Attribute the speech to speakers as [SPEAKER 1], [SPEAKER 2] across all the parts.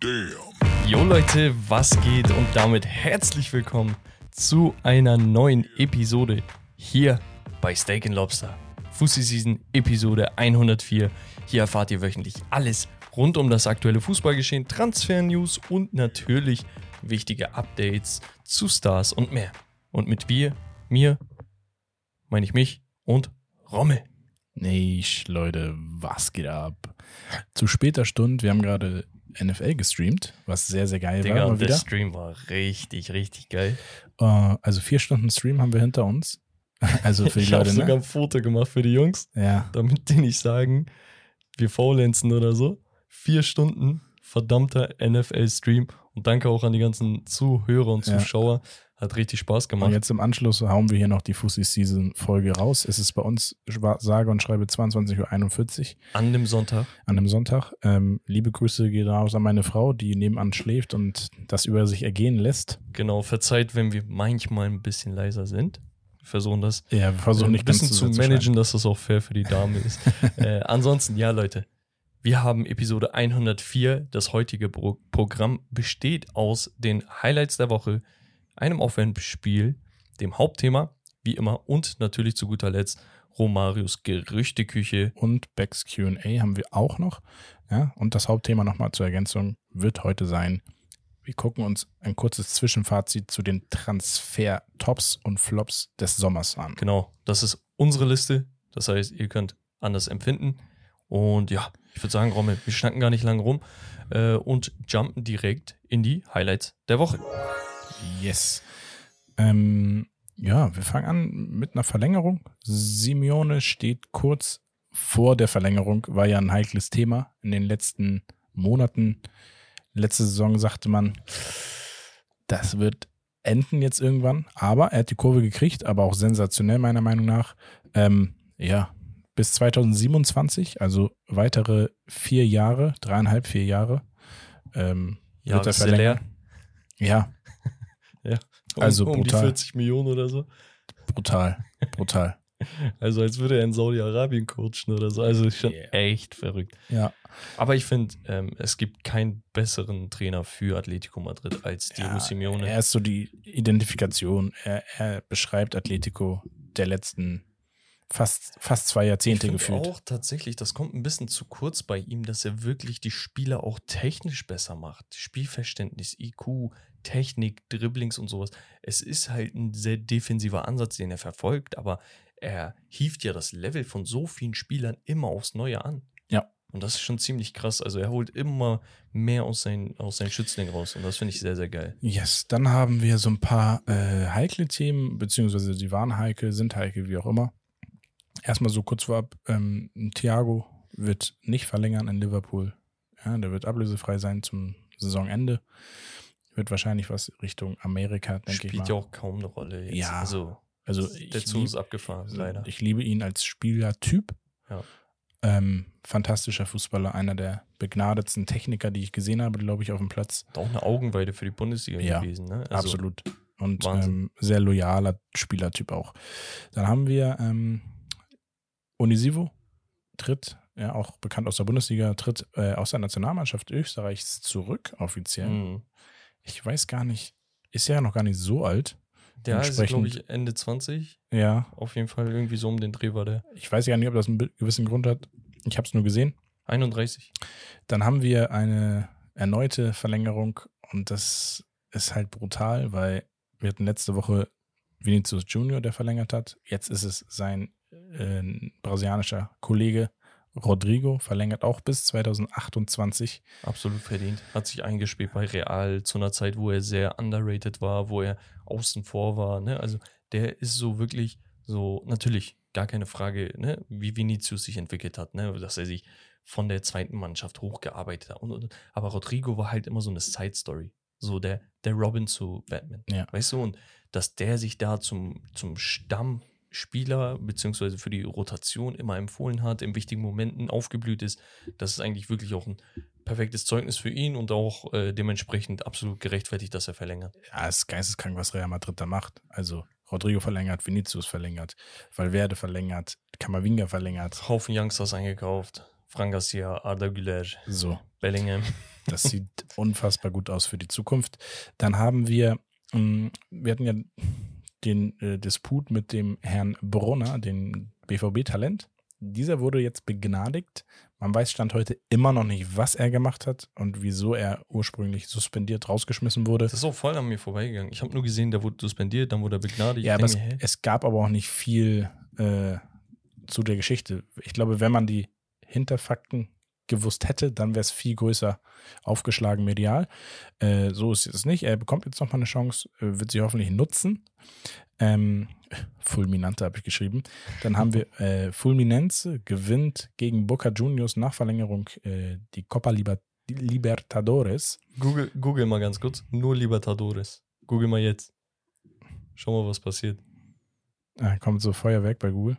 [SPEAKER 1] damn.
[SPEAKER 2] Jo Leute, was geht und damit herzlich willkommen zu einer neuen Episode hier bei Steak Lobster. Fussi Season Episode 104. Hier erfahrt ihr wöchentlich alles rund um das aktuelle Fußballgeschehen, Transfer-News und natürlich wichtige Updates zu Stars und mehr. Und mit wir, mir, meine ich mich und Rommel.
[SPEAKER 3] Nicht, Leute, was geht ab? Zu später Stunde, wir haben gerade NFL gestreamt, was sehr, sehr geil
[SPEAKER 2] Digga,
[SPEAKER 3] war.
[SPEAKER 2] Und der
[SPEAKER 3] wieder.
[SPEAKER 2] Stream war richtig, richtig geil.
[SPEAKER 3] Äh, also vier Stunden Stream haben wir hinter uns. Also für die
[SPEAKER 2] ich habe
[SPEAKER 3] Leute,
[SPEAKER 2] sogar
[SPEAKER 3] ne?
[SPEAKER 2] ein Foto gemacht für die Jungs.
[SPEAKER 3] Ja,
[SPEAKER 2] damit die nicht sagen, wir faulenzen oder so. Vier Stunden verdammter NFL-Stream und danke auch an die ganzen Zuhörer und
[SPEAKER 3] Ja.
[SPEAKER 2] Hat richtig Spaß
[SPEAKER 3] und
[SPEAKER 2] gemacht.
[SPEAKER 3] jetzt im Anschluss hauen wir hier noch die Fussi Season Folge raus. Es ist bei uns, sage und schreibe 22.41 Uhr
[SPEAKER 2] An dem Sonntag.
[SPEAKER 3] an einem Sonntag. Ähm, liebe Grüße gehen raus an meine Frau, die nebenan schläft und das über sich ergehen lässt.
[SPEAKER 2] Genau, verzeiht, wenn wir manchmal ein bisschen leiser sind. Wir versuchen das
[SPEAKER 3] Ja, wir versuchen
[SPEAKER 2] ein
[SPEAKER 3] nicht ganz
[SPEAKER 2] bisschen zu
[SPEAKER 3] sehr
[SPEAKER 2] managen, dass das auch fair für die Dame ist. äh, ansonsten, ja, Leute, wir haben Episode 104. Das heutige Pro Programm besteht aus den Highlights der Woche, einem Aufwärmspiel, dem Hauptthema, wie immer, und natürlich zu guter Letzt Romarios Gerüchteküche.
[SPEAKER 3] und Becks QA haben wir auch noch. Ja, und das Hauptthema nochmal zur Ergänzung wird heute sein. Wir gucken uns ein kurzes Zwischenfazit zu den Transfer-Tops und Flops des Sommers an.
[SPEAKER 2] Genau, das ist unsere Liste. Das heißt, ihr könnt anders empfinden. Und ja, ich würde sagen, Rommel, wir schnacken gar nicht lange rum äh, und jumpen direkt in die Highlights der Woche.
[SPEAKER 3] Yes. Ähm, ja, wir fangen an mit einer Verlängerung. Simeone steht kurz vor der Verlängerung, war ja ein heikles Thema in den letzten Monaten. Letzte Saison sagte man, das wird enden jetzt irgendwann, aber er hat die Kurve gekriegt, aber auch sensationell meiner Meinung nach. Ähm, ja, bis 2027, also weitere vier Jahre, dreieinhalb, vier Jahre. Ähm,
[SPEAKER 2] Ja,
[SPEAKER 3] wird er verlängern. Ja,
[SPEAKER 2] Um,
[SPEAKER 3] Also
[SPEAKER 2] um die
[SPEAKER 3] brutal.
[SPEAKER 2] 40 Millionen oder so.
[SPEAKER 3] brutal, brutal.
[SPEAKER 2] Also als würde er in Saudi-Arabien coachen oder so. Also schon
[SPEAKER 3] Yeah.
[SPEAKER 2] echt verrückt.
[SPEAKER 3] Ja,
[SPEAKER 2] Aber ich finde, ähm, es gibt keinen besseren Trainer für Atletico Madrid als Diego
[SPEAKER 3] ja
[SPEAKER 2] Simeone.
[SPEAKER 3] er ist so die Identifikation. Er, er beschreibt Atletico der letzten fast, fast zwei
[SPEAKER 2] ich
[SPEAKER 3] Jahrzehnte
[SPEAKER 2] finde
[SPEAKER 3] gefühlt.
[SPEAKER 2] auch tatsächlich, das kommt ein bisschen zu kurz bei ihm, dass er wirklich die Spieler auch technisch besser macht. Spielverständnis, IQ, Technik, Dribblings und sowas. Es ist halt ein sehr defensiver Ansatz, den er verfolgt, aber er hieft ja das Level von so vielen Spielern immer aufs Neue an.
[SPEAKER 3] Ja.
[SPEAKER 2] Und das ist schon ziemlich krass. Also er holt immer mehr aus seinen, aus seinen Schützling raus und das finde ich sehr, sehr geil.
[SPEAKER 3] Yes, dann haben wir so ein paar äh, heikle Themen, beziehungsweise die waren heikel, sind heikel, wie auch immer. Erstmal so kurz vorab, ähm, Thiago wird nicht verlängern in Liverpool. Ja, der wird ablösefrei sein zum Saisonende. Wird wahrscheinlich was Richtung Amerika, denke ich
[SPEAKER 2] Spielt ja auch kaum eine Rolle jetzt.
[SPEAKER 3] Ja.
[SPEAKER 2] Also,
[SPEAKER 3] Also
[SPEAKER 2] der Zug ist abgefahren, leider.
[SPEAKER 3] Ich liebe ihn als Spielertyp.
[SPEAKER 2] Ja.
[SPEAKER 3] Ähm, fantastischer Fußballer, einer der begnadetsten Techniker, die ich gesehen habe, glaube ich, auf dem Platz.
[SPEAKER 2] Hat auch eine Augenweide für die Bundesliga
[SPEAKER 3] Ja,
[SPEAKER 2] gewesen, ne? Also,
[SPEAKER 3] Absolut. Und ähm, sehr loyaler Spielertyp auch. Dann haben wir ähm, Onisivo, tritt, ja, auch bekannt aus der Bundesliga, tritt äh, aus der Nationalmannschaft Österreichs zurück, offiziell.
[SPEAKER 2] Mhm.
[SPEAKER 3] Ich weiß gar nicht, ist ja noch gar nicht so alt.
[SPEAKER 2] Der ist, glaube ich, Ende 20.
[SPEAKER 3] Ja,
[SPEAKER 2] Auf jeden Fall irgendwie so um den Dreh war der.
[SPEAKER 3] ich weiß ja nicht, ob das einen gewissen Grund hat. Ich habe es nur gesehen.
[SPEAKER 2] 31.
[SPEAKER 3] Dann haben wir eine erneute Verlängerung und das ist halt brutal, weil wir hatten letzte Woche Vinicius Junior, der verlängert hat. Jetzt ist es sein äh, brasilianischer Kollege Rodrigo, verlängert auch bis 2028.
[SPEAKER 2] Absolut verdient. Hat sich eingespielt bei Real zu einer Zeit, wo er sehr underrated war, wo er außen vor war. Ne? Also der ist so wirklich so, natürlich, gar keine Frage, ne? wie Vinicius sich entwickelt hat, ne? dass er sich von der zweiten Mannschaft hochgearbeitet hat. Und, und, aber Rodrigo war halt immer so eine Side-Story. So der, der Robin zu Batman.
[SPEAKER 3] Ja.
[SPEAKER 2] Weißt du, und dass der sich da zum, zum Stammspieler beziehungsweise für die Rotation immer empfohlen hat, in wichtigen Momenten aufgeblüht ist, das ist eigentlich wirklich auch ein perfektes Zeugnis für ihn und auch äh, dementsprechend absolut gerechtfertigt, dass er verlängert.
[SPEAKER 3] Ja, es ist geisteskrank, was Real Madrid da macht. Also Rodrigo verlängert, Vinicius verlängert, Valverde verlängert, Kamavinga verlängert.
[SPEAKER 2] Haufen Youngsters eingekauft. Frank Garcia, Arda Güler,
[SPEAKER 3] So.
[SPEAKER 2] Bellingham.
[SPEAKER 3] Das sieht unfassbar gut aus für die Zukunft. Dann haben wir, ähm, wir hatten ja den äh, Disput mit dem Herrn Brunner, dem BVB-Talent. Dieser wurde jetzt begnadigt. Man weiß Stand heute immer noch nicht, was er gemacht hat und wieso er ursprünglich suspendiert rausgeschmissen wurde.
[SPEAKER 2] Das ist auch voll an mir vorbeigegangen. Ich habe nur gesehen, der wurde suspendiert, dann wurde er begnadigt.
[SPEAKER 3] Ja, aber es, es gab aber auch nicht viel äh, zu der Geschichte. Ich glaube, wenn man die Hinterfakten gewusst hätte, dann wäre es viel größer aufgeschlagen medial. Äh, so ist es nicht. Er bekommt jetzt nochmal eine Chance, äh, wird sie hoffentlich nutzen. Ähm, Fulminante habe ich geschrieben. Dann haben wir äh, Fulminense gewinnt gegen Boca Juniors nach Verlängerung äh, die Copa Liber Libertadores.
[SPEAKER 2] Google, Google mal ganz kurz. Nur Libertadores. Google mal jetzt. Schau mal, was passiert.
[SPEAKER 3] Ah, kommt so Feuerwerk bei Google.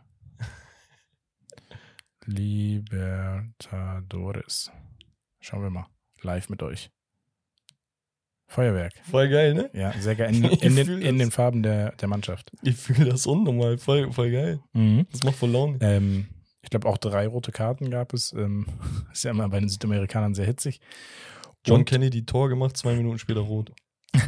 [SPEAKER 3] Libertadores. Schauen wir mal. Live mit euch. Feuerwerk.
[SPEAKER 2] Voll geil, ne?
[SPEAKER 3] Ja, sehr geil. In, in, den, in den Farben der, der Mannschaft.
[SPEAKER 2] Ich fühle das unnormal. Voll, voll geil.
[SPEAKER 3] Mhm.
[SPEAKER 2] Das macht voll Laune.
[SPEAKER 3] Ähm, ich glaube, auch drei rote Karten gab es. Ähm, ist ja immer bei den Südamerikanern sehr hitzig.
[SPEAKER 2] John
[SPEAKER 3] Und-
[SPEAKER 2] Kennedy Tor gemacht, zwei Minuten später rot.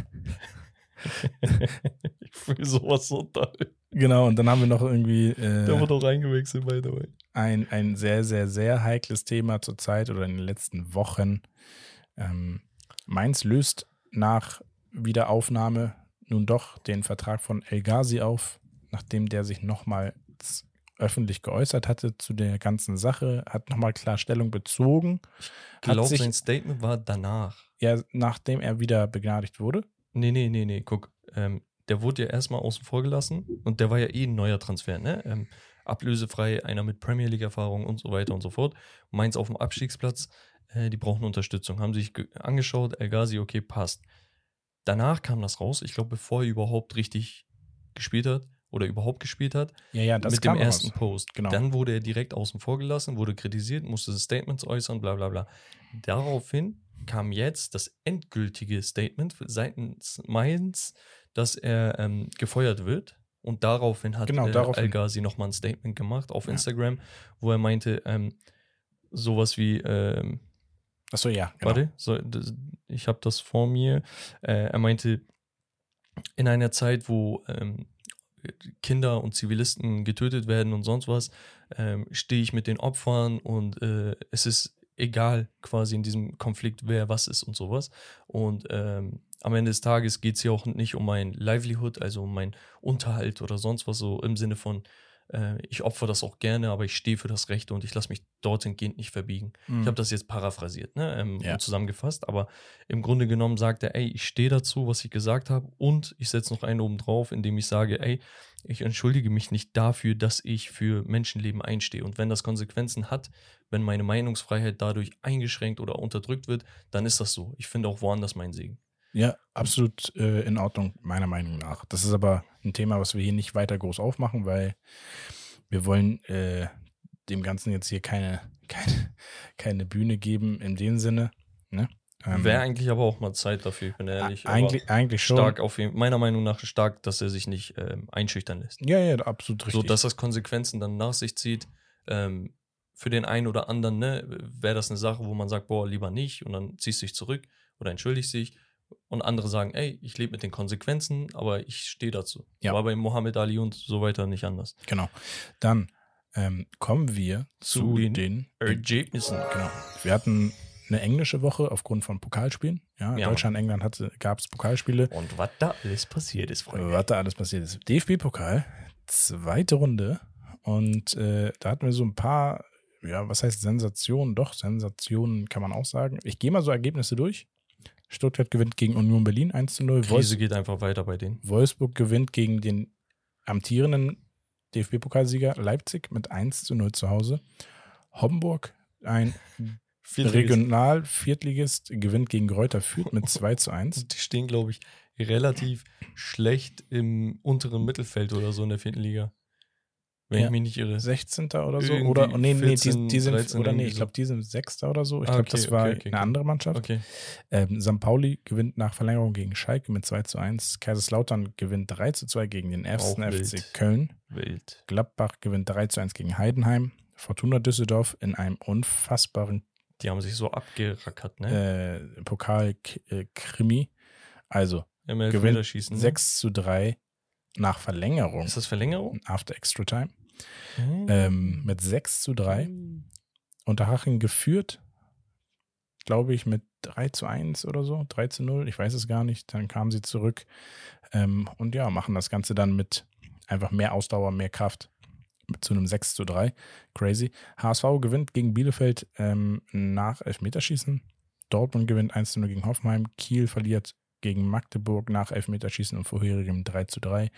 [SPEAKER 2] ich fühle sowas so toll.
[SPEAKER 3] Genau, und dann haben wir noch irgendwie
[SPEAKER 2] Der
[SPEAKER 3] äh,
[SPEAKER 2] wurde auch reingewechselt, by the way.
[SPEAKER 3] Ein, ein sehr, sehr, sehr heikles Thema zur Zeit oder in den letzten Wochen. Ähm, Mainz löst nach Wiederaufnahme nun doch den Vertrag von El Ghazi auf, nachdem der sich nochmal öffentlich geäußert hatte zu der ganzen Sache, hat nochmal klar Stellung bezogen.
[SPEAKER 2] Ich glaube, sein Statement war danach.
[SPEAKER 3] Ja, nachdem er wieder begnadigt wurde.
[SPEAKER 2] Nee, nee, nee, nee, guck. Ähm, der wurde ja erstmal außen vor gelassen und der war ja eh ein neuer Transfer, ne? Ähm, ablösefrei, einer mit Premier League-Erfahrung und so weiter und so fort. Mainz auf dem Abstiegsplatz, äh, die brauchen Unterstützung. Haben sich ge- angeschaut, El Ghazi, okay, passt. Danach kam das raus, ich glaube, bevor er überhaupt richtig gespielt hat oder überhaupt gespielt hat,
[SPEAKER 3] Ja, ja,
[SPEAKER 2] mit dem
[SPEAKER 3] raus.
[SPEAKER 2] ersten Post.
[SPEAKER 3] Genau.
[SPEAKER 2] Dann wurde er direkt außen vor gelassen, wurde kritisiert, musste Statements äußern, bla bla bla. Daraufhin kam jetzt das endgültige Statement seitens Mainz, dass er ähm, gefeuert wird. Und daraufhin hat
[SPEAKER 3] Genau,
[SPEAKER 2] äh,
[SPEAKER 3] daraufhin.
[SPEAKER 2] Al-Ghazi nochmal ein Statement gemacht auf
[SPEAKER 3] Ja.
[SPEAKER 2] Instagram, wo er meinte, ähm, sowas wie, ähm,
[SPEAKER 3] Achso, ja, genau.
[SPEAKER 2] Warte, so, das, ich habe das vor mir. Äh, er meinte, in einer Zeit, wo ähm, Kinder und Zivilisten getötet werden und sonst was, ähm, stehe ich mit den Opfern und äh, es ist egal quasi in diesem Konflikt, wer was ist und sowas. Und ähm, am Ende des Tages geht es hier auch nicht um mein Livelihood, also um meinen Unterhalt oder sonst was, so im Sinne von, äh, ich opfer das auch gerne, aber ich stehe für das Rechte und ich lasse mich dorthin gehend nicht verbiegen.
[SPEAKER 3] Mhm.
[SPEAKER 2] Ich habe das jetzt paraphrasiert ne, ähm,
[SPEAKER 3] Ja.
[SPEAKER 2] und zusammengefasst, aber im Grunde genommen sagt er, ey, ich stehe dazu, was ich gesagt habe und ich setze noch einen oben drauf, indem ich sage, ey, ich entschuldige mich nicht dafür, dass ich für Menschenleben einstehe. Und wenn das Konsequenzen hat, wenn meine Meinungsfreiheit dadurch eingeschränkt oder unterdrückt wird, dann ist das so. Ich finde auch woanders meinen Segen.
[SPEAKER 3] Ja, absolut äh, in Ordnung, meiner Meinung nach. Das ist aber ein Thema, was wir hier nicht weiter groß aufmachen, weil wir wollen äh, dem Ganzen jetzt hier keine, keine, keine Bühne geben in dem Sinne. Ne? Ähm,
[SPEAKER 2] Wäre eigentlich aber auch mal Zeit dafür, ich bin ehrlich.
[SPEAKER 3] eigentlich, eigentlich schon.
[SPEAKER 2] stark auf jeden, meiner Meinung nach stark, dass er sich nicht ähm, einschüchtern lässt.
[SPEAKER 3] Ja, ja, absolut richtig.
[SPEAKER 2] So, dass das Konsequenzen dann nach sich zieht. Ähm, für den einen oder anderen, ne, wäre das eine Sache, wo man sagt, boah, lieber nicht und dann ziehst du dich zurück oder entschuldigst dich. Und andere sagen, ey, ich lebe mit den Konsequenzen, aber ich stehe dazu.
[SPEAKER 3] Ja.
[SPEAKER 2] War bei Mohammed Ali und so weiter nicht anders.
[SPEAKER 3] genau. Dann ähm, kommen wir zu,
[SPEAKER 2] Zu den
[SPEAKER 3] den
[SPEAKER 2] Ergebnissen.
[SPEAKER 3] Genau. Wir hatten eine englische Woche aufgrund von Pokalspielen. Ja,
[SPEAKER 2] Ja,
[SPEAKER 3] Deutschland, England gab es Pokalspiele.
[SPEAKER 2] Und was da alles passiert ist, Freunde.
[SPEAKER 3] Was da alles passiert ist. DFB-Pokal, zweite Runde. Und äh, da hatten wir so ein paar, ja, was heißt Sensationen? Doch, Sensationen kann man auch sagen. Ich gehe mal so Ergebnisse durch. Stuttgart gewinnt gegen Union Berlin 1 zu 0.
[SPEAKER 2] Krise
[SPEAKER 3] Wolfs
[SPEAKER 2] geht einfach weiter bei denen.
[SPEAKER 3] Wolfsburg gewinnt gegen den amtierenden DFB-Pokalsieger Leipzig mit 1 zu 0 zu Hause. Homburg, ein Regional-Viertligist, gewinnt gegen Gräuter Fürth mit 2 zu 1.
[SPEAKER 2] Die stehen, glaube ich, relativ schlecht im unteren Mittelfeld oder so in der vierten Liga. Wenn
[SPEAKER 3] Ja.
[SPEAKER 2] ich mich nicht irre.
[SPEAKER 3] 16. oder so.
[SPEAKER 2] Irgendwie
[SPEAKER 3] Oder nee, nee,
[SPEAKER 2] 14,
[SPEAKER 3] die, die sind,
[SPEAKER 2] 13
[SPEAKER 3] oder nee, ich glaube, die sind Sechster oder so. Ich
[SPEAKER 2] Ah,
[SPEAKER 3] glaube,
[SPEAKER 2] okay,
[SPEAKER 3] das war
[SPEAKER 2] okay, okay,
[SPEAKER 3] eine andere Mannschaft.
[SPEAKER 2] Okay.
[SPEAKER 3] Ähm, St. Pauli gewinnt nach Verlängerung gegen Schalke mit 2 zu 1. Kaiserslautern gewinnt 3 zu 2 gegen den ersten
[SPEAKER 2] Auch
[SPEAKER 3] FC
[SPEAKER 2] wild.
[SPEAKER 3] Köln.
[SPEAKER 2] Wild.
[SPEAKER 3] Gladbach gewinnt 3 zu 1 gegen Heidenheim. Fortuna Düsseldorf in einem unfassbaren
[SPEAKER 2] Die haben sich so abgerackert, ne?
[SPEAKER 3] Äh, Pokal-Krimi. Also gewinnt
[SPEAKER 2] Elfmeterschießen. ne?
[SPEAKER 3] 6 zu 3 nach Verlängerung.
[SPEAKER 2] Ist das Verlängerung?
[SPEAKER 3] After Extra Time.
[SPEAKER 2] Mhm.
[SPEAKER 3] Ähm, mit 6 zu 3. Unterhaching geführt, glaube ich, mit 3 zu 1 oder so, 3 zu 0, ich weiß es gar nicht. Dann kamen sie zurück ähm, und ja, machen das Ganze dann mit einfach mehr Ausdauer, mehr Kraft zu einem 6 zu 3. Crazy. HSV gewinnt gegen Bielefeld ähm, nach Elfmeterschießen. Dortmund gewinnt 1 zu 0 gegen Hoffenheim. Kiel verliert gegen Magdeburg nach Elfmeterschießen und vorherigem 3 zu 3.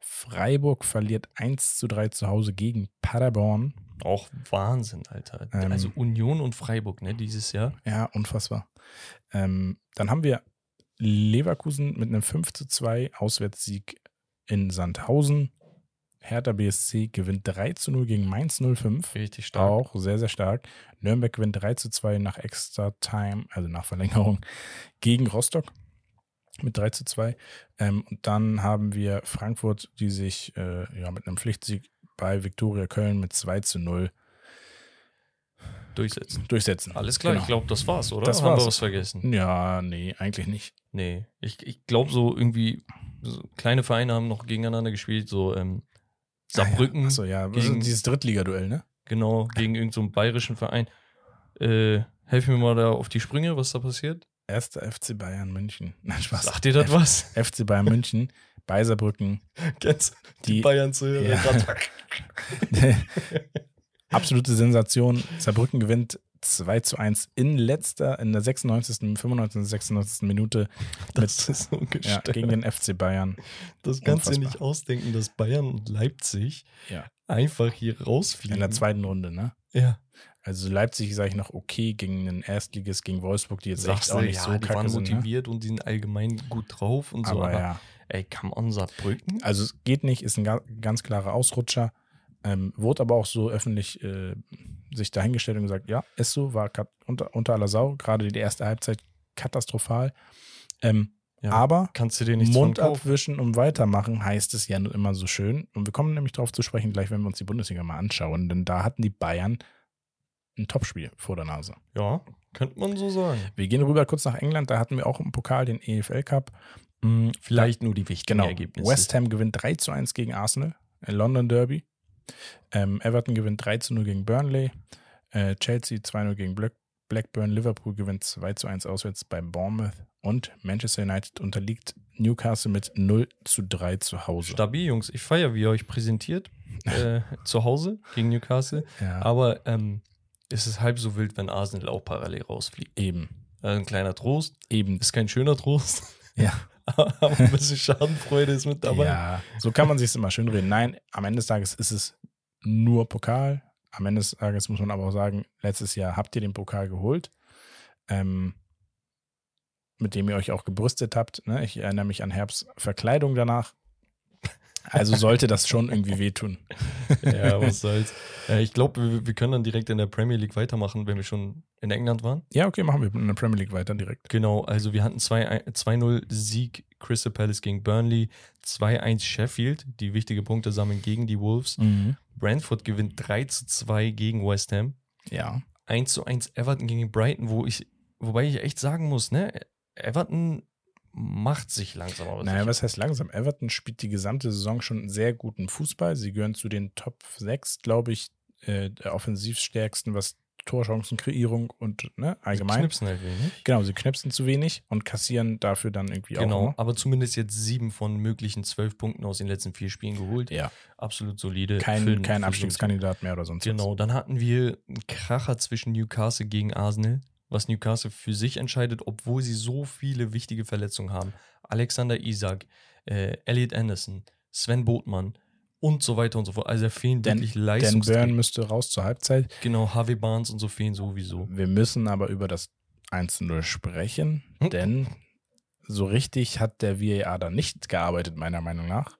[SPEAKER 3] Freiburg verliert 1 zu 3 zu Hause gegen Paderborn.
[SPEAKER 2] Auch Wahnsinn, Alter.
[SPEAKER 3] Ähm,
[SPEAKER 2] also Union und Freiburg, ne, dieses Jahr.
[SPEAKER 3] Ja, unfassbar. Ähm, dann haben wir Leverkusen mit einem 5 zu 2 Auswärtssieg in Sandhausen. Hertha BSC gewinnt 3 zu 0 gegen Mainz 05.
[SPEAKER 2] Richtig stark.
[SPEAKER 3] Auch sehr, sehr stark. Nürnberg gewinnt 3 zu 2 nach Extra Time, also nach Verlängerung, gegen Rostock mit 3 zu 2. Ähm, und dann haben wir Frankfurt, die sich äh, ja, mit einem Pflichtsieg bei Viktoria Köln mit 2 zu 0
[SPEAKER 2] Durchsetzen.
[SPEAKER 3] durchsetzen.
[SPEAKER 2] Alles klar,
[SPEAKER 3] Genau.
[SPEAKER 2] ich glaube, das war's, oder?
[SPEAKER 3] Das
[SPEAKER 2] Haben
[SPEAKER 3] war's.
[SPEAKER 2] wir was vergessen?
[SPEAKER 3] Ja, nee, eigentlich nicht.
[SPEAKER 2] Nee. Ich, ich glaube, so irgendwie so kleine Vereine haben noch gegeneinander gespielt, so ähm, Saarbrücken,
[SPEAKER 3] Ah, ja. Achso, ja.
[SPEAKER 2] Gegen-
[SPEAKER 3] ist dieses Drittligaduell, ne?
[SPEAKER 2] genau, gegen irgendeinen so bayerischen Verein. Äh, helf mir mal da auf die Sprünge, was da passiert.
[SPEAKER 3] Erster FC Bayern München. Nein, Spaß.
[SPEAKER 2] Sagt dir das was?
[SPEAKER 3] FC Bayern München, bei Saarbrücken.
[SPEAKER 2] Kennst du
[SPEAKER 3] Die-
[SPEAKER 2] Bayern zu hören?
[SPEAKER 3] Ja. Absolute Sensation. Saarbrücken gewinnt 2 zu 1 in letzter, in der 96., 95., 96. Minute
[SPEAKER 2] Das
[SPEAKER 3] mit,
[SPEAKER 2] ist so
[SPEAKER 3] ja, gegen den FC Bayern.
[SPEAKER 2] das kannst du dir nicht ausdenken, dass Bayern und Leipzig
[SPEAKER 3] Ja.
[SPEAKER 2] einfach hier rausfliegen.
[SPEAKER 3] In der zweiten Runde, ne?
[SPEAKER 2] Ja.
[SPEAKER 3] Also Leipzig sage ich noch okay gegen den Erstligist, gegen Wolfsburg, die jetzt
[SPEAKER 2] Sagst
[SPEAKER 3] echt auch nicht
[SPEAKER 2] ja,
[SPEAKER 3] so
[SPEAKER 2] die
[SPEAKER 3] kacke
[SPEAKER 2] waren
[SPEAKER 3] sind. Ne?
[SPEAKER 2] motiviert und die sind allgemein gut drauf und so.
[SPEAKER 3] Aber,
[SPEAKER 2] Aber,
[SPEAKER 3] ja,
[SPEAKER 2] ey, come on, Saarbrücken.
[SPEAKER 3] also es geht nicht, ist ein ga ganz klarer Ausrutscher. Ähm, wurde aber auch so öffentlich äh, sich dahingestellt und gesagt, ja, ist so, war unter, unter aller Sau, gerade die erste Halbzeit katastrophal. Ähm,
[SPEAKER 2] Ja,
[SPEAKER 3] aber
[SPEAKER 2] kannst du dir nichts
[SPEAKER 3] Mund abwischen und weitermachen heißt es ja nur immer so schön. Und wir kommen nämlich darauf zu sprechen, gleich wenn wir uns die Bundesliga mal anschauen, denn da hatten die Bayern ein Topspiel vor der Nase.
[SPEAKER 2] Ja, könnte man so sagen.
[SPEAKER 3] Wir gehen rüber kurz nach England, da hatten wir auch im Pokal den EFL Cup. Mm,
[SPEAKER 2] Vielleicht nur die wichtigen
[SPEAKER 3] Genau.
[SPEAKER 2] Ergebnisse.
[SPEAKER 3] West Ham gewinnt 3 zu 1 gegen Arsenal. Äh, London Derby. Ähm, Everton gewinnt 3 zu 0 gegen Burnley. Äh, Chelsea 2-0 gegen Black Blackburn. Liverpool gewinnt 2 zu 1 auswärts bei Bournemouth. Und Manchester United unterliegt Newcastle mit 0 zu 3 zu Hause.
[SPEAKER 2] Stabil, Jungs. Ich feiere, wie ihr euch präsentiert. äh, zu Hause gegen Newcastle.
[SPEAKER 3] Ja,
[SPEAKER 2] Aber ähm, es ist halb so wild, wenn Arsenal auch parallel rausfliegt.
[SPEAKER 3] eben.
[SPEAKER 2] Also ein kleiner Trost.
[SPEAKER 3] Eben.
[SPEAKER 2] Ist kein schöner Trost.
[SPEAKER 3] Ja.
[SPEAKER 2] Aber ein bisschen Schadenfreude ist mit dabei.
[SPEAKER 3] Ja, so kann man sich immer schön reden. Nein, am Ende des Tages ist es nur Pokal. Am Ende des Tages muss man aber auch sagen, letztes Jahr habt ihr den Pokal geholt, ähm, mit dem ihr euch auch gebrüstet habt. Ne? Ich erinnere mich an Herbst Verkleidung danach. Also sollte das schon irgendwie wehtun.
[SPEAKER 2] ja, was soll's. Äh, ich glaube, wir, wir können dann direkt in der Premier League weitermachen, wenn wir schon in England waren.
[SPEAKER 3] Ja, okay, machen wir in der Premier League weiter direkt.
[SPEAKER 2] Genau, also wir hatten 2 2-0 Sieg Crystal Palace gegen Burnley, 2-1 Sheffield, die wichtige Punkte sammeln gegen die Wolves. Brentford gewinnt 3 zu 2 gegen West Ham.
[SPEAKER 3] Ja.
[SPEAKER 2] 1 zu 1 Everton gegen Brighton, wo ich, wobei ich echt sagen muss, ne, Everton macht sich langsam aber
[SPEAKER 3] Naja,
[SPEAKER 2] sicher.
[SPEAKER 3] was heißt langsam? Everton spielt die gesamte Saison schon sehr guten Fußball. Sie gehören zu den Top 6, glaube ich, äh, der offensivstärksten, was Torchancenkreierung und ne, allgemein.
[SPEAKER 2] Knipsen halt wenig.
[SPEAKER 3] Genau, sie knipsen zu wenig und kassieren dafür dann irgendwie auch.
[SPEAKER 2] Genau, aber zumindest jetzt sieben von möglichen zwölf Punkten aus den letzten vier Spielen geholt.
[SPEAKER 3] Ja,
[SPEAKER 2] Absolut solide.
[SPEAKER 3] kein,
[SPEAKER 2] für-
[SPEAKER 3] kein Abstiegskandidat mehr oder sonst
[SPEAKER 2] Genau, dann hatten wir einen Kracher zwischen Newcastle gegen Arsenal, was Newcastle für sich entscheidet, obwohl sie so viele wichtige Verletzungen haben. Alexander Isak, äh, Elliot Anderson, Sven Botmann und so weiter und so fort. Also fehlen
[SPEAKER 3] Dan-
[SPEAKER 2] wirklich
[SPEAKER 3] was. Dan. Burn müsste raus zur Halbzeit.
[SPEAKER 2] Genau, Harvey Barnes und so fehlen sowieso.
[SPEAKER 3] Wir müssen aber über das 1-0 sprechen,
[SPEAKER 2] Hm.
[SPEAKER 3] denn so richtig hat der VAR da nicht gearbeitet, meiner Meinung nach.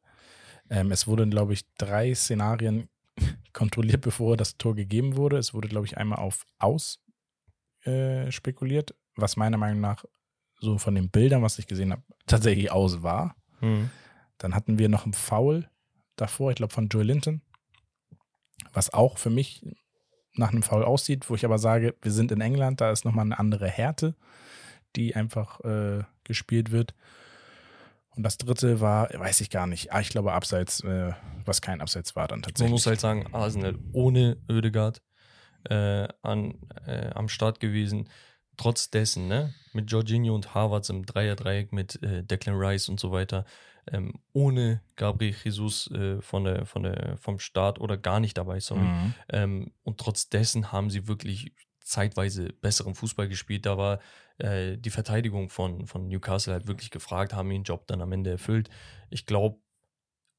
[SPEAKER 3] Ähm, es wurden, glaube ich, drei Szenarien kontrolliert, bevor das Tor gegeben wurde. Es wurde, glaube ich, einmal auf Aus äh, spekuliert, was meiner Meinung nach so von den Bildern, was ich gesehen habe, tatsächlich aus war.
[SPEAKER 2] Hm.
[SPEAKER 3] Dann hatten wir noch einen Foul davor, ich glaube von Joe Linton, was auch für mich nach einem Foul aussieht, wo ich aber sage, wir sind in England, da ist nochmal eine andere Härte, die einfach äh, gespielt wird. Und das dritte war, weiß ich gar nicht. Ah, ich glaube, Abseits, äh, was kein Abseits war dann tatsächlich.
[SPEAKER 2] Man muss halt sagen, Arsenal ohne Oedegaard äh, an, äh, am Start gewesen. Trotz dessen, ne, mit Jorginho und Harvards im Dreier-Dreieck mit äh, Declan Rice und so weiter, ähm, ohne Gabriel Jesus äh, von der, von der, vom Start oder gar nicht dabei, sorry.
[SPEAKER 3] Mhm.
[SPEAKER 2] Ähm, und trotz dessen haben sie wirklich zeitweise besseren Fußball gespielt. Da war äh, die Verteidigung von, von Newcastle halt wirklich gefragt, haben ihren Job dann am Ende erfüllt. Ich glaube,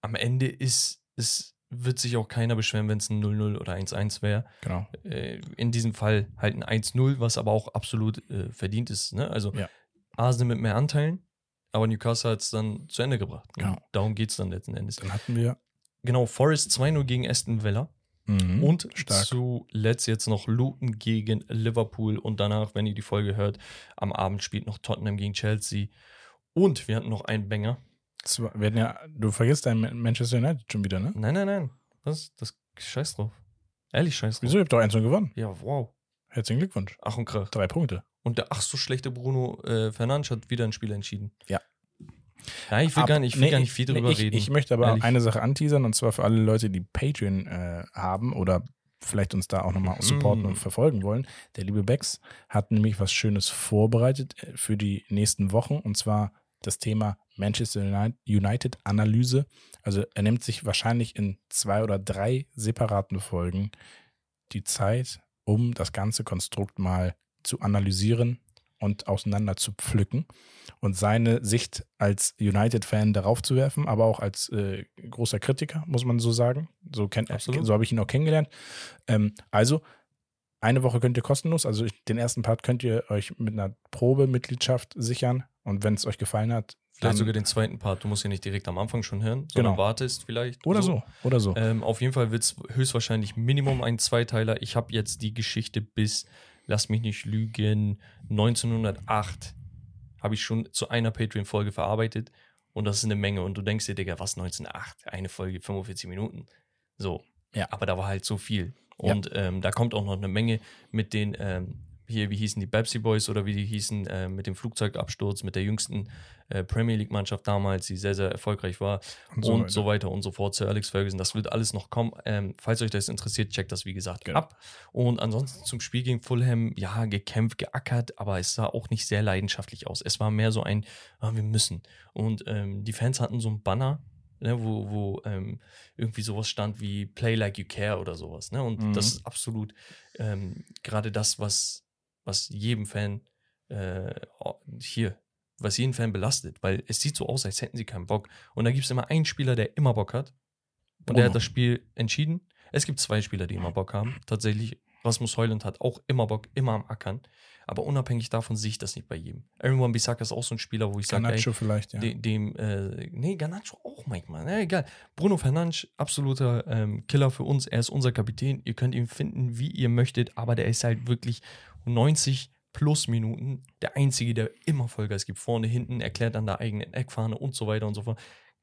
[SPEAKER 2] am Ende ist es wird sich auch keiner beschweren, wenn es ein 0-0 oder 1-1 wäre.
[SPEAKER 3] Genau.
[SPEAKER 2] Äh, in diesem Fall halt ein 1-0, was aber auch absolut äh, verdient ist. Ne? Also
[SPEAKER 3] Ja.
[SPEAKER 2] Arsenal mit mehr Anteilen, aber Newcastle hat es dann zu Ende gebracht.
[SPEAKER 3] Genau.
[SPEAKER 2] Darum geht es dann letzten Endes.
[SPEAKER 3] Dann hatten wir
[SPEAKER 2] Genau, Forest 2-0 gegen Aston Villa.
[SPEAKER 3] mhm,
[SPEAKER 2] Und
[SPEAKER 3] stark.
[SPEAKER 2] zuletzt jetzt noch Luton gegen Liverpool und danach, wenn ihr die Folge hört, am Abend spielt noch Tottenham gegen Chelsea. Und wir hatten noch einen Banger.
[SPEAKER 3] Zwar- wir hatten ja, du vergisst dein Man- Manchester United schon wieder, ne?
[SPEAKER 2] Nein, nein, nein. Was? Das scheiß drauf. Ehrlich scheiß drauf.
[SPEAKER 3] Wieso? Ihr habt doch 1 gewonnen.
[SPEAKER 2] Ja, wow.
[SPEAKER 3] Herzlichen Glückwunsch.
[SPEAKER 2] Ach und Krach.
[SPEAKER 3] Drei Punkte.
[SPEAKER 2] Und der ach so schlechte Bruno äh, Fernandes hat wieder ein Spiel entschieden.
[SPEAKER 3] Ja.
[SPEAKER 2] Ja, ich will,
[SPEAKER 3] Ab-
[SPEAKER 2] gar, nicht, ich will
[SPEAKER 3] nee,
[SPEAKER 2] gar nicht viel
[SPEAKER 3] nee,
[SPEAKER 2] drüber
[SPEAKER 3] ich,
[SPEAKER 2] reden.
[SPEAKER 3] Ich möchte aber
[SPEAKER 2] Ehrlich.
[SPEAKER 3] eine Sache anteasern und zwar für alle Leute, die Patreon äh, haben oder vielleicht uns da auch nochmal supporten
[SPEAKER 2] Mm.
[SPEAKER 3] und verfolgen wollen. Der liebe Bex hat nämlich was Schönes vorbereitet äh, für die nächsten Wochen und zwar das Thema Manchester Uni- United Analyse. Also er nimmt sich wahrscheinlich in zwei oder drei separaten Folgen die Zeit, um das ganze Konstrukt mal zu analysieren und auseinander zu pflücken und seine Sicht als United-Fan darauf zu werfen, aber auch als äh, großer Kritiker, muss man so sagen. So, kennt,
[SPEAKER 2] Absolut.
[SPEAKER 3] so habe ich ihn auch kennengelernt. Ähm, also, eine Woche könnt ihr kostenlos, also den ersten Part könnt ihr euch mit einer Probemitgliedschaft sichern und wenn es euch gefallen hat,
[SPEAKER 2] Vielleicht sogar den zweiten Part. Du musst ja nicht direkt am Anfang schon hören, sondern
[SPEAKER 3] Genau.
[SPEAKER 2] wartest vielleicht.
[SPEAKER 3] oder so, oder so.
[SPEAKER 2] Ähm, auf jeden Fall wird es höchstwahrscheinlich Minimum ein Zweiteiler. Ich habe jetzt die Geschichte bis, lass mich nicht lügen, 1908 habe ich schon zu einer Patreon-Folge verarbeitet und das ist eine Menge. Und du denkst dir, Digga, was 1908? Eine Folge, 45 Minuten. So.
[SPEAKER 3] Ja.
[SPEAKER 2] Aber da war halt so viel.
[SPEAKER 3] Ja.
[SPEAKER 2] Und ähm, da kommt auch noch eine Menge mit den, ähm, hier, wie hießen die Babsy Boys oder wie die hießen, äh, mit dem Flugzeugabsturz, mit der jüngsten äh, Premier League-Mannschaft damals, die sehr, sehr erfolgreich war und,
[SPEAKER 3] so
[SPEAKER 2] so,
[SPEAKER 3] weiter.
[SPEAKER 2] weiter und so fort. Sir Alex Ferguson, das wird alles noch kommen. Ähm, falls euch das interessiert, checkt das wie gesagt
[SPEAKER 3] Genau.
[SPEAKER 2] ab. Und ansonsten zum Spiel gegen Fulham, ja, gekämpft, geackert, aber es sah auch nicht sehr leidenschaftlich aus. Es war mehr so ein, ah, wir müssen. Und ähm, die Fans hatten so ein Banner, ne, wo, wo ähm, irgendwie sowas stand wie Play like you care oder sowas. Ne? Und
[SPEAKER 3] Mhm.
[SPEAKER 2] das ist absolut ähm, gerade das, was, was jedem Fan äh, hier, was jeden Fan belastet, weil es sieht so aus, als hätten sie keinen Bock. Und da gibt es immer einen Spieler, der immer Bock hat. Und
[SPEAKER 3] Bruno.
[SPEAKER 2] der hat das Spiel entschieden. Es gibt zwei Spieler, die immer Bock haben. Tatsächlich, Rasmus Heuland hat auch immer Bock, immer am Ackern. Aber unabhängig davon sehe ich das nicht bei jedem. Aaron Wan-Bissaka ist auch so ein Spieler, wo ich sage, ey,
[SPEAKER 3] Garnacho vielleicht, ja.
[SPEAKER 2] de- dem, äh, nee, Garnacho auch manchmal. Na, egal. Bruno Fernandes, absoluter ähm, Killer für uns. Er ist unser Kapitän. Ihr könnt ihn finden, wie ihr möchtet, aber der ist halt wirklich 90 plus Minuten der Einzige, der immer Vollgas gibt. Vorne, hinten, erklärt an der eigenen Eckfahne und so weiter und so fort.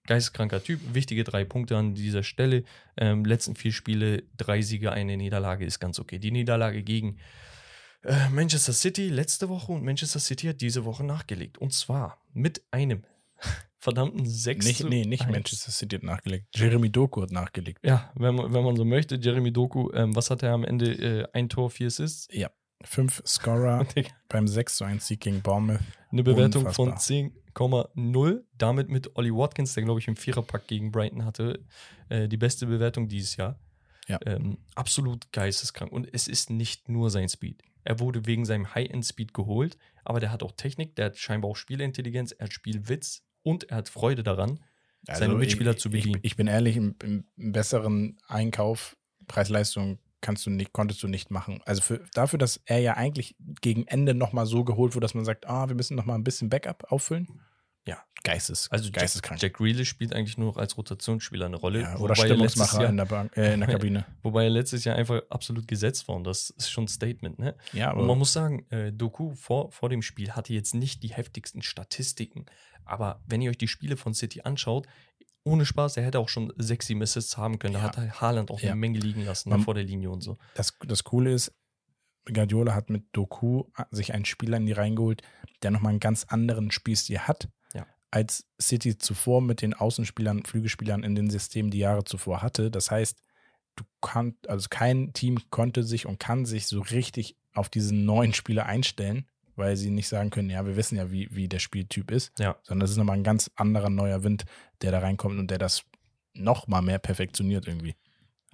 [SPEAKER 2] Geisteskranker Typ. Wichtige drei Punkte an dieser Stelle. Ähm, letzten vier Spiele, drei Siege, eine Niederlage ist ganz okay. Die Niederlage gegen äh, Manchester City letzte Woche und Manchester City hat diese Woche nachgelegt. Und zwar mit einem verdammten 6
[SPEAKER 3] Nicht, nee, nicht
[SPEAKER 2] 1.
[SPEAKER 3] Manchester City hat nachgelegt. Jeremy Doku hat nachgelegt.
[SPEAKER 2] Ja, wenn man, wenn man so möchte. Jeremy Doku, ähm, was hat er am Ende? Äh, ein Tor, vier Assists.
[SPEAKER 3] Ja. Fünf Scorer beim 6 zu 1 Sieg gegen Bournemouth.
[SPEAKER 2] Eine Bewertung
[SPEAKER 3] Unfassbar.
[SPEAKER 2] von 10,0. Damit mit Ollie Watkins, der glaube ich im Viererpack gegen Brighton hatte, äh, die beste Bewertung dieses Jahr.
[SPEAKER 3] Ja.
[SPEAKER 2] Ähm, absolut geisteskrank. Und es ist nicht nur sein Speed. Er wurde wegen seinem High-End-Speed geholt, aber der hat auch Technik, der hat scheinbar auch Spielintelligenz, er hat Spielwitz und er hat Freude daran, seine Mitspieler
[SPEAKER 3] ich,
[SPEAKER 2] zu bedienen.
[SPEAKER 3] Ich, ich bin ehrlich, im, im besseren Einkauf, Preis-Leistung kannst du nicht, konntest du nicht machen. Also für, dafür, dass er ja eigentlich gegen Ende nochmal so geholt wurde, dass man sagt, ah, wir müssen nochmal ein bisschen Backup auffüllen.
[SPEAKER 2] Ja.
[SPEAKER 3] Geistes,
[SPEAKER 2] Also Jack,
[SPEAKER 3] geisteskrank.
[SPEAKER 2] Jack Grealish spielt eigentlich nur noch als Rotationsspieler eine Rolle.
[SPEAKER 3] ja, oder
[SPEAKER 2] er
[SPEAKER 3] Stimmungsmacher
[SPEAKER 2] Jahr-
[SPEAKER 3] in der, Bank, äh, in der Kabine.
[SPEAKER 2] Wobei er letztes Jahr einfach absolut gesetzt war und das ist schon ein Statement, ne?
[SPEAKER 3] Ja,
[SPEAKER 2] Und man
[SPEAKER 3] aber
[SPEAKER 2] muss sagen, äh, Doku vor, vor dem Spiel hatte jetzt nicht die heftigsten Statistiken. Aber wenn ihr euch die Spiele von City anschaut, ohne Spaß, der hätte auch schon sechs, sieben Assists haben können. Da
[SPEAKER 3] Ja.
[SPEAKER 2] hat halt Haaland auch
[SPEAKER 3] Ja.
[SPEAKER 2] eine Menge liegen lassen
[SPEAKER 3] Man-
[SPEAKER 2] ne, vor der Linie und so.
[SPEAKER 3] Das, das Coole ist, Guardiola hat mit Doku sich einen Spieler in die reingeholt, der nochmal einen ganz anderen Spielstil hat,
[SPEAKER 2] Ja.
[SPEAKER 3] als City zuvor mit den Außenspielern, Flügelspielern in den Systemen die Jahre zuvor hatte. Das heißt, du kannst, also kein Team konnte sich und kann sich so richtig auf diesen neuen Spieler einstellen, weil sie nicht sagen können, ja, wir wissen ja, wie, wie der Spieltyp ist,
[SPEAKER 2] Ja.
[SPEAKER 3] sondern das ist nochmal ein ganz anderer neuer Wind, der da reinkommt und der das nochmal mehr perfektioniert irgendwie.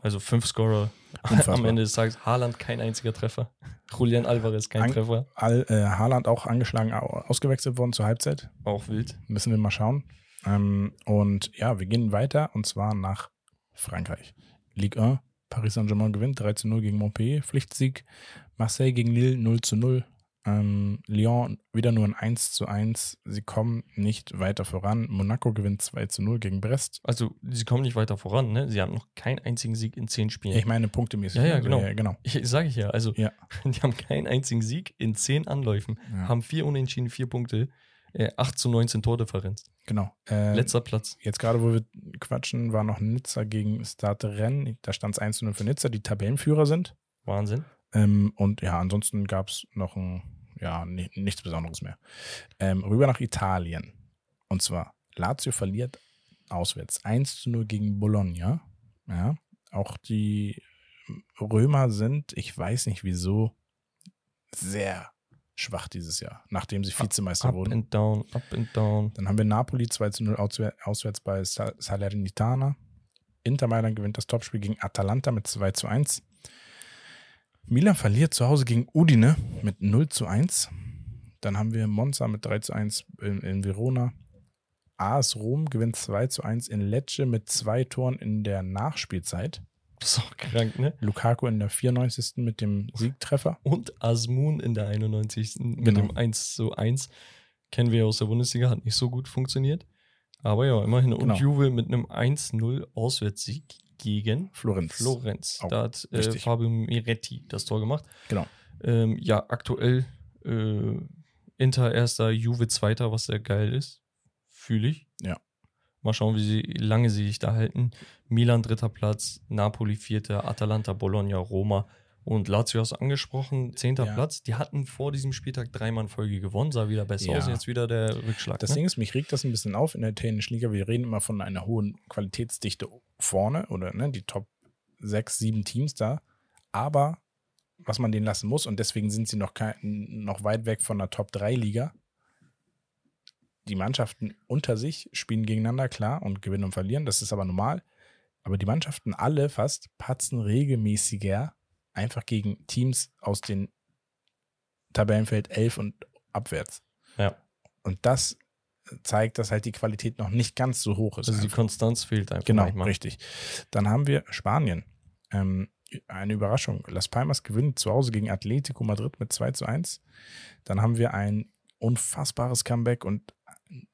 [SPEAKER 2] Also fünf Scorer
[SPEAKER 3] Unfassbar.
[SPEAKER 2] am Ende des Tages. Haaland kein einziger Treffer. Julian Alvarez kein
[SPEAKER 3] An-
[SPEAKER 2] Treffer.
[SPEAKER 3] All, äh, Haaland auch angeschlagen, au- ausgewechselt worden zur Halbzeit.
[SPEAKER 2] Auch wild.
[SPEAKER 3] Müssen wir mal schauen. Ähm, und ja, wir gehen weiter und zwar nach Frankreich. Ligue 1, Paris Saint-Germain gewinnt 3 zu 0 gegen Montpellier. Pflichtsieg. Marseille gegen Lille 0 zu 0. Ähm, Lyon wieder nur ein 1 zu 1. Sie kommen nicht weiter voran. Monaco gewinnt 2 zu 0 gegen Brest.
[SPEAKER 2] Also, sie kommen nicht weiter voran, ne? Sie haben noch keinen einzigen Sieg in zehn Spielen.
[SPEAKER 3] Ich meine punktemäßig.
[SPEAKER 2] Ja, ja,
[SPEAKER 3] Also,
[SPEAKER 2] genau.
[SPEAKER 3] Ja, genau.
[SPEAKER 2] Ich, sage ich ja, also
[SPEAKER 3] Ja.
[SPEAKER 2] die haben keinen einzigen Sieg in zehn Anläufen,
[SPEAKER 3] Ja.
[SPEAKER 2] haben vier Unentschieden, vier Punkte, äh, 8 zu 19 Tordifferenz.
[SPEAKER 3] genau. Äh,
[SPEAKER 2] Letzter Platz.
[SPEAKER 3] Jetzt gerade, wo wir quatschen, war noch Nizza gegen Stade Rennes. Da stand es 1 zu 0 für Nizza, die Tabellenführer sind.
[SPEAKER 2] Wahnsinn.
[SPEAKER 3] Ähm, und ja, ansonsten gab es noch ein, ja, ni- nichts Besonderes mehr. Ähm, rüber nach Italien. Und zwar, Lazio verliert auswärts 1 zu 0 gegen Bologna. Ja, auch die Römer sind, ich weiß nicht wieso, sehr schwach dieses Jahr, nachdem sie Vizemeister
[SPEAKER 2] Up
[SPEAKER 3] wurden.
[SPEAKER 2] and down, up and down.
[SPEAKER 3] Dann haben wir Napoli 2 zu 0 auswär- auswärts bei Sa- Salernitana. Inter Mailand gewinnt das Topspiel gegen Atalanta mit 2 zu 1. Milan verliert zu Hause gegen Udine mit 0 zu 1. Dann haben wir Monza mit 3 zu 1 in, in Verona. AS Rom gewinnt 2 zu 1 in Lecce mit zwei Toren in der Nachspielzeit.
[SPEAKER 2] Das ist auch krank, ne?
[SPEAKER 3] Lukaku in der 94. mit dem Siegtreffer.
[SPEAKER 2] Und Asmun in der 91. mit
[SPEAKER 3] Genau.
[SPEAKER 2] dem 1 zu 1. Kennen wir aus der Bundesliga, hat nicht so gut funktioniert. Aber ja, immerhin. Und
[SPEAKER 3] Genau.
[SPEAKER 2] Juve mit einem 1-0 Auswärtssieg gegen
[SPEAKER 3] Florenz.
[SPEAKER 2] Florenz.
[SPEAKER 3] Auch
[SPEAKER 2] da hat äh. Fabio Miretti das Tor gemacht.
[SPEAKER 3] Genau.
[SPEAKER 2] Ähm, ja, aktuell äh, Inter erster, Juve zweiter, was sehr geil ist. Fühle ich.
[SPEAKER 3] Ja.
[SPEAKER 2] Mal schauen, wie sie, lange sie sich da halten. Milan dritter Platz, Napoli vierter, Atalanta, Bologna, Roma und Lazio hast du angesprochen, zehnter
[SPEAKER 3] Ja.
[SPEAKER 2] Platz. Die hatten vor diesem Spieltag dreimal in Folge gewonnen, sah wieder besser
[SPEAKER 3] Ja.
[SPEAKER 2] aus. Jetzt wieder der Rückschlag.
[SPEAKER 3] Das
[SPEAKER 2] ne?
[SPEAKER 3] Ding ist, mich regt das ein bisschen auf in der italienischen Liga. Wir reden immer von einer hohen Qualitätsdichte vorne oder ne, die Top 6, 7 Teams da. Aber was man denen lassen muss, und deswegen sind sie noch, kein, noch weit weg von der Top 3 Liga. Die Mannschaften unter sich spielen gegeneinander, klar, und gewinnen und verlieren. Das ist aber normal. Aber die Mannschaften alle fast patzen regelmäßiger einfach gegen Teams aus den Tabellenfeld 11 und abwärts.
[SPEAKER 2] Ja.
[SPEAKER 3] Und das zeigt, dass halt die Qualität noch nicht ganz so hoch ist.
[SPEAKER 2] Also die
[SPEAKER 3] einfach.
[SPEAKER 2] Konstanz fehlt einfach
[SPEAKER 3] genau,
[SPEAKER 2] manchmal.
[SPEAKER 3] richtig. Dann haben wir Spanien. Ähm, eine Überraschung. Las Palmas gewinnt zu Hause gegen Atletico Madrid mit 2 zu 1. Dann haben wir ein unfassbares Comeback und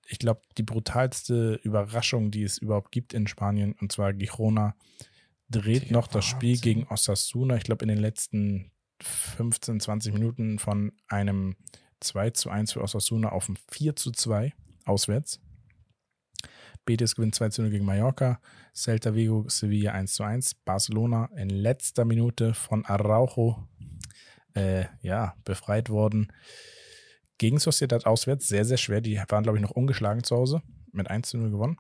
[SPEAKER 3] ich glaube, die brutalste Überraschung, die es überhaupt gibt in Spanien, und zwar Girona dreht noch das Spiel gegen Osasuna, ich glaube, in den letzten 15, 20 Minuten von einem 2 zu 1 für Osasuna auf ein 4 zu 2 auswärts. Betis gewinnt 2 zu 0 gegen Mallorca. Celta Vigo, Sevilla 1 zu 1. Barcelona in letzter Minute von Araujo äh, ja, befreit worden. Gegen Sociedad auswärts, sehr, sehr schwer. Die waren, glaube ich, noch ungeschlagen zu Hause. Mit 1 zu 0 gewonnen.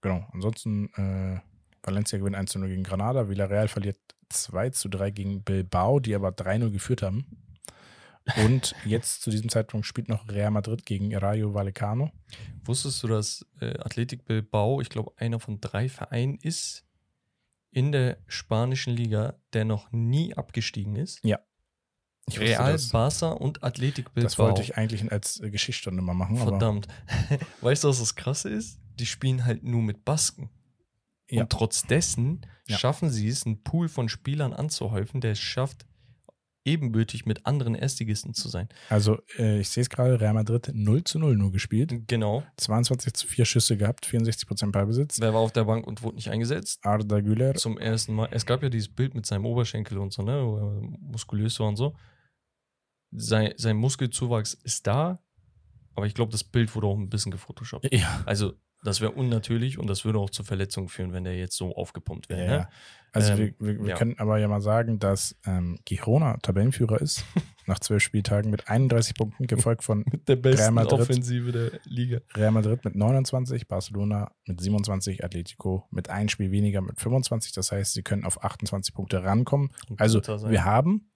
[SPEAKER 3] Genau. Ansonsten äh, Valencia gewinnt 1 zu 0 gegen Granada. Villarreal verliert 2 zu 3 gegen Bilbao, die aber 3-0 geführt haben. Und jetzt zu diesem Zeitpunkt spielt noch Real Madrid gegen Rayo Vallecano.
[SPEAKER 2] Wusstest du, dass äh, Athletic Bilbao, ich glaube, einer von drei Vereinen ist in der spanischen Liga, der noch nie abgestiegen ist?
[SPEAKER 3] Ich wusste
[SPEAKER 2] Real,
[SPEAKER 3] das.
[SPEAKER 2] Barca und Athletic Bilbao.
[SPEAKER 3] Das wollte ich eigentlich als äh, Geschichtsstunde mal machen.
[SPEAKER 2] Verdammt. weißt du, was das Krasse ist? Die spielen halt nur mit Basken.
[SPEAKER 3] Ja.
[SPEAKER 2] Und trotz dessen
[SPEAKER 3] Ja.
[SPEAKER 2] schaffen sie es, einen Pool von Spielern anzuhäufen, der es schafft, ebenbürtig mit anderen Erstligisten zu sein.
[SPEAKER 3] also äh, ich sehe es gerade, Real Madrid 0 zu 0 nur gespielt.
[SPEAKER 2] Genau.
[SPEAKER 3] 22 zu 4 Schüsse gehabt, 64 Prozent Ballbesitz.
[SPEAKER 2] Wer war auf der Bank und wurde nicht eingesetzt?
[SPEAKER 3] Arda Güler,
[SPEAKER 2] Zum ersten Mal. Es gab ja dieses Bild mit seinem Oberschenkel und so, ne? wo er Muskulös war und so. Sein, sein Muskelzuwachs ist da, aber ich glaube, das Bild wurde auch ein bisschen gefotoshoppt.
[SPEAKER 3] ja,
[SPEAKER 2] Also Das wäre unnatürlich und das würde auch zu Verletzungen führen, wenn der jetzt so aufgepumpt wäre.
[SPEAKER 3] Ja,
[SPEAKER 2] Ne?
[SPEAKER 3] Also
[SPEAKER 2] Ähm,
[SPEAKER 3] wir, wir, wir
[SPEAKER 2] ja.
[SPEAKER 3] können aber ja mal sagen, dass ähm, Girona Tabellenführer ist, nach zwölf Spieltagen mit 31 Punkten, gefolgt von
[SPEAKER 2] Mit der besten
[SPEAKER 3] Real Madrid.
[SPEAKER 2] Offensive der Liga.
[SPEAKER 3] Real Madrid mit 29, Barcelona mit 27, Atletico mit ein Spiel weniger mit 25. Das heißt, sie können auf 28 Punkte rankommen. Also wir haben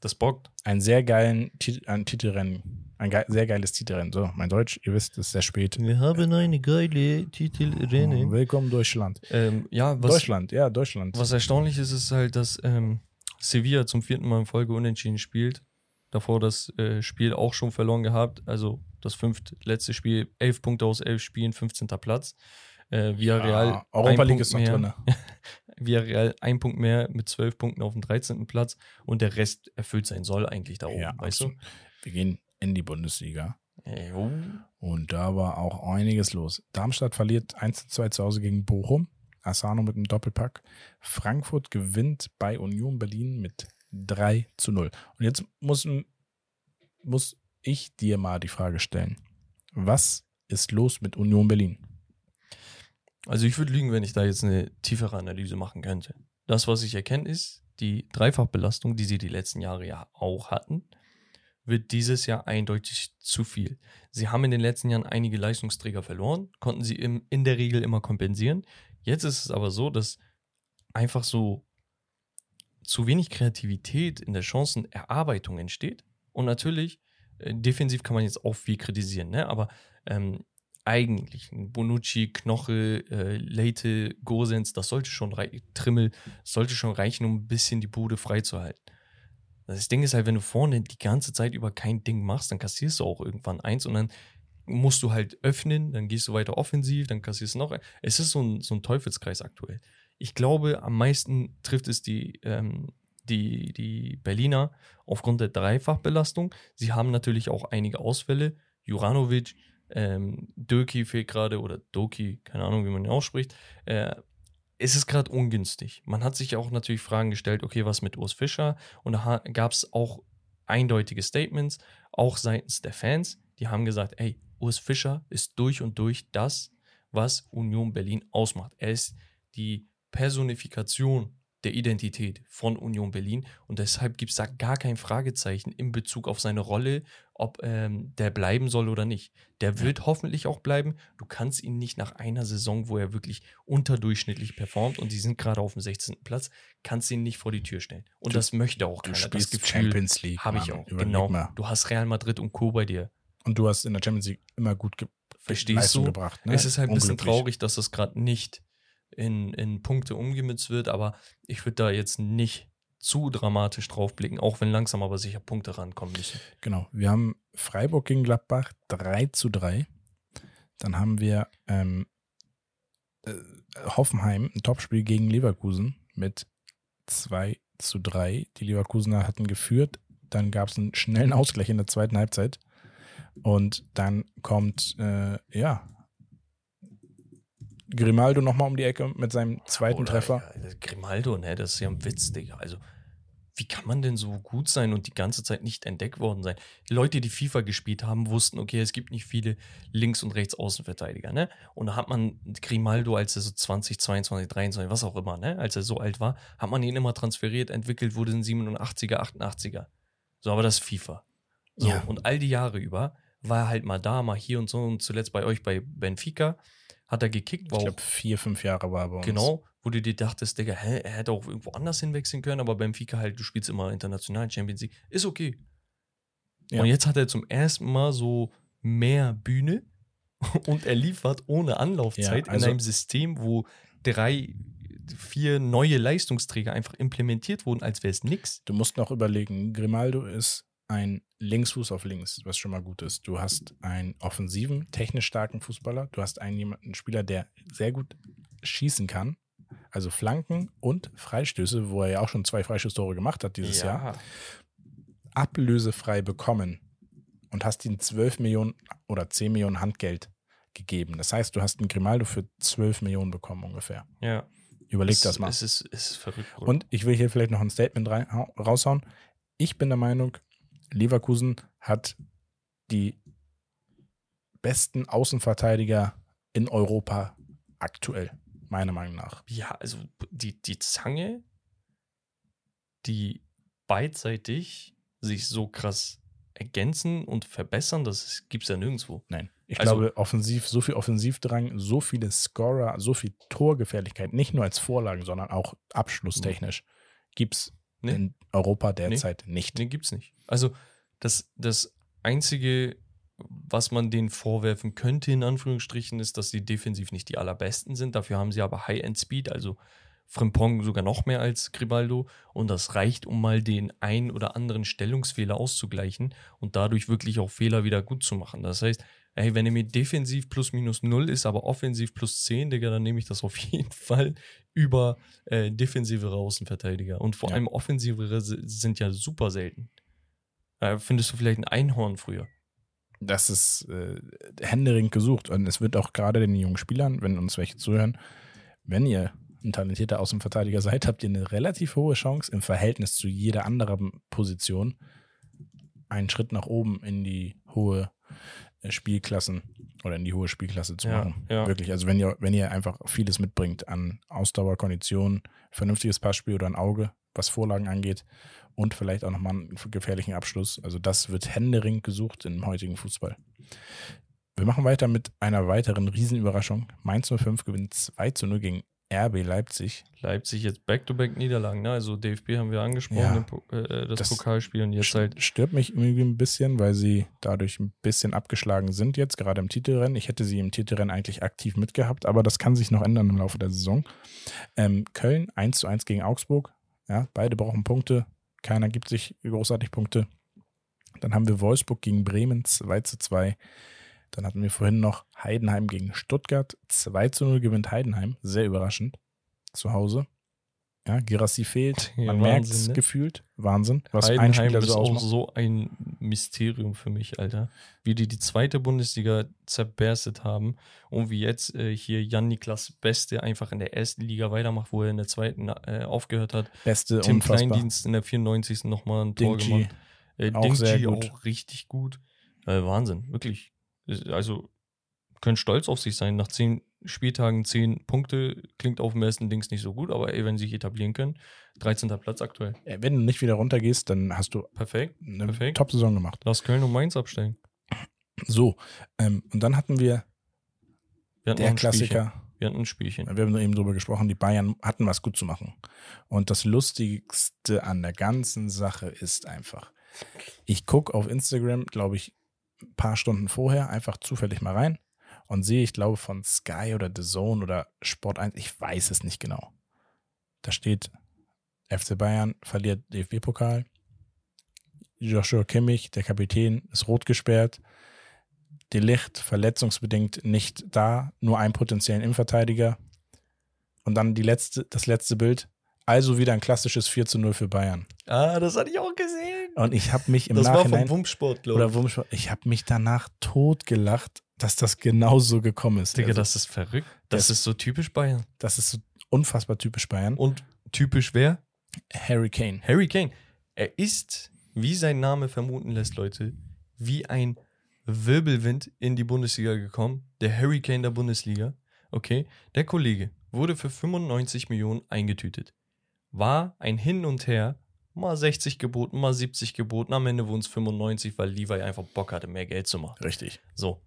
[SPEAKER 2] das bockt.
[SPEAKER 3] einen sehr geilen Tit ein Titelrennen, ein ge sehr geiles Titelrennen. So, mein Deutsch, ihr wisst, es ist sehr spät.
[SPEAKER 2] Wir haben eine geile Titelrennen.
[SPEAKER 3] Willkommen Deutschland.
[SPEAKER 2] Ähm, ja, was,
[SPEAKER 3] Deutschland, ja, Deutschland.
[SPEAKER 2] was erstaunlich ist, ist halt, dass ähm, Sevilla zum vierten Mal in Folge unentschieden spielt. Davor das äh, Spiel auch schon verloren gehabt. Also das fünft letzte Spiel, elf Punkte aus elf Spielen, 15. Platz. Äh, Villarreal,
[SPEAKER 3] Ah, Europa League ist noch drin.
[SPEAKER 2] Villarreal ein Punkt mehr mit zwölf Punkten auf dem 13. Platz und der Rest erfüllt sein Soll eigentlich da oben,
[SPEAKER 3] Ja,
[SPEAKER 2] weißt
[SPEAKER 3] absolut. Wir gehen in die Bundesliga.
[SPEAKER 2] du? Oh.
[SPEAKER 3] Und da war auch einiges los. Darmstadt verliert 1 zu 2 zu Hause gegen Bochum. Asano mit einem Doppelpack. Frankfurt gewinnt bei Union Berlin mit 3 zu 0. Und jetzt muss, muss ich dir mal die Frage stellen. Was ist los mit Union Berlin?
[SPEAKER 2] Also ich würde lügen, wenn ich da jetzt eine tiefere Analyse machen könnte. Das, was ich erkenne, ist, die Dreifachbelastung, die sie die letzten Jahre ja auch hatten, wird dieses Jahr eindeutig zu viel. Sie haben in den letzten Jahren einige Leistungsträger verloren, konnten sie im, in der Regel immer kompensieren. Jetzt ist es aber so, dass einfach so zu wenig Kreativität in der Chancenerarbeitung entsteht. Und natürlich, äh, defensiv kann man jetzt auch viel kritisieren, ne? aber ähm, eigentlich ein Bonucci, Knoche, äh, Leite, Gosens, das sollte schon reichen, Trimmel, das sollte schon reichen, um ein bisschen die Bude freizuhalten. Das Ding ist halt, wenn du vorne die ganze Zeit über kein Ding machst, dann kassierst du auch irgendwann eins und dann musst du halt öffnen, dann gehst du weiter offensiv, dann kassierst du noch. ein. Es ist so ein, so ein Teufelskreis aktuell. Ich glaube, am meisten trifft es die, ähm, die, die Berliner aufgrund der Dreifachbelastung. Sie haben natürlich auch einige Ausfälle. Juranovic, ähm, Döki fehlt gerade oder Doki, keine Ahnung, wie man ihn ausspricht. Äh, es ist gerade ungünstig. Man hat sich auch natürlich Fragen gestellt, okay, was mit Urs Fischer? Und da gab es auch eindeutige Statements, auch seitens der Fans, die haben gesagt, ey, Urs Fischer ist durch und durch das, was Union Berlin ausmacht. Er ist die Personifikation der Identität von Union Berlin und deshalb gibt es da gar kein Fragezeichen in Bezug auf seine Rolle, ob ähm, der bleiben soll oder nicht. Der wird hoffentlich auch bleiben. Du kannst ihn nicht nach einer Saison, wo er wirklich unterdurchschnittlich performt und die sind gerade auf dem 16. Platz, kannst ihn nicht vor die Tür stellen. Und
[SPEAKER 3] Du-
[SPEAKER 2] das möchte auch
[SPEAKER 3] Du
[SPEAKER 2] keiner.
[SPEAKER 3] spielst
[SPEAKER 2] das Gefühl
[SPEAKER 3] Champions League.
[SPEAKER 2] habe ich auch. Genau.
[SPEAKER 3] Mal.
[SPEAKER 2] Du hast Real Madrid und Co. bei dir.
[SPEAKER 3] Und du hast in der Champions League immer gut ge
[SPEAKER 2] Verstehst
[SPEAKER 3] Leistung
[SPEAKER 2] du?
[SPEAKER 3] gebracht. Ne?
[SPEAKER 2] Es ist halt ein bisschen traurig, dass das gerade nicht in, in Punkte umgemünzt wird, aber ich würde da jetzt nicht zu dramatisch drauf blicken, auch wenn langsam aber sicher Punkte rankommen müssen.
[SPEAKER 3] Genau. Wir haben Freiburg gegen Gladbach 3 zu 3. Dann haben wir ähm, äh, Hoffenheim, ein Topspiel gegen Leverkusen mit 2 zu 3. Die Leverkusener hatten geführt. Dann gab es einen schnellen Ausgleich in der zweiten Halbzeit. Und dann kommt, äh, ja, Grimaldo nochmal um die Ecke mit seinem zweiten
[SPEAKER 2] Oder,
[SPEAKER 3] Treffer.
[SPEAKER 2] Ja, Grimaldo, ne, das ist ja ein Witz, Digga. Also, wie kann man denn so gut sein und die ganze Zeit nicht entdeckt worden sein? Die Leute, die FIFA gespielt haben, wussten, okay, es gibt nicht viele Links- und Rechtsaußenverteidiger, ne? Und da hat man Grimaldo, als er so 20, 22, 23, was auch immer, ne? Als er so alt war, hat man ihn immer transferiert, entwickelt, wurde ein 87er, 88er. So, aber das ist FIFA. So,
[SPEAKER 3] Ja.
[SPEAKER 2] und all die Jahre über war er halt mal da, mal hier und so und zuletzt bei euch bei Benfica hat er gekickt, war
[SPEAKER 3] Ich glaube, vier, fünf Jahre war er bei uns.
[SPEAKER 2] Genau, wo du dir dachtest, Digga, hä, er hätte auch irgendwo anders hinwechseln können, aber beim Benfica halt, du spielst immer international Champions League. Ist okay.
[SPEAKER 3] Ja.
[SPEAKER 2] Und jetzt hat er zum ersten Mal so mehr Bühne und er liefert ohne Anlaufzeit
[SPEAKER 3] Ja, also-
[SPEAKER 2] in einem System, wo drei, vier neue Leistungsträger einfach implementiert wurden, als wäre es nix.
[SPEAKER 3] Du musst noch überlegen, Grimaldo ist ein Linksfuß auf links, was schon mal gut ist. Du hast einen offensiven, technisch starken Fußballer. Du hast einen, jemanden, einen Spieler, der sehr gut schießen kann. Also Flanken und Freistöße, wo er ja auch schon zwei Freistoßtore gemacht hat dieses Jahr, ablösefrei bekommen und hast ihm 12 Millionen oder 10 Millionen Handgeld gegeben. Das heißt, du hast einen Grimaldo für 12 Millionen bekommen ungefähr.
[SPEAKER 2] Ja.
[SPEAKER 3] Überleg
[SPEAKER 2] es,
[SPEAKER 3] das mal.
[SPEAKER 2] Es ist, es ist verrückt. Bruder.
[SPEAKER 3] Und ich will hier vielleicht noch ein Statement rein, raushauen. Ich bin der Meinung, Leverkusen hat die besten Außenverteidiger in Europa aktuell, meiner Meinung nach.
[SPEAKER 2] Ja, also die, die Zange, die beidseitig sich so krass ergänzen und verbessern, das gibt es ja nirgendwo.
[SPEAKER 3] Nein. Ich
[SPEAKER 2] Also-
[SPEAKER 3] glaube, offensiv, so viel Offensivdrang, so viele Scorer, so viel Torgefährlichkeit, nicht nur als Vorlagen, sondern auch abschlusstechnisch, gibt es
[SPEAKER 2] Nee.
[SPEAKER 3] in Europa derzeit nicht.
[SPEAKER 2] Nee, gibt's nicht. Also das, das Einzige, was man denen vorwerfen könnte, in Anführungsstrichen, ist, dass sie defensiv nicht die allerbesten sind. Dafür haben sie aber High-End-Speed, also Frimpong sogar noch mehr als Gribaldo. Und das reicht, um mal den ein oder anderen Stellungsfehler auszugleichen und dadurch wirklich auch Fehler wieder gut zu machen. Das heißt, ey, wenn er mir defensiv plus minus null ist, aber offensiv plus 10, Digga, dann nehme ich das auf jeden Fall über äh, defensivere Außenverteidiger. Und vor
[SPEAKER 3] Ja.
[SPEAKER 2] allem offensivere si- sind ja super selten. Äh, findest du vielleicht ein Einhorn früher?
[SPEAKER 3] Das ist äh, händeringend gesucht und es wird auch gerade den jungen Spielern, wenn uns welche zuhören, wenn ihr ein talentierter Außenverteidiger seid, habt ihr eine relativ hohe Chance im Verhältnis zu jeder anderen Position einen Schritt nach oben in die hohe Spielklassen oder in die hohe Spielklasse zu
[SPEAKER 2] Ja,
[SPEAKER 3] machen.
[SPEAKER 2] ja.
[SPEAKER 3] Wirklich, also wenn ihr, wenn ihr einfach vieles mitbringt an Ausdauer, Kondition, vernünftiges Passspiel oder ein Auge, was Vorlagen angeht und vielleicht auch nochmal einen gefährlichen Abschluss. Also das wird händeringend gesucht im heutigen Fußball. Wir machen weiter mit einer weiteren Riesenüberraschung. Mainz 05 gewinnt 2 zu 0 gegen RB Leipzig.
[SPEAKER 2] Leipzig jetzt Back-to-Back-Niederlagen, ne? Also DFB haben wir angesprochen,
[SPEAKER 3] Ja.
[SPEAKER 2] Po- äh, das,
[SPEAKER 3] Das
[SPEAKER 2] Pokalspiel und jetzt halt.
[SPEAKER 3] Stört mich irgendwie ein bisschen, weil sie dadurch ein bisschen abgeschlagen sind jetzt, gerade im Titelrennen. Ich hätte sie im Titelrennen eigentlich aktiv mitgehabt, aber das kann sich noch ändern im Laufe der Saison. Ähm, Köln 1 zu 1 gegen Augsburg. Ja, beide brauchen Punkte. Keiner gibt sich großartig Punkte. Dann haben wir Wolfsburg gegen Bremen 2 zu 2. Dann hatten wir vorhin noch Heidenheim gegen Stuttgart. 2 zu 0 gewinnt Heidenheim. Sehr überraschend. Zu Hause. Ja, Girassi fehlt.
[SPEAKER 2] Ja,
[SPEAKER 3] Man merkt es
[SPEAKER 2] ne?
[SPEAKER 3] gefühlt. Wahnsinn. Was ein
[SPEAKER 2] Heidenheim
[SPEAKER 3] Spieler
[SPEAKER 2] ist
[SPEAKER 3] so
[SPEAKER 2] auch
[SPEAKER 3] ausmacht.
[SPEAKER 2] so ein Mysterium für mich, Alter. Wie die die zweite Bundesliga zerberstet haben und wie jetzt äh, hier Jan-Niklas Beste einfach in der ersten Liga weitermacht, wo er in der zweiten äh, aufgehört hat.
[SPEAKER 3] Beste,
[SPEAKER 2] Tim
[SPEAKER 3] unfassbar.
[SPEAKER 2] Kleindienst in der 94. nochmal ein Tor
[SPEAKER 3] Dingchi,
[SPEAKER 2] gemacht. Äh,
[SPEAKER 3] auch
[SPEAKER 2] Dingchi
[SPEAKER 3] sehr gut.
[SPEAKER 2] auch richtig gut. Äh, Wahnsinn, wirklich. Also können stolz auf sich sein. Nach zehn Spieltagen zehn Punkte klingt auf dem ersten Dings nicht so gut, aber ey, wenn sie sich etablieren können, 13. Platz aktuell.
[SPEAKER 3] Wenn du nicht wieder runtergehst, dann hast du
[SPEAKER 2] Perfekt.
[SPEAKER 3] eine
[SPEAKER 2] Perfekt.
[SPEAKER 3] Top-Saison gemacht.
[SPEAKER 2] Lass Köln und Mainz abstellen.
[SPEAKER 3] So, ähm, und dann hatten wir
[SPEAKER 2] Wir hatten
[SPEAKER 3] der
[SPEAKER 2] ein Spielchen.
[SPEAKER 3] Klassiker.
[SPEAKER 2] Wir hatten ein Spielchen.
[SPEAKER 3] Wir haben nur eben drüber gesprochen, die Bayern hatten was gut zu machen. Und das Lustigste an der ganzen Sache ist einfach, ich gucke auf Instagram, glaube ich, paar Stunden vorher einfach zufällig mal rein und sehe, ich glaube, von Sky oder The Zone oder Sport 1, ich weiß es nicht genau. Da steht, FC Bayern verliert DFB-Pokal. Joshua Kimmich, der Kapitän, ist rot gesperrt. De Licht verletzungsbedingt nicht da, nur einen potenziellen Innenverteidiger. Und dann die letzte, das letzte Bild. Also wieder ein klassisches 4 zu 0 für Bayern.
[SPEAKER 2] Ah, das hatte ich auch gesehen.
[SPEAKER 3] Und ich habe mich im
[SPEAKER 2] das war vom
[SPEAKER 3] Nachhinein,
[SPEAKER 2] Wumpsport, glaube
[SPEAKER 3] oder
[SPEAKER 2] ich.
[SPEAKER 3] Wurmsport, ich habe mich danach totgelacht, dass das genauso gekommen ist.
[SPEAKER 2] Digga,
[SPEAKER 3] Also,
[SPEAKER 2] das ist verrückt. Das,
[SPEAKER 3] das-
[SPEAKER 2] ist so typisch Bayern.
[SPEAKER 3] das ist so unfassbar typisch Bayern.
[SPEAKER 2] Und typisch wer?
[SPEAKER 3] Harry Kane.
[SPEAKER 2] Harry Kane. Er ist, wie sein Name vermuten lässt, Leute, wie ein Wirbelwind in die Bundesliga gekommen. Der Harry Kane der Bundesliga. Okay. Der Kollege wurde für 95 Millionen eingetütet. War ein Hin und Her. Mal 60 geboten, mal 70 geboten. Am Ende wurden es 95, weil Levi einfach Bock hatte, mehr Geld zu machen.
[SPEAKER 3] Richtig.
[SPEAKER 2] So.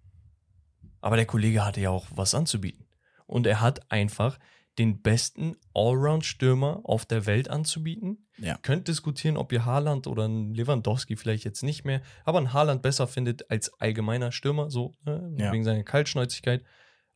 [SPEAKER 2] Aber der Kollege hatte ja auch was anzubieten. Und er hat einfach den besten Allround-Stürmer auf der Welt anzubieten.
[SPEAKER 3] Ja.
[SPEAKER 2] Könnt diskutieren, ob ihr Haaland oder ein Lewandowski vielleicht jetzt nicht mehr, aber ein Haaland besser findet als allgemeiner Stürmer, so ne,
[SPEAKER 3] Ja.
[SPEAKER 2] wegen seiner Kaltschnäuzigkeit.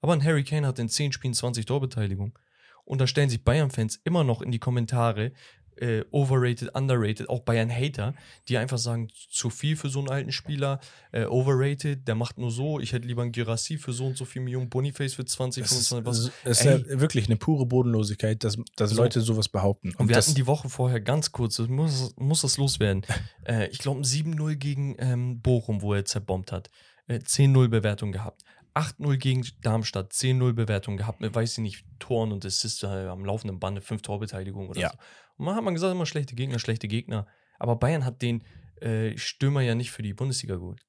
[SPEAKER 2] Aber ein Harry Kane hat in 10 Spielen 20 Torbeteiligung. Und da stellen sich Bayern-Fans immer noch in die Kommentare, äh, overrated, underrated, auch Bayern-Hater, die einfach sagen, zu viel für so einen alten Spieler, äh, overrated, der macht nur so, ich hätte lieber einen Girassi für so und so viel Millionen, Boniface für 20,
[SPEAKER 3] Es ist,
[SPEAKER 2] 25, was.
[SPEAKER 3] es ist ja wirklich eine pure Bodenlosigkeit, dass, dass
[SPEAKER 2] So.
[SPEAKER 3] Leute sowas behaupten.
[SPEAKER 2] Und wir
[SPEAKER 3] das,
[SPEAKER 2] hatten die Woche vorher ganz kurz, das muss, muss das loswerden. äh, ich glaube, ein 7-0 gegen ähm, Bochum, wo er zerbombt hat. Äh, 10-0 Bewertung gehabt. 8-0 gegen Darmstadt, 10-0 Bewertung gehabt mit, weiß ich nicht, Toren und Assists äh, am laufenden Bande, 5 Torbeteiligung oder
[SPEAKER 3] Ja.
[SPEAKER 2] so. Und man hat man gesagt, immer schlechte Gegner, schlechte Gegner. Aber Bayern hat den äh, Stürmer ja nicht für die Bundesliga geholt,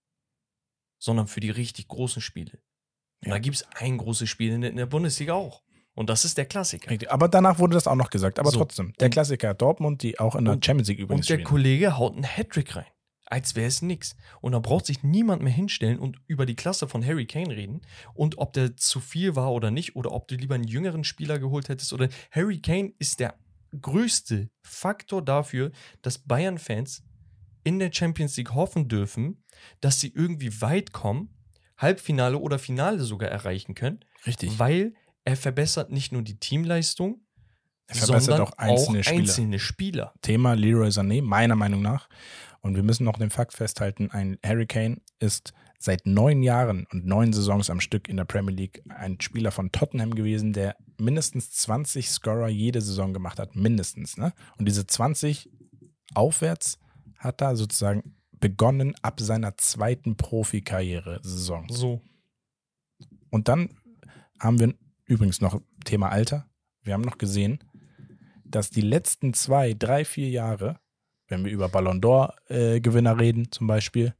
[SPEAKER 2] sondern für die richtig großen Spiele. Und da gibt es ein großes Spiel in der, in der Bundesliga auch. Und das ist der Klassiker.
[SPEAKER 3] Richtig. Aber danach wurde das auch noch gesagt. Aber
[SPEAKER 2] So.
[SPEAKER 3] trotzdem, der Klassiker Dortmund, die auch in der
[SPEAKER 2] Und-
[SPEAKER 3] Champions League übrigens
[SPEAKER 2] Und der
[SPEAKER 3] spielen.
[SPEAKER 2] Kollege haut einen Hattrick rein. Als wäre es nix. Und da braucht sich niemand mehr hinstellen und über die Klasse von Harry Kane reden und ob der zu viel war oder nicht oder ob du lieber einen jüngeren Spieler geholt hättest oder Harry Kane ist der größte Faktor dafür, dass Bayern-Fans in der Champions League hoffen dürfen, dass sie irgendwie weit kommen, Halbfinale oder Finale sogar erreichen können,
[SPEAKER 3] Richtig.
[SPEAKER 2] weil er verbessert nicht nur die Teamleistung,
[SPEAKER 3] Er verbessert
[SPEAKER 2] sondern
[SPEAKER 3] auch einzelne Spieler.
[SPEAKER 2] einzelne Spieler.
[SPEAKER 3] Thema Leroy Sané, meiner Meinung nach. Und wir müssen noch den Fakt festhalten, ein Harry Kane ist seit neun Jahren und neun Saisons am Stück in der Premier League ein Spieler von Tottenham gewesen, der mindestens 20 Scorer jede Saison gemacht hat. Mindestens. Ne? Und diese 20 aufwärts hat er sozusagen begonnen ab seiner zweiten Profikarriere-Saison.
[SPEAKER 2] So.
[SPEAKER 3] Und dann haben wir übrigens noch Thema Alter. Wir haben noch gesehen, dass die letzten zwei, drei, vier Jahre, wenn wir über Ballon d'Or-Gewinner reden zum Beispiel,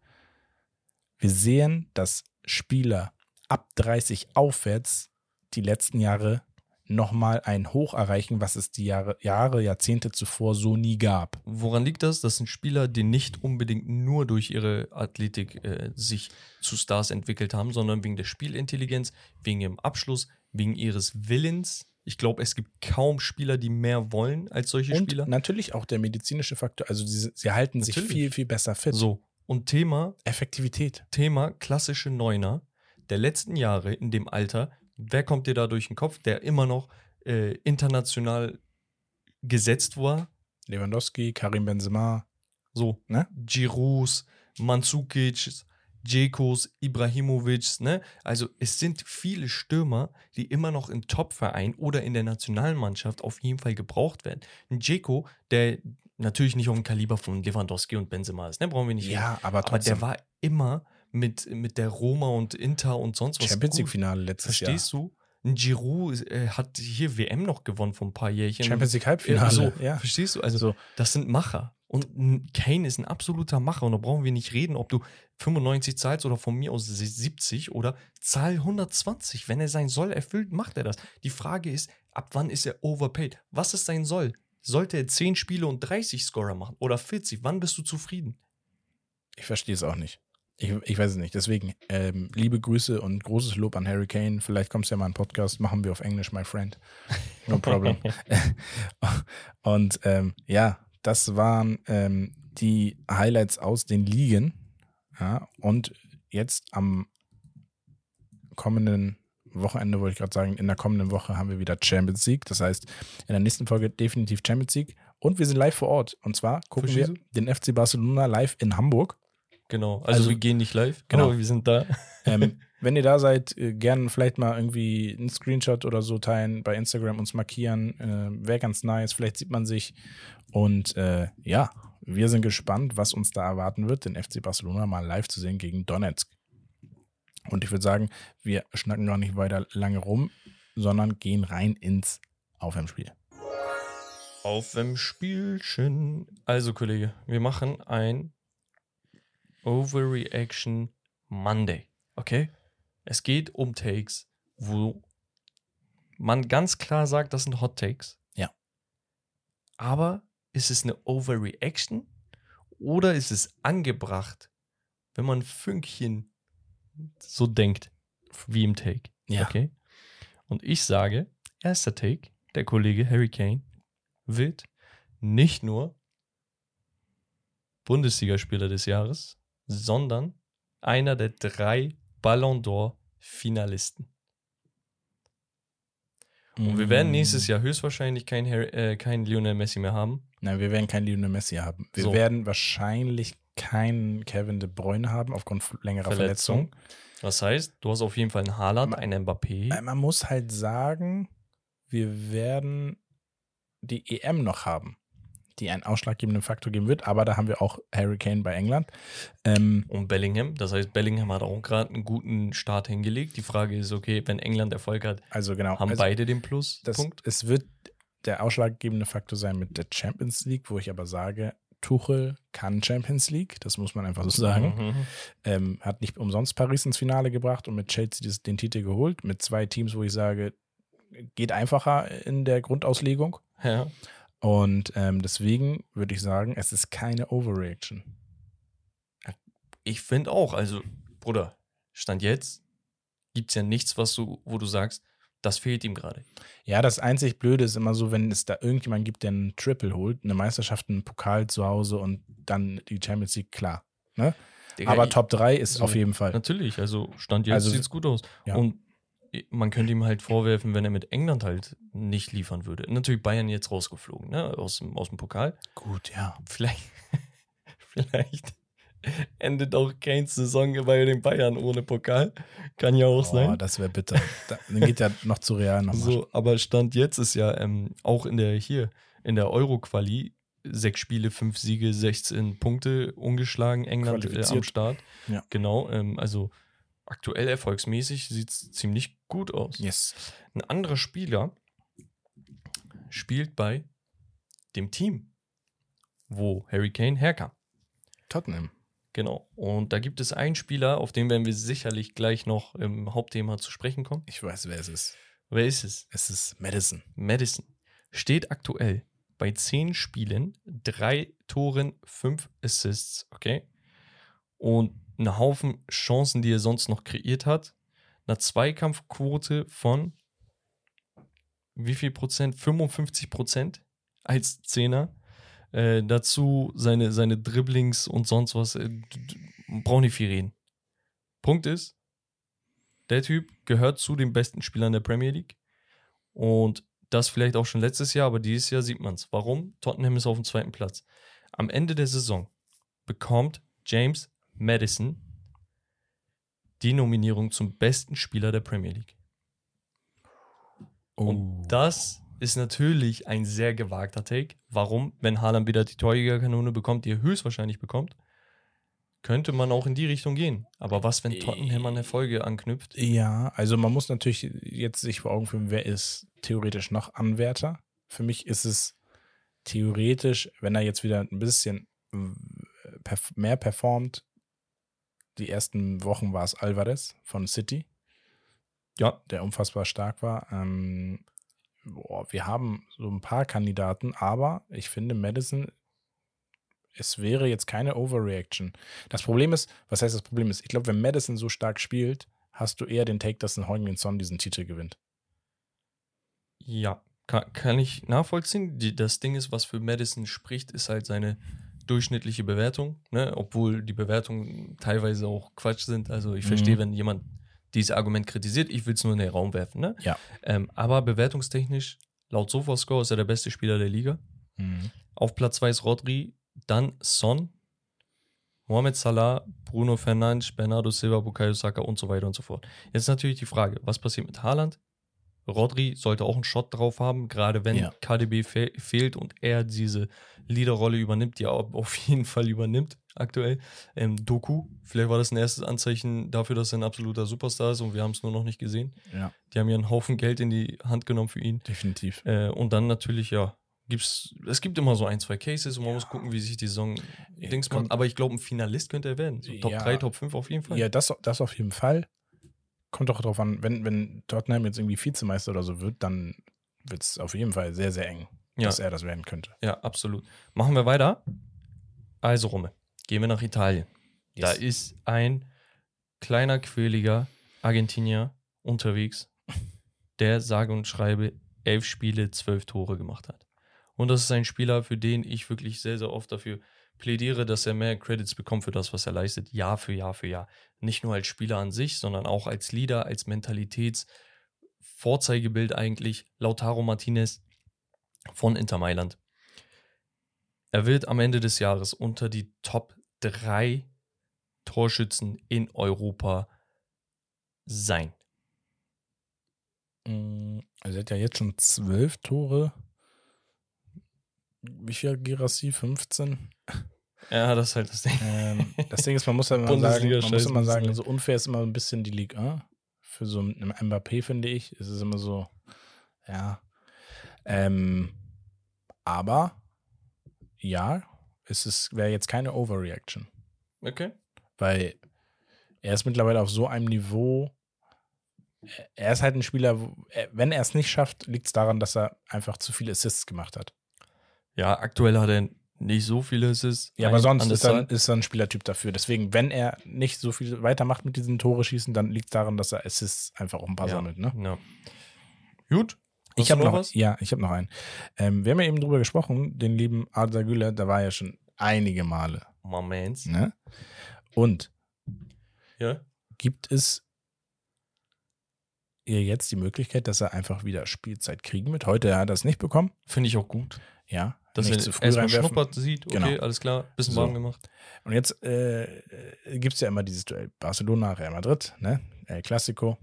[SPEAKER 3] wir sehen, dass Spieler ab 30 aufwärts die letzten Jahre nochmal ein Hoch erreichen, was es die Jahre, Jahre, Jahrzehnte zuvor so nie gab.
[SPEAKER 2] Woran liegt das? Das sind Spieler, die nicht unbedingt nur durch ihre Athletik äh, sich zu Stars entwickelt haben, sondern wegen der Spielintelligenz, wegen ihrem Abschluss, wegen ihres Willens. Ich glaube, es gibt kaum Spieler, die mehr wollen als solche
[SPEAKER 3] Und
[SPEAKER 2] Spieler.
[SPEAKER 3] natürlich auch der medizinische Faktor. Also sie, sie halten sich
[SPEAKER 2] Natürlich.
[SPEAKER 3] viel, viel besser fit.
[SPEAKER 2] So. Und Thema,
[SPEAKER 3] Effektivität.
[SPEAKER 2] Thema klassische Neuner der letzten Jahre in dem Alter. Wer kommt dir da durch den Kopf, der immer noch äh, international gesetzt war?
[SPEAKER 3] Lewandowski, Karim Benzema.
[SPEAKER 2] So,
[SPEAKER 3] Ne?
[SPEAKER 2] Giroud, Mandzukic, Dzekos, Ibrahimovic, ne? Also es sind viele Stürmer, die immer noch im Top-Verein oder in der Nationalmannschaft auf jeden Fall gebraucht werden. Ein Dzeko, der natürlich nicht auf dem Kaliber von Lewandowski und Benzema ist, ne? Brauchen wir nicht reden.
[SPEAKER 3] Ja, aber
[SPEAKER 2] Aber
[SPEAKER 3] trotzdem.
[SPEAKER 2] der war immer mit, mit der Roma und Inter und sonst was.
[SPEAKER 3] Champions
[SPEAKER 2] gut.
[SPEAKER 3] League-Finale letztes
[SPEAKER 2] Verstehst du? Ein Giroud äh, hat hier WM noch gewonnen vor ein paar Jährchen.
[SPEAKER 3] Jahr. Champions League Halbfinale.
[SPEAKER 2] so,
[SPEAKER 3] ja.
[SPEAKER 2] Verstehst du? Also
[SPEAKER 3] So.
[SPEAKER 2] das sind Macher. Und Kane ist ein absoluter Macher. Und da brauchen wir nicht reden, ob du 95 zahlst oder von mir aus 70 oder zahl 120. Wenn er sein Soll erfüllt, macht er das. Die Frage ist, ab wann ist er overpaid? Was ist sein Soll? Sollte er 10 Spiele und 30 Scorer machen oder 40? Wann bist du zufrieden?
[SPEAKER 3] Ich verstehe es auch nicht. Ich, ich weiß es nicht. Deswegen, ähm, liebe Grüße und großes Lob an Harry Kane. Vielleicht kommst du ja mal in Podcast, machen wir auf Englisch, my friend. No problem. und ähm, ja, das waren ähm, die Highlights aus den Ligen. Ja, und jetzt am kommenden Wochenende, wollte ich gerade sagen, in der kommenden Woche haben wir wieder Champions League. Das heißt, in der nächsten Folge definitiv Champions League. Und wir sind live vor Ort. Und zwar gucken wir
[SPEAKER 2] Verstehst
[SPEAKER 3] den FC Barcelona live in Hamburg.
[SPEAKER 2] Genau. Also,
[SPEAKER 3] Also-
[SPEAKER 2] wir gehen nicht live.
[SPEAKER 3] Genau.
[SPEAKER 2] Aber wir sind da.
[SPEAKER 3] Ähm, wenn ihr da seid, äh, gerne vielleicht mal irgendwie einen Screenshot oder so teilen, bei Instagram uns markieren. Äh, Wäre ganz nice. Vielleicht sieht man sich. Und äh, ja, wir sind gespannt, was uns da erwarten wird, den FC Barcelona mal live zu sehen gegen Donetsk. Und ich würde sagen, wir schnacken gar nicht weiter lange rum, sondern gehen rein ins Aufwärmspiel.
[SPEAKER 2] Auf dem Spielchen. Also, Kollege, wir machen ein Overreaction Monday. Okay? Es geht um Takes, wo man ganz klar sagt, das sind Hot Takes.
[SPEAKER 3] Ja.
[SPEAKER 2] Aber ist es eine Overreaction oder ist es angebracht, wenn man Fünkchen so denkt, wie im Take?
[SPEAKER 3] Ja.
[SPEAKER 2] Okay? Und ich sage, erster Take, der Kollege Harry Kane wird nicht nur Bundesligaspieler des Jahres, sondern einer der drei Ballon d'Or Finalisten. Und wir werden nächstes Jahr höchstwahrscheinlich kein, Harry, äh, kein Lionel Messi mehr haben.
[SPEAKER 3] Nein, wir werden keinen Lionel Messi haben. Wir
[SPEAKER 2] So.
[SPEAKER 3] werden wahrscheinlich keinen Kevin De Bruyne haben aufgrund längerer
[SPEAKER 2] Verletzung.
[SPEAKER 3] Verletzung.
[SPEAKER 2] Das heißt, du hast auf jeden Fall einen Haaland,
[SPEAKER 3] Ma-
[SPEAKER 2] einen Mbappé.
[SPEAKER 3] Äh, Man muss halt sagen, wir werden die EM noch haben, die einen ausschlaggebenden Faktor geben wird, aber da haben wir auch Harry Kane bei England. Ähm,
[SPEAKER 2] und Bellingham. Das heißt, Bellingham hat auch gerade einen guten Start hingelegt. Die Frage ist, okay, wenn England Erfolg hat,
[SPEAKER 3] also genau,
[SPEAKER 2] haben
[SPEAKER 3] also
[SPEAKER 2] beide den
[SPEAKER 3] das,
[SPEAKER 2] Pluspunkt?
[SPEAKER 3] es wird der ausschlaggebende Faktor sein mit der Champions League, wo ich aber sage, Tuchel kann Champions League, das muss man einfach so sagen.
[SPEAKER 2] Mhm.
[SPEAKER 3] Ähm, hat nicht umsonst Paris ins Finale gebracht und mit Chelsea den Titel geholt. Mit zwei Teams, wo ich sage, geht einfacher in der Grundauslegung.
[SPEAKER 2] Ja.
[SPEAKER 3] Und ähm, deswegen würde ich sagen, es ist keine Overreaction.
[SPEAKER 2] Ich finde auch, also, Bruder, Stand jetzt gibt es ja nichts, was du, wo du sagst, das fehlt ihm gerade.
[SPEAKER 3] Ja, das einzig Blöde ist immer so, wenn es da irgendjemand gibt, der einen Triple holt, eine Meisterschaft, einen Pokal zu Hause und dann die Champions League, klar. Ne?
[SPEAKER 2] Digga,
[SPEAKER 3] Aber Top 3 ist
[SPEAKER 2] so,
[SPEAKER 3] auf jeden Fall.
[SPEAKER 2] Natürlich, also Stand jetzt
[SPEAKER 3] Also,
[SPEAKER 2] sieht's gut aus.
[SPEAKER 3] ja.
[SPEAKER 2] Und man könnte ihm halt vorwerfen, wenn er mit England halt nicht liefern würde. Natürlich Bayern jetzt rausgeflogen, ne, aus dem, aus dem Pokal.
[SPEAKER 3] Gut, ja.
[SPEAKER 2] Vielleicht, vielleicht endet auch Kanes Saison bei den Bayern ohne Pokal. Kann ja auch
[SPEAKER 3] Oh,
[SPEAKER 2] sein.
[SPEAKER 3] das wäre bitter. Da, dann geht ja noch zu Real nochmal.
[SPEAKER 2] So, aber Stand jetzt ist ja ähm, auch in der hier, in der Euro-Quali, sechs Spiele, fünf Siege, 16 Punkte ungeschlagen, England äh, am. Start.
[SPEAKER 3] Ja.
[SPEAKER 2] Genau, ähm, also aktuell erfolgsmäßig sieht es ziemlich gut aus.
[SPEAKER 3] Yes.
[SPEAKER 2] Ein anderer Spieler spielt bei dem Team, wo Harry Kane herkam.
[SPEAKER 3] Tottenham.
[SPEAKER 2] Genau. Und da gibt es einen Spieler, auf den werden wir sicherlich gleich noch im Hauptthema zu sprechen kommen.
[SPEAKER 3] Ich weiß, wer es ist.
[SPEAKER 2] Wer ist es?
[SPEAKER 3] Es ist Madison.
[SPEAKER 2] Madison steht aktuell bei 10 Spielen, 3 Toren, 5 Assists, okay? Und einen Haufen Chancen, die er sonst noch kreiert hat. Eine Zweikampfquote von wie viel Prozent? 55 Prozent als Zehner. Äh, dazu seine, seine Dribblings und sonst was. Äh, braucht nicht viel reden. Punkt ist, der Typ gehört zu den besten Spielern der Premier League. Und das vielleicht auch schon letztes Jahr, aber dieses Jahr sieht man es. Warum? Tottenham ist auf dem zweiten Platz. Am Ende der Saison bekommt James Madison die Nominierung zum besten Spieler der Premier League.
[SPEAKER 3] Oh.
[SPEAKER 2] Und das ist natürlich ein sehr gewagter Take. Warum? Wenn Haaland wieder die Torjägerkanone bekommt, die er höchstwahrscheinlich bekommt, könnte man auch in die Richtung gehen. Aber was, wenn Tottenham an Erfolge anknüpft?
[SPEAKER 3] Ja, also man muss natürlich jetzt sich vor Augen führen, wer ist theoretisch noch Anwärter. Für mich ist es theoretisch, wenn er jetzt wieder ein bisschen mehr performt, die ersten Wochen war es Alvarez von City,
[SPEAKER 2] Ja,
[SPEAKER 3] der unfassbar stark war. Ähm, boah, wir haben so ein paar Kandidaten, aber ich finde Madison, es wäre jetzt keine Overreaction. Das Problem ist, was heißt das Problem ist? Ich glaube, wenn Madison so stark spielt, hast du eher den Take, dass ein Heung-Min Son diesen Titel gewinnt.
[SPEAKER 2] Ja, kann, kann ich nachvollziehen. Die, das Ding ist, was für Madison spricht, ist halt seine durchschnittliche Bewertung, ne? obwohl die Bewertungen teilweise auch Quatsch sind. Also ich
[SPEAKER 3] Mhm.
[SPEAKER 2] verstehe, wenn jemand dieses Argument kritisiert, ich will es nur in den Raum werfen. Ne?
[SPEAKER 3] Ja.
[SPEAKER 2] Ähm, aber bewertungstechnisch, laut Sofascore ist er der beste Spieler der Liga. Auf Platz 2 ist Rodri, dann Son, Mohamed Salah, Bruno Fernandes, Bernardo Silva, Bukayo Saka und so weiter und so fort. Jetzt natürlich die Frage, was passiert mit Haaland? Rodri sollte auch einen Shot drauf haben, gerade wenn
[SPEAKER 3] Ja.
[SPEAKER 2] KDB fe fehlt und er diese Leaderrolle übernimmt, die er au- auf jeden Fall übernimmt aktuell. Ähm, Doku, vielleicht war das ein erstes Anzeichen dafür, dass er ein absoluter Superstar ist und wir haben es nur noch nicht gesehen.
[SPEAKER 3] Ja,
[SPEAKER 2] Die haben ja einen Haufen Geld in die Hand genommen für ihn.
[SPEAKER 3] definitiv.
[SPEAKER 2] Äh, und dann natürlich, ja, gibt's, es gibt immer so ein, zwei Cases und man muss gucken, wie sich die Saison
[SPEAKER 3] Ja,
[SPEAKER 2] Dings macht. Aber ich glaube, ein Finalist könnte er werden. So Top
[SPEAKER 3] Ja.
[SPEAKER 2] 3, Top 5 auf jeden Fall.
[SPEAKER 3] Ja, das, das auf jeden Fall. Kommt doch drauf an, wenn, wenn Tottenham jetzt irgendwie Vizemeister oder so wird, dann wird es auf jeden Fall sehr, sehr eng,
[SPEAKER 2] Ja.
[SPEAKER 3] dass er das werden könnte.
[SPEAKER 2] Ja, absolut. Machen wir weiter. Also, Rumme, gehen wir nach Italien. Da
[SPEAKER 3] Yes.
[SPEAKER 2] ist ein kleiner, quäliger Argentinier unterwegs, der sage und schreibe elf Spiele, zwölf Tore gemacht hat. Und das ist ein Spieler, für den ich wirklich sehr, sehr oft dafür plädiere, dass er mehr Credits bekommt für das, was er leistet, Jahr für Jahr für Jahr. Nicht nur als Spieler an sich, sondern auch als Leader, als Mentalitäts-Vorzeigebild eigentlich. Lautaro Martinez von Inter Mailand. Er wird am Ende des Jahres unter die Top 3 Torschützen in Europa sein.
[SPEAKER 3] Also er hat ja jetzt schon zwölf Tore. Wie viel Girassi? 15?
[SPEAKER 2] Ja, das ist halt das Ding.
[SPEAKER 3] Ähm, das Ding ist, man muss ja immer sagen, man muss immer sagen, so unfair ist immer ein bisschen die Ligue 1. Für so einen Mbappé, finde ich. Es ist immer so, ja. Ähm, aber, ja, ist es wäre jetzt keine Overreaction,
[SPEAKER 2] Okay.
[SPEAKER 3] weil er ist mittlerweile auf so einem Niveau. Er ist halt ein Spieler, wo- er- wenn er es nicht schafft, liegt es daran, dass er einfach zu viele Assists gemacht hat.
[SPEAKER 2] Ja, aktuell hat er nicht so viele Assists.
[SPEAKER 3] Ja, aber sonst ist er, ist er ein Spielertyp dafür. Deswegen, wenn er nicht so viel weitermacht mit diesen Tore schießen, dann liegt es daran, dass er Assists einfach auch ein paar
[SPEAKER 2] Ja.
[SPEAKER 3] sammelt. Ne?
[SPEAKER 2] Ja. Gut.
[SPEAKER 3] Ich habe noch,
[SPEAKER 2] was?
[SPEAKER 3] ja, ich habe noch einen. Ähm, wir haben ja eben drüber gesprochen, den lieben Arda Güler, da war ja schon einige Male.
[SPEAKER 2] Moments.
[SPEAKER 3] Ne? Und
[SPEAKER 2] Ja.
[SPEAKER 3] gibt es ihr jetzt die Möglichkeit, dass er einfach wieder Spielzeit kriegen wird? Heute hat er es nicht bekommen.
[SPEAKER 2] Finde ich auch gut.
[SPEAKER 3] Ja,
[SPEAKER 2] Dass
[SPEAKER 3] nicht
[SPEAKER 2] er
[SPEAKER 3] zu früh
[SPEAKER 2] erstmal schnuppert sieht, okay,
[SPEAKER 3] Genau.
[SPEAKER 2] alles klar, bisschen
[SPEAKER 3] So.
[SPEAKER 2] warm gemacht.
[SPEAKER 3] Und jetzt äh, gibt es ja immer dieses Duell Barcelona, Real Madrid, ne? El Clasico.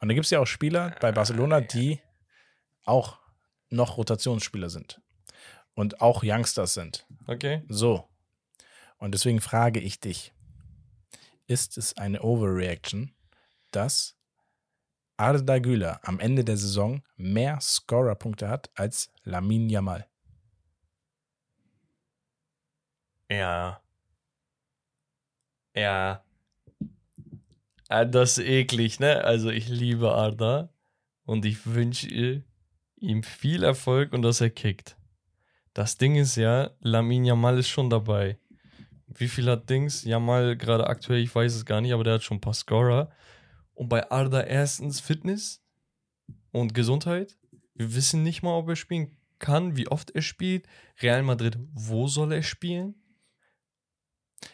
[SPEAKER 3] Und da gibt es ja auch Spieler bei Barcelona, die auch noch Rotationsspieler sind. Und auch Youngsters sind.
[SPEAKER 2] Okay.
[SPEAKER 3] So. Und deswegen frage ich dich: Ist es eine Overreaction, dass Arda Güler am Ende der Saison mehr Scorerpunkte hat als Lamin Yamal?
[SPEAKER 2] Ja. Ja. Ah, Das ist eklig, ne? Also ich liebe Arda und ich wünsche ihm viel Erfolg und dass er kickt. Das Ding ist ja, Lamin Yamal ist schon dabei. Wie viel hat Dings? Yamal gerade aktuell, ich weiß es gar nicht, aber der hat schon ein paar Scorer. Und bei Arda erstens Fitness und Gesundheit. Wir wissen nicht mal, ob er spielen kann, wie oft er spielt. Real Madrid, wo soll er spielen?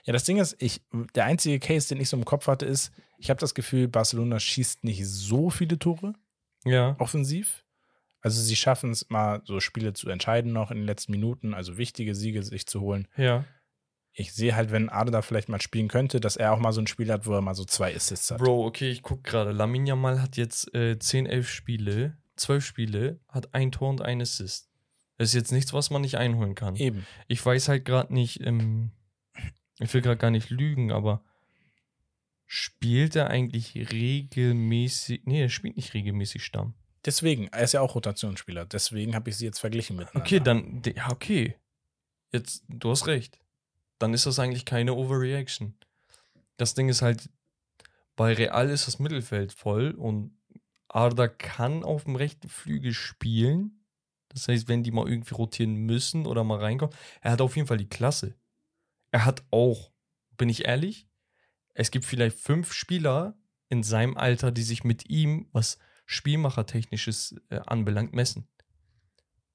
[SPEAKER 3] Ja, das Ding ist, ich, der einzige Case, den ich so im Kopf hatte, ist, ich habe das Gefühl, Barcelona schießt nicht so viele Tore
[SPEAKER 2] Ja.
[SPEAKER 3] offensiv. Also sie schaffen es mal, so Spiele zu entscheiden noch in den letzten Minuten, also wichtige Siege sich zu holen.
[SPEAKER 2] Ja.
[SPEAKER 3] Ich sehe halt, wenn Arda vielleicht mal spielen könnte, dass er auch mal so ein Spiel hat, wo er mal so zwei Assists hat.
[SPEAKER 2] Bro, okay, ich guck gerade. Lamin Yamal hat jetzt äh, 10, 11 Spiele, 12 Spiele, hat ein Tor und ein Assist. Das ist jetzt nichts, was man nicht einholen kann.
[SPEAKER 3] Eben.
[SPEAKER 2] Ich weiß halt gerade nicht, ähm, ich will gerade gar nicht lügen, aber spielt er eigentlich regelmäßig? Nee, er spielt nicht regelmäßig Stamm.
[SPEAKER 3] Deswegen, er ist ja auch Rotationsspieler. Deswegen habe ich sie jetzt verglichen miteinander.
[SPEAKER 2] Okay, dann, ja, okay. Jetzt, du hast recht. Dann ist das eigentlich keine Overreaction. Das Ding ist halt, bei Real ist das Mittelfeld voll und Arda kann auf dem rechten Flügel spielen. Das heißt, wenn die mal irgendwie rotieren müssen oder mal reinkommen, er hat auf jeden Fall die Klasse. Er hat auch, bin ich ehrlich, es gibt vielleicht fünf Spieler in seinem Alter, die sich mit ihm, was Spielmachertechnisches äh, anbelangt, messen.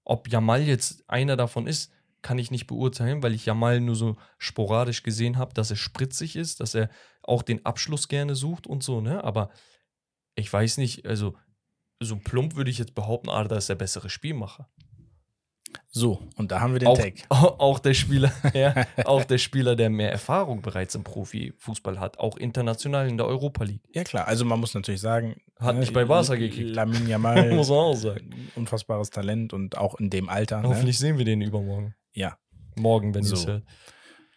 [SPEAKER 2] Ob Jamal jetzt einer davon ist, kann ich nicht beurteilen, weil ich Jamal nur so sporadisch gesehen habe, dass er spritzig ist, dass er auch den Abschluss gerne sucht und so, ne? Aber ich weiß nicht, also so plump würde ich jetzt behaupten, Arda ist der bessere Spielmacher.
[SPEAKER 3] So, und da haben wir den
[SPEAKER 2] Auch,
[SPEAKER 3] Take.
[SPEAKER 2] auch der Spieler, ja, auch der Spieler, der mehr Erfahrung bereits im Profifußball hat, auch international in der Europa League.
[SPEAKER 3] Ja, klar. Also, man muss natürlich sagen,
[SPEAKER 2] Hat
[SPEAKER 3] ne,
[SPEAKER 2] nicht bei Barca gekickt.
[SPEAKER 3] Lamin Yamal,
[SPEAKER 2] Muss man auch sagen.
[SPEAKER 3] unfassbares Talent und auch in dem Alter. Ne?
[SPEAKER 2] Hoffentlich sehen wir den übermorgen.
[SPEAKER 3] Ja.
[SPEAKER 2] Morgen, wenn
[SPEAKER 3] So.
[SPEAKER 2] es hört.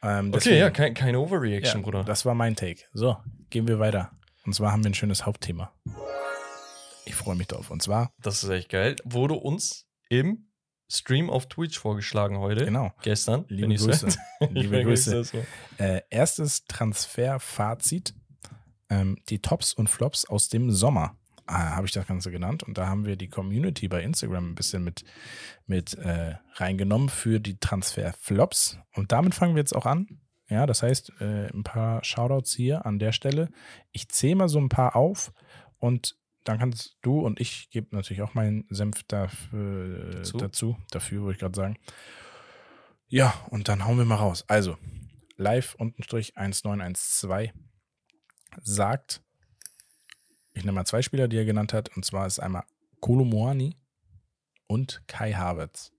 [SPEAKER 3] Ähm,
[SPEAKER 2] Okay,
[SPEAKER 3] deswegen-
[SPEAKER 2] ja, kein, keine Overreaction,
[SPEAKER 3] Ja,
[SPEAKER 2] Bruder.
[SPEAKER 3] Das war mein Take. So, gehen wir weiter. Und zwar haben wir ein schönes Hauptthema. Ich freue mich drauf. Und zwar,
[SPEAKER 2] Das ist echt geil. Wurde uns im Stream auf Twitch vorgeschlagen heute.
[SPEAKER 3] genau,
[SPEAKER 2] Gestern.
[SPEAKER 3] liebe Grüße. liebe Grüße. Äh, erstes Transferfazit. Ähm, die Tops und Flops aus dem Sommer. Ah, habe ich das Ganze genannt. Und da haben wir die Community bei Instagram ein bisschen mit, mit äh, reingenommen für die Transferflops. Und damit fangen wir jetzt auch an. Ja, das heißt, äh, ein paar Shoutouts hier an der Stelle. Ich zähle mal so ein paar auf und dann kannst du und ich gebe natürlich auch meinen Senf dafür,
[SPEAKER 2] Dazu?
[SPEAKER 3] dazu, dafür, würde ich gerade sagen. Ja, und dann hauen wir mal raus. Also, live-1912 sagt, ich nehme mal zwei Spieler, die er genannt hat, und zwar ist einmal Kolo Moani und Kai Havertz.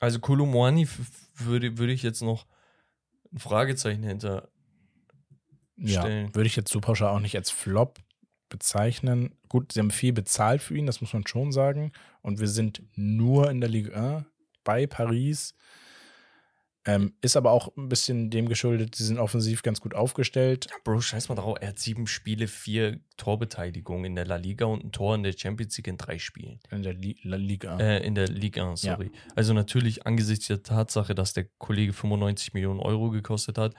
[SPEAKER 2] Also Kolumwani würde, würde ich jetzt noch ein Fragezeichen hinter.
[SPEAKER 3] Ja,
[SPEAKER 2] Stellen.
[SPEAKER 3] würde ich jetzt so pauschal auch nicht als Flop bezeichnen. Gut, sie haben viel bezahlt für ihn, das muss man schon sagen. Und wir sind nur in der Ligue 1 bei Paris. Ähm, ist aber auch ein bisschen dem geschuldet, sie sind offensiv ganz gut aufgestellt.
[SPEAKER 2] Ja, Bro, scheiß mal drauf. Er hat sieben Spiele, vier Torbeteiligungen in der La Liga und ein Tor in der Champions League in drei Spielen.
[SPEAKER 3] In der Li La Liga.
[SPEAKER 2] Äh, in der Liga 1, sorry. Also natürlich angesichts der Tatsache, dass der Kollege 95 Millionen Euro gekostet hat,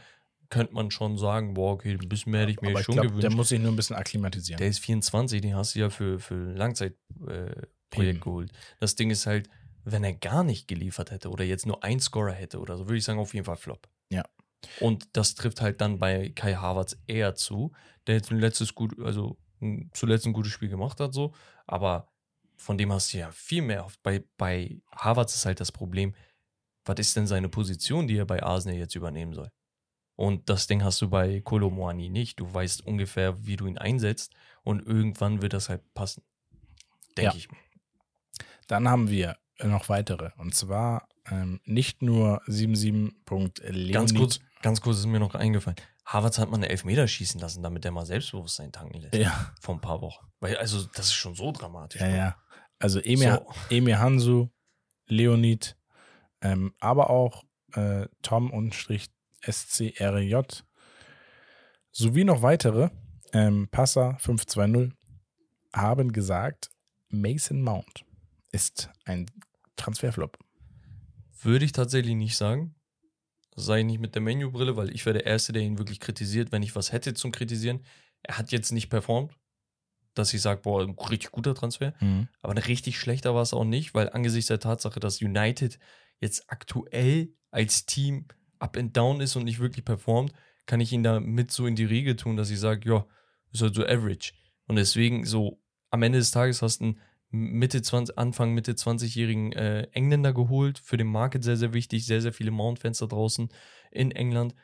[SPEAKER 2] könnte man schon sagen, boah, okay, ein bisschen mehr hätte ich mir
[SPEAKER 3] aber ich
[SPEAKER 2] schon
[SPEAKER 3] glaube,
[SPEAKER 2] gewünscht.
[SPEAKER 3] der muss sich nur ein bisschen akklimatisieren.
[SPEAKER 2] Der ist 24, den hast du ja für, für ein Langzeitprojekt äh, geholt. Das Ding ist halt, wenn er gar nicht geliefert hätte oder jetzt nur ein Scorer hätte oder so, würde ich sagen, auf jeden Fall Flop.
[SPEAKER 3] Ja.
[SPEAKER 2] Und das trifft halt dann bei Kai Havertz eher zu, der jetzt ein letztes gut, also zuletzt ein gutes Spiel gemacht hat, so, aber von dem hast du ja viel mehr. Bei, bei Havertz ist halt das Problem, was ist denn seine Position, die er bei Arsenal jetzt übernehmen soll? Und das Ding hast du bei Kolomoani nicht. Du weißt ungefähr, wie du ihn einsetzt und irgendwann wird das halt passen. Denke
[SPEAKER 3] Ja.
[SPEAKER 2] ich.
[SPEAKER 3] Dann haben wir noch weitere. Und zwar ähm, nicht nur 77.leonid.
[SPEAKER 2] Ganz kurz, ganz kurz ist mir noch eingefallen. Havertz hat mal eine Elfmeter schießen lassen, damit er mal Selbstbewusstsein tanken lässt.
[SPEAKER 3] Ja,
[SPEAKER 2] Vor ein paar Wochen. Weil, also, das ist schon so dramatisch.
[SPEAKER 3] ja,
[SPEAKER 2] Bro.
[SPEAKER 3] ja. Also Emir,
[SPEAKER 2] So.
[SPEAKER 3] Emir Hansu, Leonid, ähm, aber auch äh, Tom und Strich SCRJ sowie noch weitere ähm, Passer 520 haben gesagt, Mason Mount ist ein Transferflop.
[SPEAKER 2] Würde ich tatsächlich nicht sagen. Sei nicht mit der Menübrille, weil ich wäre der Erste, der ihn wirklich kritisiert, wenn ich was hätte zum Kritisieren. Er hat jetzt nicht performt, dass ich sage, boah, ein richtig guter Transfer. Aber ein richtig schlechter war es auch nicht, weil angesichts der Tatsache, dass United jetzt aktuell als Team up and down ist und nicht wirklich performt, kann ich ihn da mit so in die Riege tun, dass ich sage, ja, ist halt so average. Und deswegen so am Ende des Tages hast du einen Mitte 20, Anfang, Mitte 20-jährigen äh, Engländer geholt, für den Market sehr, sehr wichtig, sehr, sehr viele Mount-Fans da draußen in England.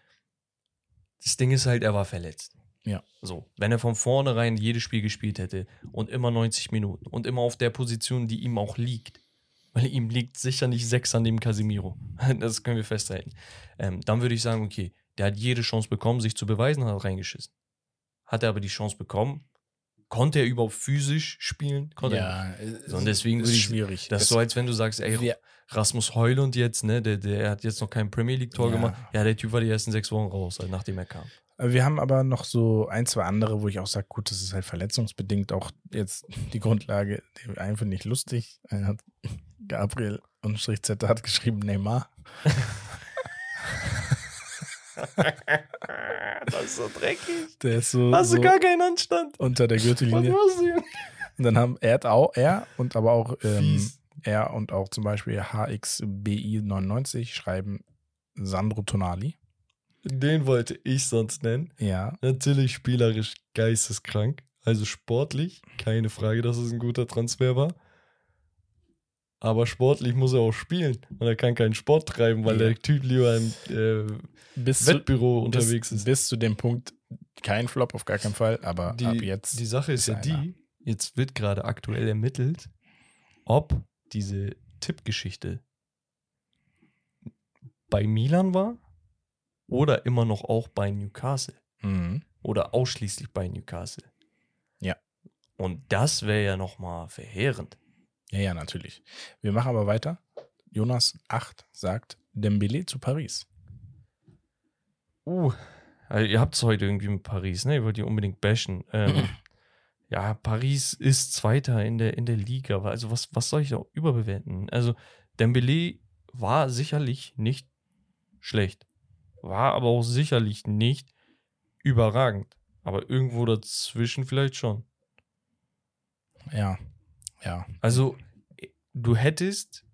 [SPEAKER 2] Das Ding ist halt, er war verletzt.
[SPEAKER 3] Ja.
[SPEAKER 2] So, wenn er von vornherein jedes Spiel gespielt hätte und immer 90 Minuten und immer auf der Position, die ihm auch liegt, weil ihm liegt sicher nicht sechs an dem Casemiro. Das können wir festhalten. Ähm, dann würde ich sagen, okay, der hat jede Chance bekommen, sich zu beweisen, hat reingeschissen. Hat er aber die Chance bekommen? Konnte er überhaupt physisch spielen? Konnte
[SPEAKER 3] ja,
[SPEAKER 2] So, und deswegen
[SPEAKER 3] ist
[SPEAKER 2] ich-
[SPEAKER 3] schwierig.
[SPEAKER 2] Das ist so, als wenn du sagst, ey,
[SPEAKER 3] wir-
[SPEAKER 2] Rasmus Heulund jetzt, ne, der, der hat jetzt noch kein Premier League-Tor
[SPEAKER 3] Ja.
[SPEAKER 2] gemacht. Ja, der Typ war die ersten sechs Wochen raus, halt, nachdem er kam.
[SPEAKER 3] Wir haben aber noch so ein, zwei andere, wo ich auch sage, gut, das ist halt verletzungsbedingt auch jetzt die Grundlage, einfach nicht lustig. Gabriel und Strich Z hat geschrieben Neymar.
[SPEAKER 2] das ist so dreckig.
[SPEAKER 3] Der ist so,
[SPEAKER 2] Hast
[SPEAKER 3] so
[SPEAKER 2] du gar keinen Anstand?
[SPEAKER 3] unter der Gürtellinie. Und dann haben er auch er und aber auch ähm, er und auch zum Beispiel HXBI99 schreiben Sandro Tonali.
[SPEAKER 2] Den wollte ich sonst nennen.
[SPEAKER 3] Ja,
[SPEAKER 2] Natürlich spielerisch geisteskrank. Also sportlich, keine Frage, dass es ein guter Transfer war. Aber sportlich muss er auch spielen. Und er kann keinen Sport treiben, weil
[SPEAKER 3] Ja.
[SPEAKER 2] der Typ lieber im äh,
[SPEAKER 3] bis zu,
[SPEAKER 2] Wettbüro unterwegs
[SPEAKER 3] bis,
[SPEAKER 2] ist.
[SPEAKER 3] bis zu dem Punkt kein Flop auf gar keinen Fall, aber
[SPEAKER 2] die,
[SPEAKER 3] ab jetzt
[SPEAKER 2] die Sache ist, ja die, jetzt wird gerade aktuell ermittelt, ob diese Tippgeschichte bei Milan war oder immer noch auch bei Newcastle
[SPEAKER 3] Mhm.
[SPEAKER 2] oder ausschließlich bei Newcastle.
[SPEAKER 3] Ja.
[SPEAKER 2] Und das wäre ja nochmal verheerend.
[SPEAKER 3] Ja, ja, natürlich. Wir machen aber weiter. Jonas 8 sagt Dembele zu Paris.
[SPEAKER 2] Uh, also ihr habt es heute irgendwie mit Paris, ne? Ihr wollt ihr unbedingt bashen. Ähm, ja, Paris ist Zweiter in der, in der Liga. Also, was, was soll ich da überbewerten? Also, Dembele war sicherlich nicht schlecht. War aber auch sicherlich nicht überragend. Aber irgendwo dazwischen vielleicht schon.
[SPEAKER 3] Ja, ja.
[SPEAKER 2] Also, du hättest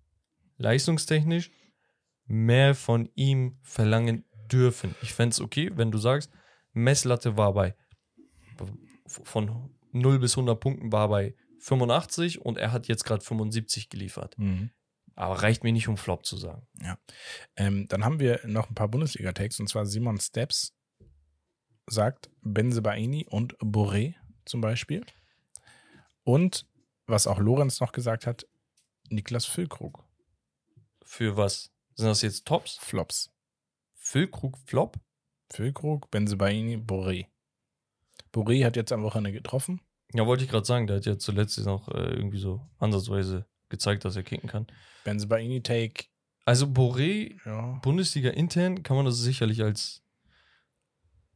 [SPEAKER 2] leistungstechnisch mehr von ihm verlangen dürfen. Ich fände es okay, wenn du sagst, Messlatte war bei von 0 bis 100 Punkten war bei 85 und er hat jetzt gerade 75 geliefert.
[SPEAKER 3] Mhm.
[SPEAKER 2] Aber reicht mir nicht, um Flop zu sagen.
[SPEAKER 3] Ähm, dann haben wir noch ein paar Bundesliga-Tags und zwar Simon Steps sagt Benzebaini und Boré zum Beispiel. Und was auch Lorenz noch gesagt hat, Niklas Füllkrug.
[SPEAKER 2] Für was? Sind das jetzt Tops?
[SPEAKER 3] Flops.
[SPEAKER 2] Füllkrug Flop?
[SPEAKER 3] Füllkrug, Benzebaini, Boré. Boré hat jetzt am Wochenende getroffen.
[SPEAKER 2] Ja, wollte ich gerade sagen, der hat ja zuletzt noch äh, irgendwie so ansatzweise gezeigt, dass er kicken kann.
[SPEAKER 3] Benzebaini Take
[SPEAKER 2] Also Boré,
[SPEAKER 3] Ja.
[SPEAKER 2] Bundesliga intern, kann man das sicherlich als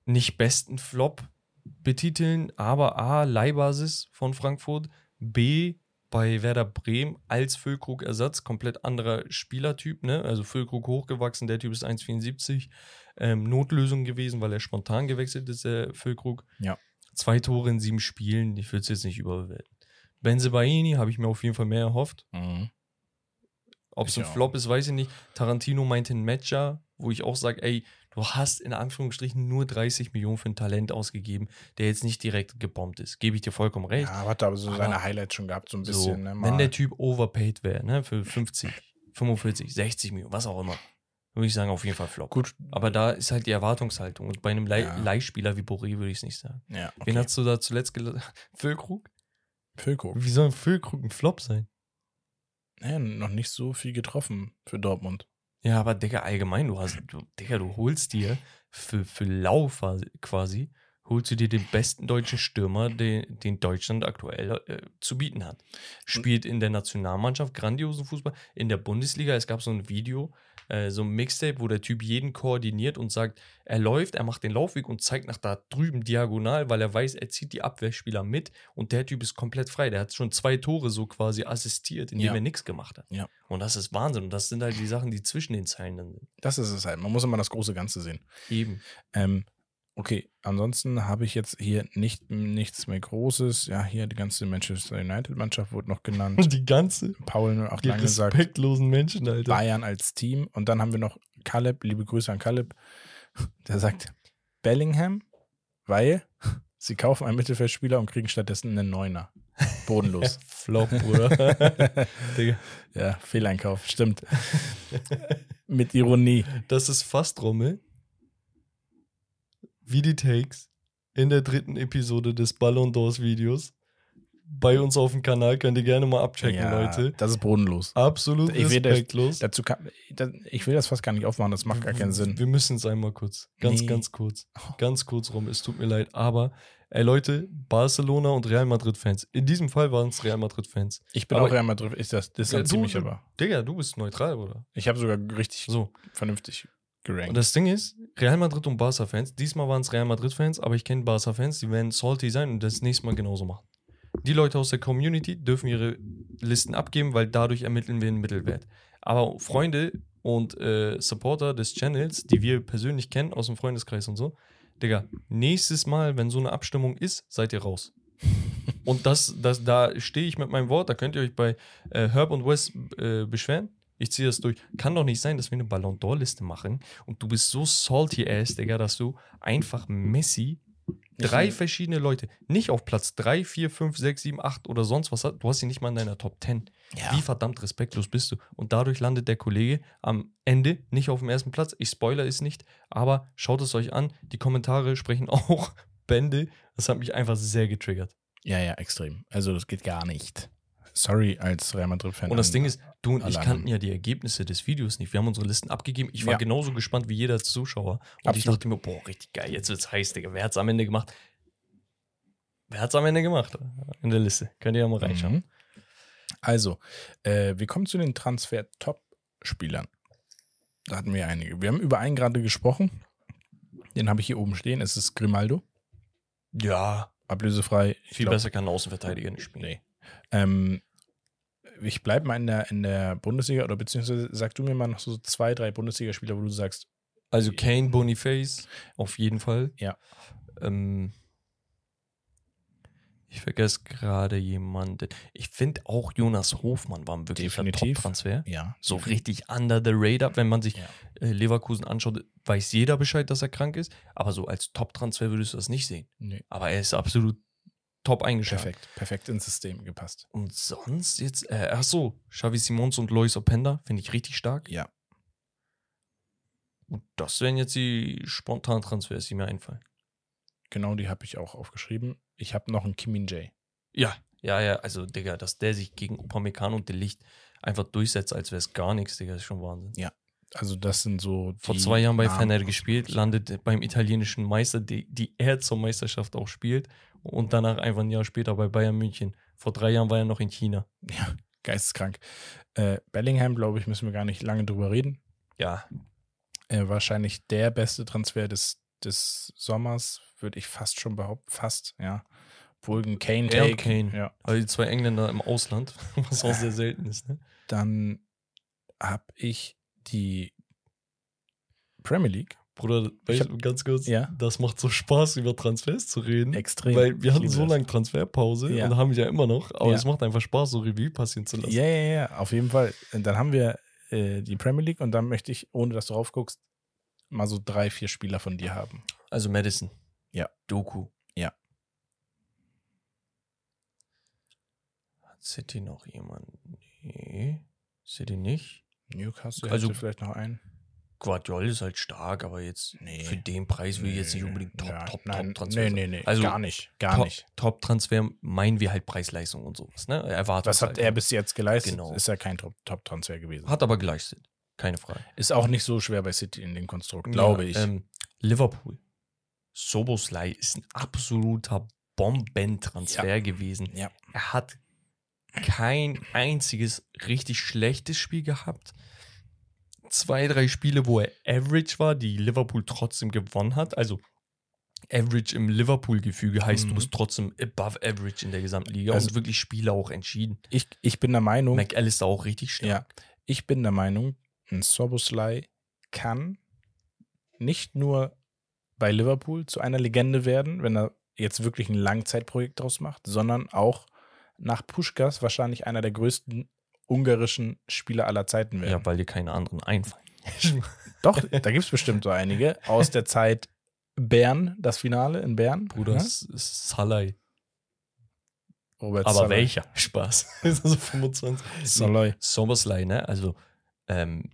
[SPEAKER 2] nicht besten Flop betiteln, aber A, Leihbasis von Frankfurt, B, bei Werder Bremen als Füllkrug-Ersatz, komplett anderer Spielertyp, ne? Also Füllkrug hochgewachsen, der Typ ist 1,74. Ähm, Notlösung gewesen, weil er spontan gewechselt ist, der Füllkrug.
[SPEAKER 3] Ja.
[SPEAKER 2] Zwei Tore in sieben Spielen, ich würde es jetzt nicht überbewerten. Benzebaini habe ich mir auf jeden Fall mehr erhofft.
[SPEAKER 3] Mhm.
[SPEAKER 2] Ob es ein. Flop ist, weiß ich nicht. Tarantino meinte ein Matcher, wo ich auch sage, ey, du hast in Anführungsstrichen nur 30 Millionen für ein Talent ausgegeben, der jetzt nicht direkt gebombt ist. Gebe ich dir vollkommen recht.
[SPEAKER 3] Ja, hat aber so
[SPEAKER 2] Aber-
[SPEAKER 3] seine Highlights schon gehabt, so ein
[SPEAKER 2] so,
[SPEAKER 3] bisschen. ne,
[SPEAKER 2] wenn der Typ overpaid wäre, ne, für 50, 45, 60 Millionen, was auch immer, würde ich sagen, auf jeden Fall Flop.
[SPEAKER 3] Gut.
[SPEAKER 2] Aber da ist halt die Erwartungshaltung. Und bei einem Leih
[SPEAKER 3] Ja.
[SPEAKER 2] Leihspieler wie Boré würde ich es nicht sagen.
[SPEAKER 3] Ja, okay.
[SPEAKER 2] Wen hast du da zuletzt gelassen? Füllkrug?
[SPEAKER 3] Füllkrug.
[SPEAKER 2] Wie soll ein Füllkrug ein Flop sein?
[SPEAKER 3] Ja, noch nicht so viel getroffen für Dortmund.
[SPEAKER 2] Ja, aber Digga, allgemein, du hast, du, Digga, du holst dir für, für Lau quasi- quasi, holst du dir den besten deutschen Stürmer, den, den Deutschland aktuell äh, zu bieten hat. Spielt in der Nationalmannschaft grandiosen Fußball, in der Bundesliga, es gab so ein Video, äh, so ein Mixtape, wo der Typ jeden koordiniert und sagt, er läuft, er macht den Laufweg und zeigt nach da drüben diagonal, weil er weiß, er zieht die Abwehrspieler mit und der Typ ist komplett frei. Der hat schon zwei Tore so quasi assistiert, indem
[SPEAKER 3] Ja.
[SPEAKER 2] er nichts gemacht hat.
[SPEAKER 3] Ja.
[SPEAKER 2] Und das ist Wahnsinn. Und das sind halt die Sachen, die zwischen den Zeilen dann sind.
[SPEAKER 3] Das ist es halt. Man muss immer das große Ganze sehen.
[SPEAKER 2] Eben.
[SPEAKER 3] Ähm, okay, ansonsten habe ich jetzt hier nicht, nichts mehr Großes. Ja, hier die ganze Manchester United-Mannschaft wurde noch genannt.
[SPEAKER 2] Die ganze,
[SPEAKER 3] Paul auch
[SPEAKER 2] die
[SPEAKER 3] lange gesagt.
[SPEAKER 2] respektlosen Menschen, Alter.
[SPEAKER 3] Bayern als Team. Und dann haben wir noch Caleb, liebe Grüße an Caleb, der sagt Bellingham, weil sie kaufen einen Mittelfeldspieler und kriegen stattdessen einen Neuner. Bodenlos.
[SPEAKER 2] Flop, Bruder.
[SPEAKER 3] Ja, Fehleinkauf, stimmt. Mit Ironie.
[SPEAKER 2] das ist fast Rommel. Wie die Takes in der dritten Episode des Ballon d'Ors Videos. Bei uns auf dem Kanal könnt ihr gerne mal abchecken,
[SPEAKER 3] ja,
[SPEAKER 2] Leute.
[SPEAKER 3] Das ist bodenlos.
[SPEAKER 2] Absolut
[SPEAKER 3] Ich will das-
[SPEAKER 2] respektlos.
[SPEAKER 3] Dazu kann, das, ich will das fast gar nicht aufmachen, das macht gar keinen Sinn.
[SPEAKER 2] Wir müssen es einmal kurz. Ganz,
[SPEAKER 3] Nee.
[SPEAKER 2] ganz kurz. Ganz kurz rum. Es tut mir leid. Aber, ey Leute, Barcelona und Real Madrid-Fans. In diesem Fall waren es Real Madrid-Fans.
[SPEAKER 3] Ich bin
[SPEAKER 2] Aber-
[SPEAKER 3] auch Real Madrid, ich das distanziere mich
[SPEAKER 2] du,
[SPEAKER 3] aber.
[SPEAKER 2] Digga, du bist neutral, oder?
[SPEAKER 3] Ich habe sogar richtig
[SPEAKER 2] So.
[SPEAKER 3] vernünftig gerankt.
[SPEAKER 2] Und das Ding ist, Real Madrid und Barca-Fans, diesmal waren es Real Madrid-Fans, aber ich kenne Barca-Fans, die werden salty sein und das nächste Mal genauso machen. Die Leute aus der Community dürfen ihre Listen abgeben, weil dadurch ermitteln wir einen Mittelwert. Aber Freunde und äh, Supporter des Channels, die wir persönlich kennen, aus dem Freundeskreis und so, Digga, nächstes Mal, wenn so eine Abstimmung ist, seid ihr raus. und das, das, da stehe ich mit meinem Wort, da könnt ihr euch bei äh, Herb und Wes äh, beschweren. Ich ziehe das durch. Kann doch nicht sein, dass wir eine Ballon d'Or-Liste machen und du bist so salty ass, Digga, dass du einfach Messi, drei verschiedene Leute, nicht auf Platz 3, 4, 5, 6, 7, 8 oder sonst was hast. Du hast sie nicht mal in deiner Top 10. Wie verdammt respektlos bist du? Und dadurch landet der Kollege am Ende nicht auf dem ersten Platz. Ich spoiler es nicht, aber schaut es euch an. Die Kommentare sprechen auch Bände. Das hat mich einfach sehr getriggert.
[SPEAKER 3] Ja, ja, extrem. Also das geht gar nicht. Sorry als Real Madrid-Fan.
[SPEAKER 2] Und das Ding ist, du und ich
[SPEAKER 3] alle
[SPEAKER 2] kannten ja die Ergebnisse des Videos nicht. Wir haben unsere Listen abgegeben. Ich war
[SPEAKER 3] Ja.
[SPEAKER 2] genauso gespannt wie jeder Zuschauer. Und ich
[SPEAKER 3] Absolut.
[SPEAKER 2] dachte mir, boah, richtig geil, jetzt wird's heiß, Digga. Wer hat's am Ende gemacht? Wer hat's am Ende gemacht? In der Liste. Könnt ihr ja mal reinschauen.
[SPEAKER 3] Mhm. Also, äh, wir kommen zu den Transfer-Top-Spielern. Da hatten wir einige. Wir haben über einen gerade gesprochen. Den habe ich hier oben stehen. Es ist Grimaldo.
[SPEAKER 2] Ja,
[SPEAKER 3] Ablösefrei. Ich
[SPEAKER 2] viel
[SPEAKER 3] glaub,
[SPEAKER 2] besser kann ein Außenverteidiger nicht spielen.
[SPEAKER 3] Nee. Ähm, ich bleibe mal in der, in der Bundesliga oder beziehungsweise sag du mir mal noch so zwei, drei Bundesligaspieler, wo du sagst,
[SPEAKER 2] Also Kane, Boniface, auf jeden Fall.
[SPEAKER 3] Ja.
[SPEAKER 2] Ähm, ich vergesse gerade jemanden. Ich finde auch Jonas Hofmann war ein wirklicher. Top-Transfer.
[SPEAKER 3] ja.
[SPEAKER 2] So richtig under the radar. Wenn man sich
[SPEAKER 3] Ja.
[SPEAKER 2] äh, Leverkusen anschaut, weiß jeder Bescheid, dass er krank ist. Aber so als Top-Transfer würdest du das nicht sehen.
[SPEAKER 3] Nee.
[SPEAKER 2] Aber er ist absolut top eingeschätzt.
[SPEAKER 3] Perfekt, perfekt ins System gepasst.
[SPEAKER 2] Und sonst jetzt, äh, ach so, Xavi Simons und Lois Openda finde ich richtig stark.
[SPEAKER 3] Ja.
[SPEAKER 2] Und das wären jetzt die spontanen Transfers, die mir einfallen.
[SPEAKER 3] Genau die habe ich auch aufgeschrieben. Ich habe noch einen Kimin J.
[SPEAKER 2] Ja, ja, ja, also, Digga, dass der sich gegen Upamecano und Delicht einfach durchsetzt, als wäre es gar nichts, Digga, ist schon Wahnsinn.
[SPEAKER 3] Also das sind so
[SPEAKER 2] Vor zwei Jahren bei
[SPEAKER 3] Namen.
[SPEAKER 2] Fener gespielt, landet beim italienischen Meister, die, die er zur Meisterschaft auch spielt und danach einfach ein Jahr später bei Bayern München. Vor drei Jahren war er noch in China.
[SPEAKER 3] Ja. geisteskrank. Äh, Bellingham, glaube ich, müssen wir gar nicht lange drüber reden.
[SPEAKER 2] Ja,
[SPEAKER 3] Äh, wahrscheinlich der beste Transfer des, des Sommers, würde ich fast schon behaupten. Fast, ja. Ein Kane Take.
[SPEAKER 2] Kane.
[SPEAKER 3] Ja.
[SPEAKER 2] also die zwei Engländer im Ausland, was auch sehr selten ist. Ne?
[SPEAKER 3] Dann habe ich die Premier League.
[SPEAKER 2] Bruder, weißt du, ganz kurz,
[SPEAKER 3] Ja.
[SPEAKER 2] das macht so Spaß, über Transfers zu reden.
[SPEAKER 3] Extrem.
[SPEAKER 2] Weil wir hatten so lange Transferpause
[SPEAKER 3] Ja.
[SPEAKER 2] und haben wir ja immer noch, aber
[SPEAKER 3] Ja.
[SPEAKER 2] es macht einfach Spaß, so Revue passieren zu lassen.
[SPEAKER 3] Ja, ja, ja, auf jeden Fall. Dann haben wir äh, die Premier League und dann möchte ich, ohne dass du drauf guckst, mal so drei, vier Spieler von dir haben.
[SPEAKER 2] Also Madison.
[SPEAKER 3] Ja.
[SPEAKER 2] Doku.
[SPEAKER 3] Ja.
[SPEAKER 2] Hat City noch jemanden? Nee. City nicht.
[SPEAKER 3] Newcastle
[SPEAKER 2] Also-
[SPEAKER 3] vielleicht noch einen.
[SPEAKER 2] Guardiola ist halt stark, aber jetzt
[SPEAKER 3] Nee.
[SPEAKER 2] für den Preis will ich jetzt nicht unbedingt Top,
[SPEAKER 3] ja,
[SPEAKER 2] Top,
[SPEAKER 3] nein,
[SPEAKER 2] Top Transfer.
[SPEAKER 3] Nee, nee, nee,
[SPEAKER 2] Also,
[SPEAKER 3] gar nicht, gar
[SPEAKER 2] Top,
[SPEAKER 3] nicht.
[SPEAKER 2] Top Transfer meinen wir halt Preis-Leistung und sowas, ne? Erwartet.
[SPEAKER 3] Was hat er bis jetzt geleistet?
[SPEAKER 2] Genau.
[SPEAKER 3] Ist ja kein Top- Top-Transfer gewesen.
[SPEAKER 2] Hat aber geleistet. Keine Frage.
[SPEAKER 3] Ist auch nicht so schwer bei City in dem Konstrukt, glaube
[SPEAKER 2] Ja,
[SPEAKER 3] ich.
[SPEAKER 2] Ähm, Liverpool. Soboslai ist ein absoluter Bombentransfer gewesen.
[SPEAKER 3] ja.
[SPEAKER 2] Er hat kein einziges richtig schlechtes Spiel gehabt. Zwei, drei Spiele, wo er average war, die Liverpool trotzdem gewonnen hat. Also average im Liverpool-Gefüge heißt,
[SPEAKER 3] Mhm.
[SPEAKER 2] du bist trotzdem above average in der gesamten Liga
[SPEAKER 3] Also-
[SPEAKER 2] und wirklich Spiele auch entschieden.
[SPEAKER 3] Ich, ich bin der Meinung,
[SPEAKER 2] McAllister auch richtig stark.
[SPEAKER 3] ja, ich bin der Meinung, ein Soboslai kann nicht nur bei Liverpool zu einer Legende werden, wenn er jetzt wirklich ein Langzeitprojekt draus macht, sondern auch nach Puschkas wahrscheinlich einer der größten ungarischen Spieler aller Zeiten werden.
[SPEAKER 2] Ja, weil dir keine anderen einfallen.
[SPEAKER 3] Doch, da gibt es bestimmt so einige aus der Zeit Bern, das Finale in Bern.
[SPEAKER 2] Bruder,
[SPEAKER 3] Ja?
[SPEAKER 2] Salai.
[SPEAKER 3] Robert
[SPEAKER 2] Aber
[SPEAKER 3] Salah.
[SPEAKER 2] welcher? Spaß. Das ist so 25.
[SPEAKER 3] Saloy.
[SPEAKER 2] Somersley, ne? Also, ähm,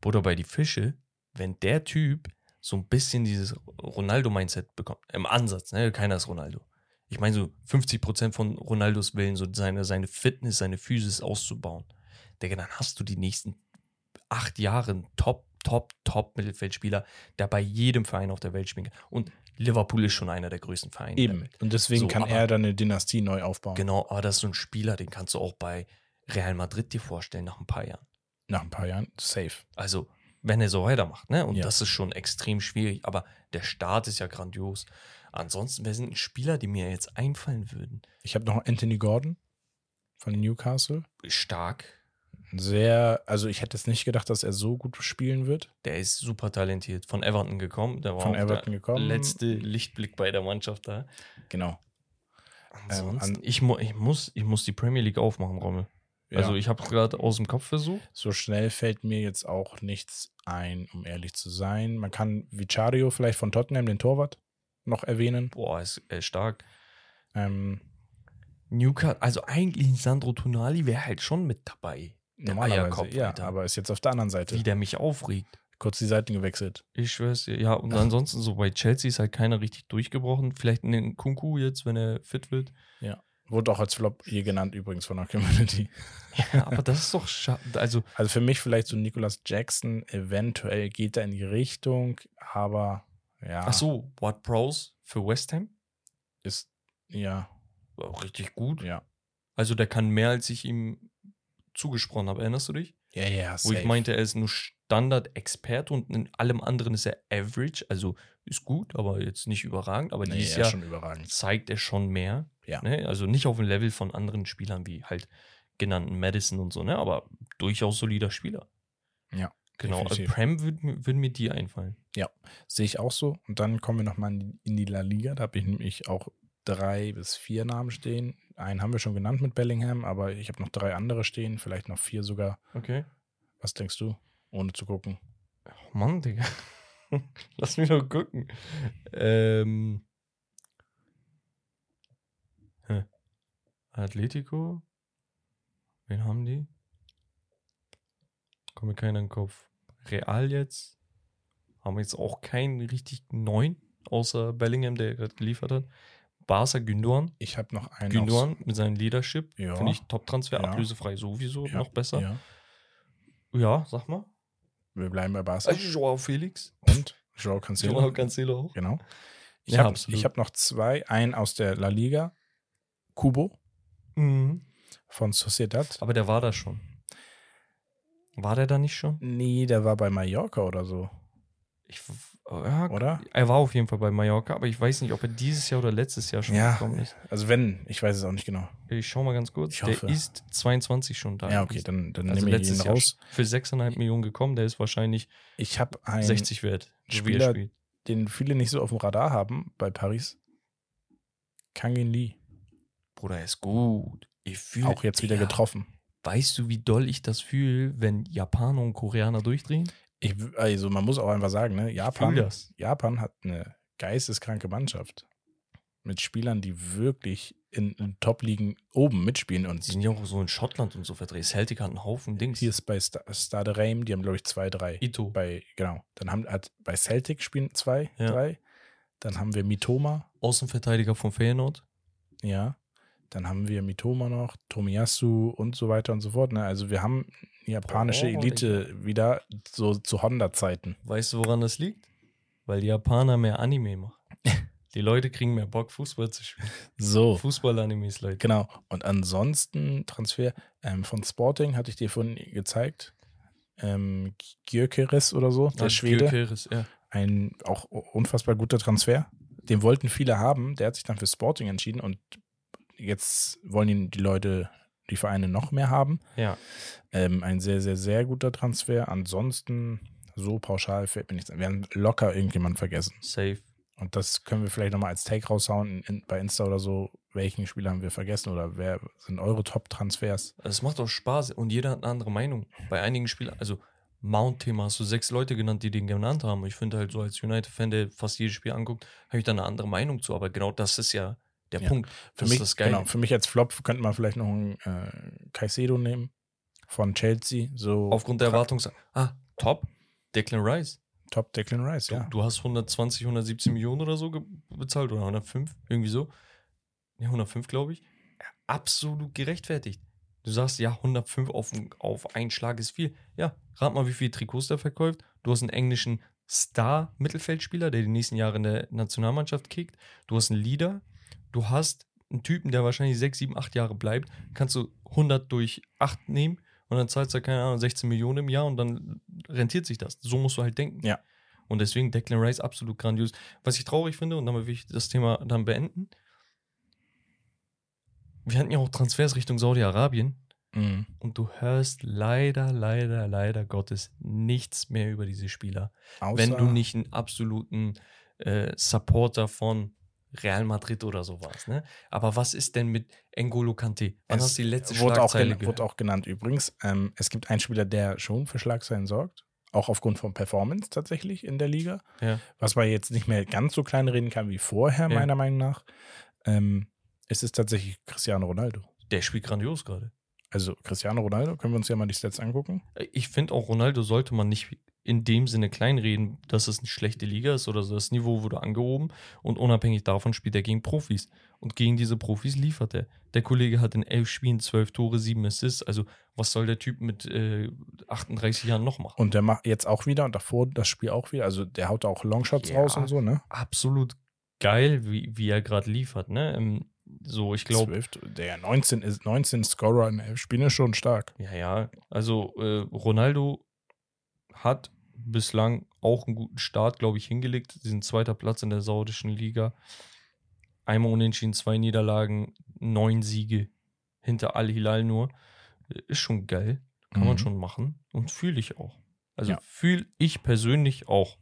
[SPEAKER 2] Butter bei die Fische, wenn der Typ so ein bisschen dieses Ronaldo-Mindset bekommt, im Ansatz, ne? Keiner ist Ronaldo. Ich meine, so 50% von Ronaldos Willen, so seine, seine Fitness, seine Physis auszubauen. Digga, dann hast du die nächsten acht Jahre einen Top, Top, Top Mittelfeldspieler, der bei jedem Verein auf der Welt spielt. Und Liverpool ist schon einer der größten Vereine
[SPEAKER 3] Eben. Und deswegen
[SPEAKER 2] So,
[SPEAKER 3] kann
[SPEAKER 2] aber-
[SPEAKER 3] er dann eine Dynastie neu aufbauen.
[SPEAKER 2] Genau, aber das ist so ein Spieler, den kannst du auch bei Real Madrid dir vorstellen nach ein paar Jahren.
[SPEAKER 3] Nach ein paar Jahren. Safe.
[SPEAKER 2] Also, wenn er so weitermacht, ne? Und
[SPEAKER 3] Ja.
[SPEAKER 2] das ist schon extrem schwierig, aber der Start ist ja grandios. Ansonsten, wer sind Spieler, die mir jetzt einfallen würden?
[SPEAKER 3] Ich habe noch Anthony Gordon von Newcastle.
[SPEAKER 2] Stark,
[SPEAKER 3] Sehr, also ich hätte es nicht gedacht, dass er so gut spielen wird.
[SPEAKER 2] der ist super talentiert. Von Everton gekommen. Der war
[SPEAKER 3] Von Everton
[SPEAKER 2] der
[SPEAKER 3] gekommen.
[SPEAKER 2] letzte Lichtblick bei der Mannschaft da.
[SPEAKER 3] Genau.
[SPEAKER 2] Ansonsten,
[SPEAKER 3] an-
[SPEAKER 2] ich, mu ich, muss, ich muss die Premier League aufmachen, Rommel.
[SPEAKER 3] Ja.
[SPEAKER 2] Also, ich habe gerade aus dem Kopf versucht.
[SPEAKER 3] so schnell fällt mir jetzt auch nichts ein, um ehrlich zu sein. Man kann Vicario vielleicht von Tottenham, den Torwart, noch erwähnen.
[SPEAKER 2] Boah, ist äh, stark.
[SPEAKER 3] Ähm,
[SPEAKER 2] Newcastle, also eigentlich Sandro Tonali wäre halt schon mit dabei.
[SPEAKER 3] Normalerweise, ja,
[SPEAKER 2] Alter.
[SPEAKER 3] aber ist jetzt auf der anderen Seite.
[SPEAKER 2] Wie der mich aufregt.
[SPEAKER 3] Kurz die Seiten gewechselt.
[SPEAKER 2] Ich schwör's dir. Ja, und ansonsten so bei Chelsea ist halt keiner richtig durchgebrochen. Vielleicht ein Kunku jetzt, wenn er fit wird.
[SPEAKER 3] Wurde auch als Flop hier genannt, übrigens von der Community.
[SPEAKER 2] Ja, aber das ist doch schade. Also,
[SPEAKER 3] Also für mich vielleicht so Nicholas Jackson, eventuell geht er in die Richtung, aber ja,
[SPEAKER 2] ach so, What Prowse für West Ham?
[SPEAKER 3] ist, ja,
[SPEAKER 2] auch richtig gut.
[SPEAKER 3] ja.
[SPEAKER 2] Also, der kann mehr, als ich ihm zugesprochen habe. Erinnerst du dich?
[SPEAKER 3] Ja, ja,
[SPEAKER 2] Wo ich
[SPEAKER 3] safe.
[SPEAKER 2] meinte, er ist nur Standard-Experte und in allem anderen ist er Average. Also, ist gut, aber jetzt nicht überragend. Aber
[SPEAKER 3] nee,
[SPEAKER 2] dieses
[SPEAKER 3] ist
[SPEAKER 2] Jahr
[SPEAKER 3] schon überragend.
[SPEAKER 2] zeigt er schon mehr.
[SPEAKER 3] Ja.
[SPEAKER 2] Ne? Also nicht auf dem Level von anderen Spielern wie halt genannten Madison und so, ne? aber durchaus solider Spieler.
[SPEAKER 3] Ja,
[SPEAKER 2] Genau, also
[SPEAKER 3] definitiv.
[SPEAKER 2] Prem würden würd mir die einfallen.
[SPEAKER 3] Sehe ich auch so. Und dann kommen wir nochmal in, die- in die La Liga. Da habe ich nämlich auch drei bis vier Namen stehen. Einen haben wir schon genannt mit Bellingham, aber ich habe noch drei andere stehen, vielleicht noch vier sogar.
[SPEAKER 2] Okay.
[SPEAKER 3] Was denkst du? Ohne zu gucken.
[SPEAKER 2] Oh Mann, Digga. Lass mich doch gucken. Ähm. Hä. Atletico? Wen haben die? Kommt mir keiner in den Kopf. Real jetzt? Haben wir jetzt auch keinen richtig neuen, außer Bellingham, der gerade geliefert hat. Barca Gündogan.
[SPEAKER 3] Ich habe noch einen.
[SPEAKER 2] Gündogan mit seinem Leadership.
[SPEAKER 3] Ja.
[SPEAKER 2] Finde ich Top-Transfer,
[SPEAKER 3] Ja.
[SPEAKER 2] ablösefrei sowieso,
[SPEAKER 3] ja,
[SPEAKER 2] noch besser. Ja,
[SPEAKER 3] Ja.
[SPEAKER 2] sag mal.
[SPEAKER 3] Wir bleiben bei Barca.
[SPEAKER 2] Also Joao Felix.
[SPEAKER 3] Und Joao Cancelo.
[SPEAKER 2] Joao Cancelo auch.
[SPEAKER 3] Genau. Ich habe hab noch zwei. Einen aus der La Liga. Kubo.
[SPEAKER 2] Mhm.
[SPEAKER 3] von Sociedad.
[SPEAKER 2] Aber der war da schon. War der da nicht schon?
[SPEAKER 3] Nee, der war bei Mallorca oder so,
[SPEAKER 2] Ich, ja,
[SPEAKER 3] oder?
[SPEAKER 2] Er war auf jeden Fall bei Mallorca, aber ich weiß nicht, ob er dieses Jahr oder letztes Jahr schon
[SPEAKER 3] Ja.
[SPEAKER 2] gekommen ist.
[SPEAKER 3] Also wenn, ich weiß es auch nicht genau.
[SPEAKER 2] Ich schau mal ganz kurz. Der ist 22 schon da.
[SPEAKER 3] Ja, okay, dann, dann
[SPEAKER 2] also
[SPEAKER 3] nehme ich ihn
[SPEAKER 2] letztes Jahr
[SPEAKER 3] raus.
[SPEAKER 2] für 6,5 Millionen gekommen. Der ist wahrscheinlich
[SPEAKER 3] Ich habe einen
[SPEAKER 2] 60 wert. er
[SPEAKER 3] Spieler-
[SPEAKER 2] spielt.
[SPEAKER 3] den viele nicht so auf dem Radar haben bei Paris. Kangin Lee.
[SPEAKER 2] Bruder, er ist gut. Ich fühl,
[SPEAKER 3] Auch jetzt wieder getroffen.
[SPEAKER 2] Weißt du, wie doll ich das fühle, wenn Japaner und Koreaner durchdrehen?
[SPEAKER 3] Ich, also man muss auch einfach sagen, ne, Japan. Japan hat eine geisteskranke Mannschaft. Mit Spielern, die wirklich in, in Top-Ligen oben mitspielen. Und
[SPEAKER 2] Die sind ja auch so in Schottland und so verdreht. Celtic hat einen Haufen Dings.
[SPEAKER 3] hier ist bei Sta- Stade Reim, die haben, glaube ich, zwei, drei.
[SPEAKER 2] Ito.
[SPEAKER 3] Bei, genau. Dann haben hat bei Celtic spielen zwei,
[SPEAKER 2] Ja.
[SPEAKER 3] drei. Dann haben wir Mitoma,
[SPEAKER 2] Außenverteidiger von Feyenoord.
[SPEAKER 3] ja. Dann haben wir Mitoma noch, Tomiyasu und so weiter und so fort. Ne? Also wir haben japanische
[SPEAKER 2] Boah,
[SPEAKER 3] Elite wieder so zu Honda-Zeiten.
[SPEAKER 2] Weißt du, woran das liegt? Weil die Japaner mehr Anime machen. Die Leute kriegen mehr Bock, Fußball zu spielen.
[SPEAKER 3] So.
[SPEAKER 2] Fußball-Animes, Leute.
[SPEAKER 3] Genau. Und ansonsten Transfer ähm, von Sporting hatte ich dir vorhin gezeigt. Ähm, Gyökeres oder so, der
[SPEAKER 2] Ah,
[SPEAKER 3] Schwede.
[SPEAKER 2] Gyökeres, ja.
[SPEAKER 3] Ein auch unfassbar guter Transfer. Den wollten viele haben. Der hat sich dann für Sporting entschieden und jetzt wollen ihn die Leute, die Vereine noch mehr haben.
[SPEAKER 2] Ja.
[SPEAKER 3] Ähm, ein sehr, sehr, sehr guter Transfer. Ansonsten, so pauschal fällt mir nichts ein. Wir haben locker irgendjemanden vergessen.
[SPEAKER 2] Safe.
[SPEAKER 3] Und das können wir vielleicht nochmal als Take raushauen in, in, bei Insta oder so. Welchen Spieler haben wir vergessen oder wer sind eure Top-Transfers?
[SPEAKER 2] Es macht auch Spaß und jeder hat eine andere Meinung. Bei einigen Spielern, also Mount-Thema hast du sechs Leute genannt, die den genannt haben. Ich finde halt so als United-Fan, der fast jedes Spiel anguckt, habe ich da eine andere Meinung zu. Aber genau das ist ja der
[SPEAKER 3] Ja.
[SPEAKER 2] Punkt.
[SPEAKER 3] Für
[SPEAKER 2] Das
[SPEAKER 3] mich,
[SPEAKER 2] ist das Geile.
[SPEAKER 3] genau, für mich als Flop könnte man vielleicht noch einen äh, Caicedo nehmen von Chelsea. So
[SPEAKER 2] Aufgrund der Erwartungs... Ah, top. Declan Rice.
[SPEAKER 3] Top Declan Rice,
[SPEAKER 2] Du,
[SPEAKER 3] ja.
[SPEAKER 2] du hast 120, 117 Millionen oder so bezahlt oder 105, irgendwie so. Ja, 105, glaube ich. Ja, absolut gerechtfertigt. Du sagst, ja, 105 auf, auf einen Schlag ist viel. Ja, rat mal, wie viele Trikots der verkauft. Du hast einen englischen Star-Mittelfeldspieler, der die nächsten Jahre in der Nationalmannschaft kickt. Du hast einen Leader. Du hast einen Typen, der wahrscheinlich 6, 7, 8 Jahre bleibt. Kannst du 100 durch 8 nehmen und dann zahlst du, keine Ahnung, 16 Millionen im Jahr und dann rentiert sich das. So musst du halt denken.
[SPEAKER 3] Ja.
[SPEAKER 2] Und deswegen Declan Rice absolut grandios. Was ich traurig finde, und damit will ich das Thema dann beenden. Wir hatten ja auch Transfers Richtung Saudi-Arabien
[SPEAKER 3] Mhm.
[SPEAKER 2] und du hörst leider, leider, leider Gottes nichts mehr über diese Spieler.
[SPEAKER 3] Außer,
[SPEAKER 2] wenn du nicht einen absoluten äh, Supporter von Real Madrid oder so warst. Ne? Aber was ist denn mit N'Golo Kante? Wann
[SPEAKER 3] Es
[SPEAKER 2] hast du die letzte
[SPEAKER 3] wurde auch,
[SPEAKER 2] Schlagzeile gehört?
[SPEAKER 3] wurde auch genannt übrigens. Ähm, es gibt einen Spieler, der schon für Schlagzeilen sorgt. Auch aufgrund von Performance tatsächlich in der Liga.
[SPEAKER 2] Ja.
[SPEAKER 3] Was man jetzt nicht mehr ganz so klein reden kann wie vorher,
[SPEAKER 2] Ja.
[SPEAKER 3] meiner Meinung nach. Ähm, es ist tatsächlich Cristiano Ronaldo.
[SPEAKER 2] Der spielt grandios gerade.
[SPEAKER 3] Also Cristiano Ronaldo, können wir uns ja mal die Stats angucken.
[SPEAKER 2] Ich finde auch, Ronaldo sollte man nicht in dem Sinne kleinreden, dass es eine schlechte Liga ist oder so. Das Niveau wurde angehoben und unabhängig davon spielt er gegen Profis. Und gegen diese Profis liefert er. Der Kollege hat in elf Spielen zwölf Tore, sieben Assists. Also, was soll der Typ mit äh, 38 Jahren noch machen?
[SPEAKER 3] Und der macht jetzt auch wieder und davor das Spiel auch wieder. Also der haut auch Longshots
[SPEAKER 2] Ja.
[SPEAKER 3] raus und so, ne?
[SPEAKER 2] Absolut geil, wie, wie er gerade liefert. Ne? Ähm, so, ich glaube,
[SPEAKER 3] 12, der 19 ist 19 Scorer in elf Spielen ist schon stark.
[SPEAKER 2] Ja, ja. Also äh, Ronaldo hat bislang auch einen guten Start, glaube ich, hingelegt. Sie sind zweiter Platz in der saudischen Liga. Einmal unentschieden, zwei Niederlagen, neun Siege hinter Al-Hilal nur. Ist schon geil. Kann man
[SPEAKER 3] Mhm.
[SPEAKER 2] schon machen. Und fühle ich auch. Also
[SPEAKER 3] Ja.
[SPEAKER 2] fühle ich persönlich auch.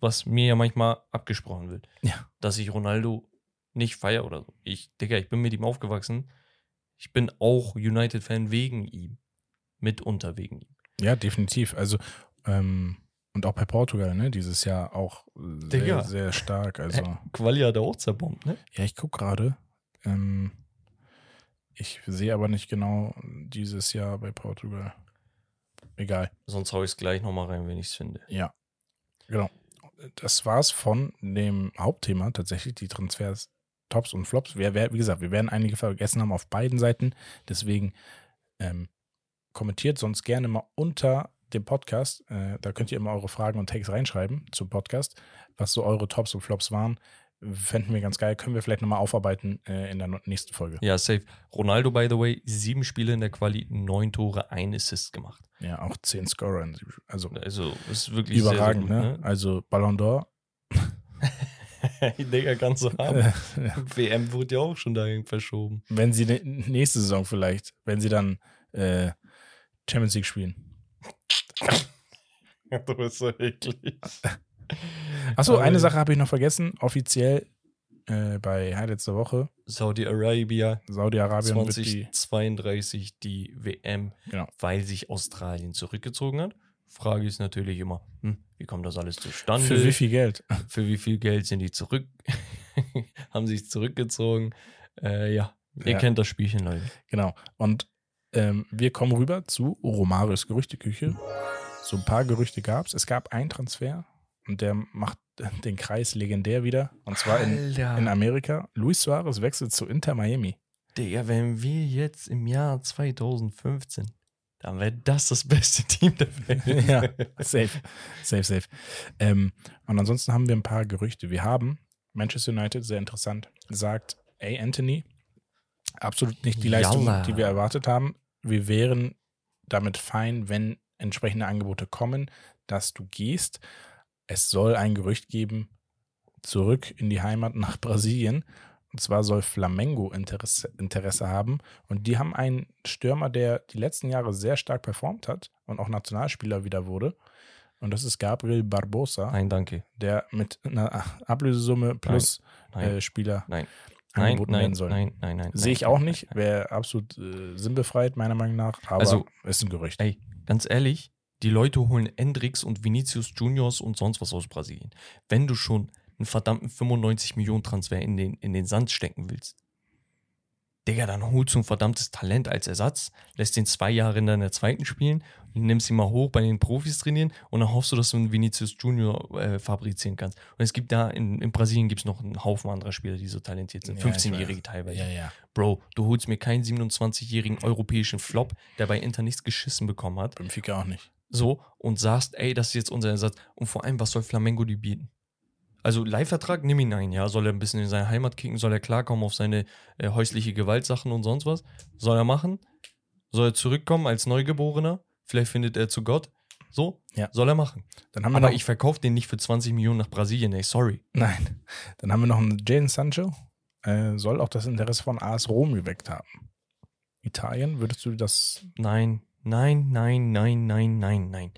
[SPEAKER 2] Was mir ja manchmal abgesprochen wird.
[SPEAKER 3] Ja.
[SPEAKER 2] Dass ich Ronaldo nicht feiere oder so. Ich, Digga, ich bin mit ihm aufgewachsen. Ich bin auch United-Fan wegen ihm. Mitunter wegen ihm.
[SPEAKER 3] Ja, definitiv. Also, ähm, und auch bei Portugal, ne? Dieses Jahr auch sehr,
[SPEAKER 2] Digga.
[SPEAKER 3] sehr stark. Also,
[SPEAKER 2] Quali hat er auch zerbombt, ne?
[SPEAKER 3] ja, ich gucke gerade. Ähm, ich sehe aber nicht genau dieses Jahr bei Portugal. Egal.
[SPEAKER 2] Sonst hau ich es gleich nochmal rein, wenn ich es finde.
[SPEAKER 3] Ja. Genau. Das war's von dem Hauptthema, tatsächlich, die Transfers, Tops und Flops. Wir, wie gesagt, wir werden einige vergessen haben auf beiden Seiten. Deswegen ähm, kommentiert sonst gerne mal unter dem Podcast. Äh, da könnt ihr immer eure Fragen und Takes reinschreiben zum Podcast, was so eure Tops und Flops waren. Fänden wir ganz geil. Können wir vielleicht nochmal aufarbeiten äh, in der nächsten Folge.
[SPEAKER 2] Ja, safe. Ronaldo, by the way, sieben Spiele in der Quali, neun Tore, ein Assist gemacht.
[SPEAKER 3] Ja, auch zehn Scorer. Also
[SPEAKER 2] Also, ist wirklich
[SPEAKER 3] überragend,
[SPEAKER 2] sehr, sehr
[SPEAKER 3] ne?
[SPEAKER 2] gut,
[SPEAKER 3] Also Ballon d'Or.
[SPEAKER 2] ne? Digga, kannst du haben. WM wurde ja auch schon dahin verschoben.
[SPEAKER 3] wenn sie ne- nächste Saison vielleicht, wenn sie dann äh, Champions League spielen.
[SPEAKER 2] du bist so eklig.
[SPEAKER 3] Achso, eine Sache habe ich noch vergessen. Offiziell äh, bei Highlights der Woche,
[SPEAKER 2] Saudi-Arabia,
[SPEAKER 3] Saudi-Arabien wird die.
[SPEAKER 2] 2032 die WM,
[SPEAKER 3] Genau.
[SPEAKER 2] weil sich Australien zurückgezogen hat. Frage ist natürlich immer, hm, wie kommt das alles zustande?
[SPEAKER 3] Für wie viel Geld?
[SPEAKER 2] Für wie viel Geld sind die zurück? Haben sich zurückgezogen? Äh, ja, ihr
[SPEAKER 3] Ja.
[SPEAKER 2] kennt das Spielchen, Leute.
[SPEAKER 3] Genau. Und ähm, wir kommen rüber zu Romarios Gerüchteküche. So ein paar Gerüchte gab es. Es gab einen Transfer und der macht den Kreis legendär wieder. Und zwar in, in Amerika. Luis Suarez wechselt zu Inter Miami.
[SPEAKER 2] Digga, wenn wir jetzt im Jahr 2015, dann wäre das das beste Team der Welt.
[SPEAKER 3] ja, safe. Safe, safe. Ähm, und ansonsten haben wir ein paar Gerüchte. Wir haben Manchester United, sehr interessant, sagt, ey, Anthony, absolut nicht die Leistung,
[SPEAKER 2] Jalla.
[SPEAKER 3] die wir erwartet haben. Wir wären damit fein, wenn entsprechende Angebote kommen, dass du gehst. Es soll ein Gerücht geben, zurück in die Heimat nach Brasilien. Und zwar soll Flamengo Interesse, Interesse haben. Und die haben einen Stürmer, der die letzten Jahre sehr stark performt hat und auch Nationalspieler wieder wurde. Und das ist Gabriel Barbosa,
[SPEAKER 2] Nein, danke.
[SPEAKER 3] der mit einer Ablösesumme plus
[SPEAKER 2] Nein,
[SPEAKER 3] äh, Spieler
[SPEAKER 2] nein. Nein,
[SPEAKER 3] angeboten
[SPEAKER 2] nein,
[SPEAKER 3] werden soll.
[SPEAKER 2] nein, nein, nein.
[SPEAKER 3] Sehe ich auch nicht. Wäre absolut äh, sinnbefreit, meiner Meinung nach. Aber
[SPEAKER 2] Also-
[SPEAKER 3] ist ein Gerücht.
[SPEAKER 2] Ey, ganz ehrlich, die Leute holen Endrix und Vinicius Juniors und sonst was aus Brasilien. Wenn du schon einen verdammten 95 Millionen Transfer in den, in den Sand stecken willst, Digga, dann holst du ein verdammtes Talent als Ersatz, lässt den zwei Jahre in deiner zweiten spielen, nimmst ihn mal hoch bei den Profis trainieren und dann hoffst du, dass du einen Vinicius Junior äh, fabrizieren kannst. Und es gibt da, in, in Brasilien gibt es noch einen Haufen anderer Spieler, die so talentiert sind.
[SPEAKER 3] Ja, ich
[SPEAKER 2] 15-Jährige
[SPEAKER 3] weiß.
[SPEAKER 2] teilweise.
[SPEAKER 3] Ja, ja.
[SPEAKER 2] Bro, du holst mir keinen 27-jährigen europäischen Flop, der bei Inter nichts geschissen bekommen hat,
[SPEAKER 3] Benfica auch nicht.
[SPEAKER 2] so und sagst, ey, das ist jetzt unser Ersatz. Und vor allem, was soll Flamengo dir bieten? Also Leihvertrag, nimm ihn ein, ja. Soll er ein bisschen in seine Heimat kicken? Soll er klarkommen auf seine äh, häusliche Gewaltsachen und sonst was? Soll er machen? Soll er zurückkommen als Neugeborener? Vielleicht findet er zu Gott. So?
[SPEAKER 3] Ja.
[SPEAKER 2] Soll er machen.
[SPEAKER 3] Dann haben wir
[SPEAKER 2] Aber
[SPEAKER 3] noch,
[SPEAKER 2] ich verkaufe den nicht für 20 Millionen nach Brasilien, ey, sorry.
[SPEAKER 3] Nein. Dann haben wir noch einen Jadon Sancho. Äh, soll auch das Interesse von AS Rom geweckt haben. Italien, würdest du das.
[SPEAKER 2] Nein, nein, nein, nein, nein, nein, nein.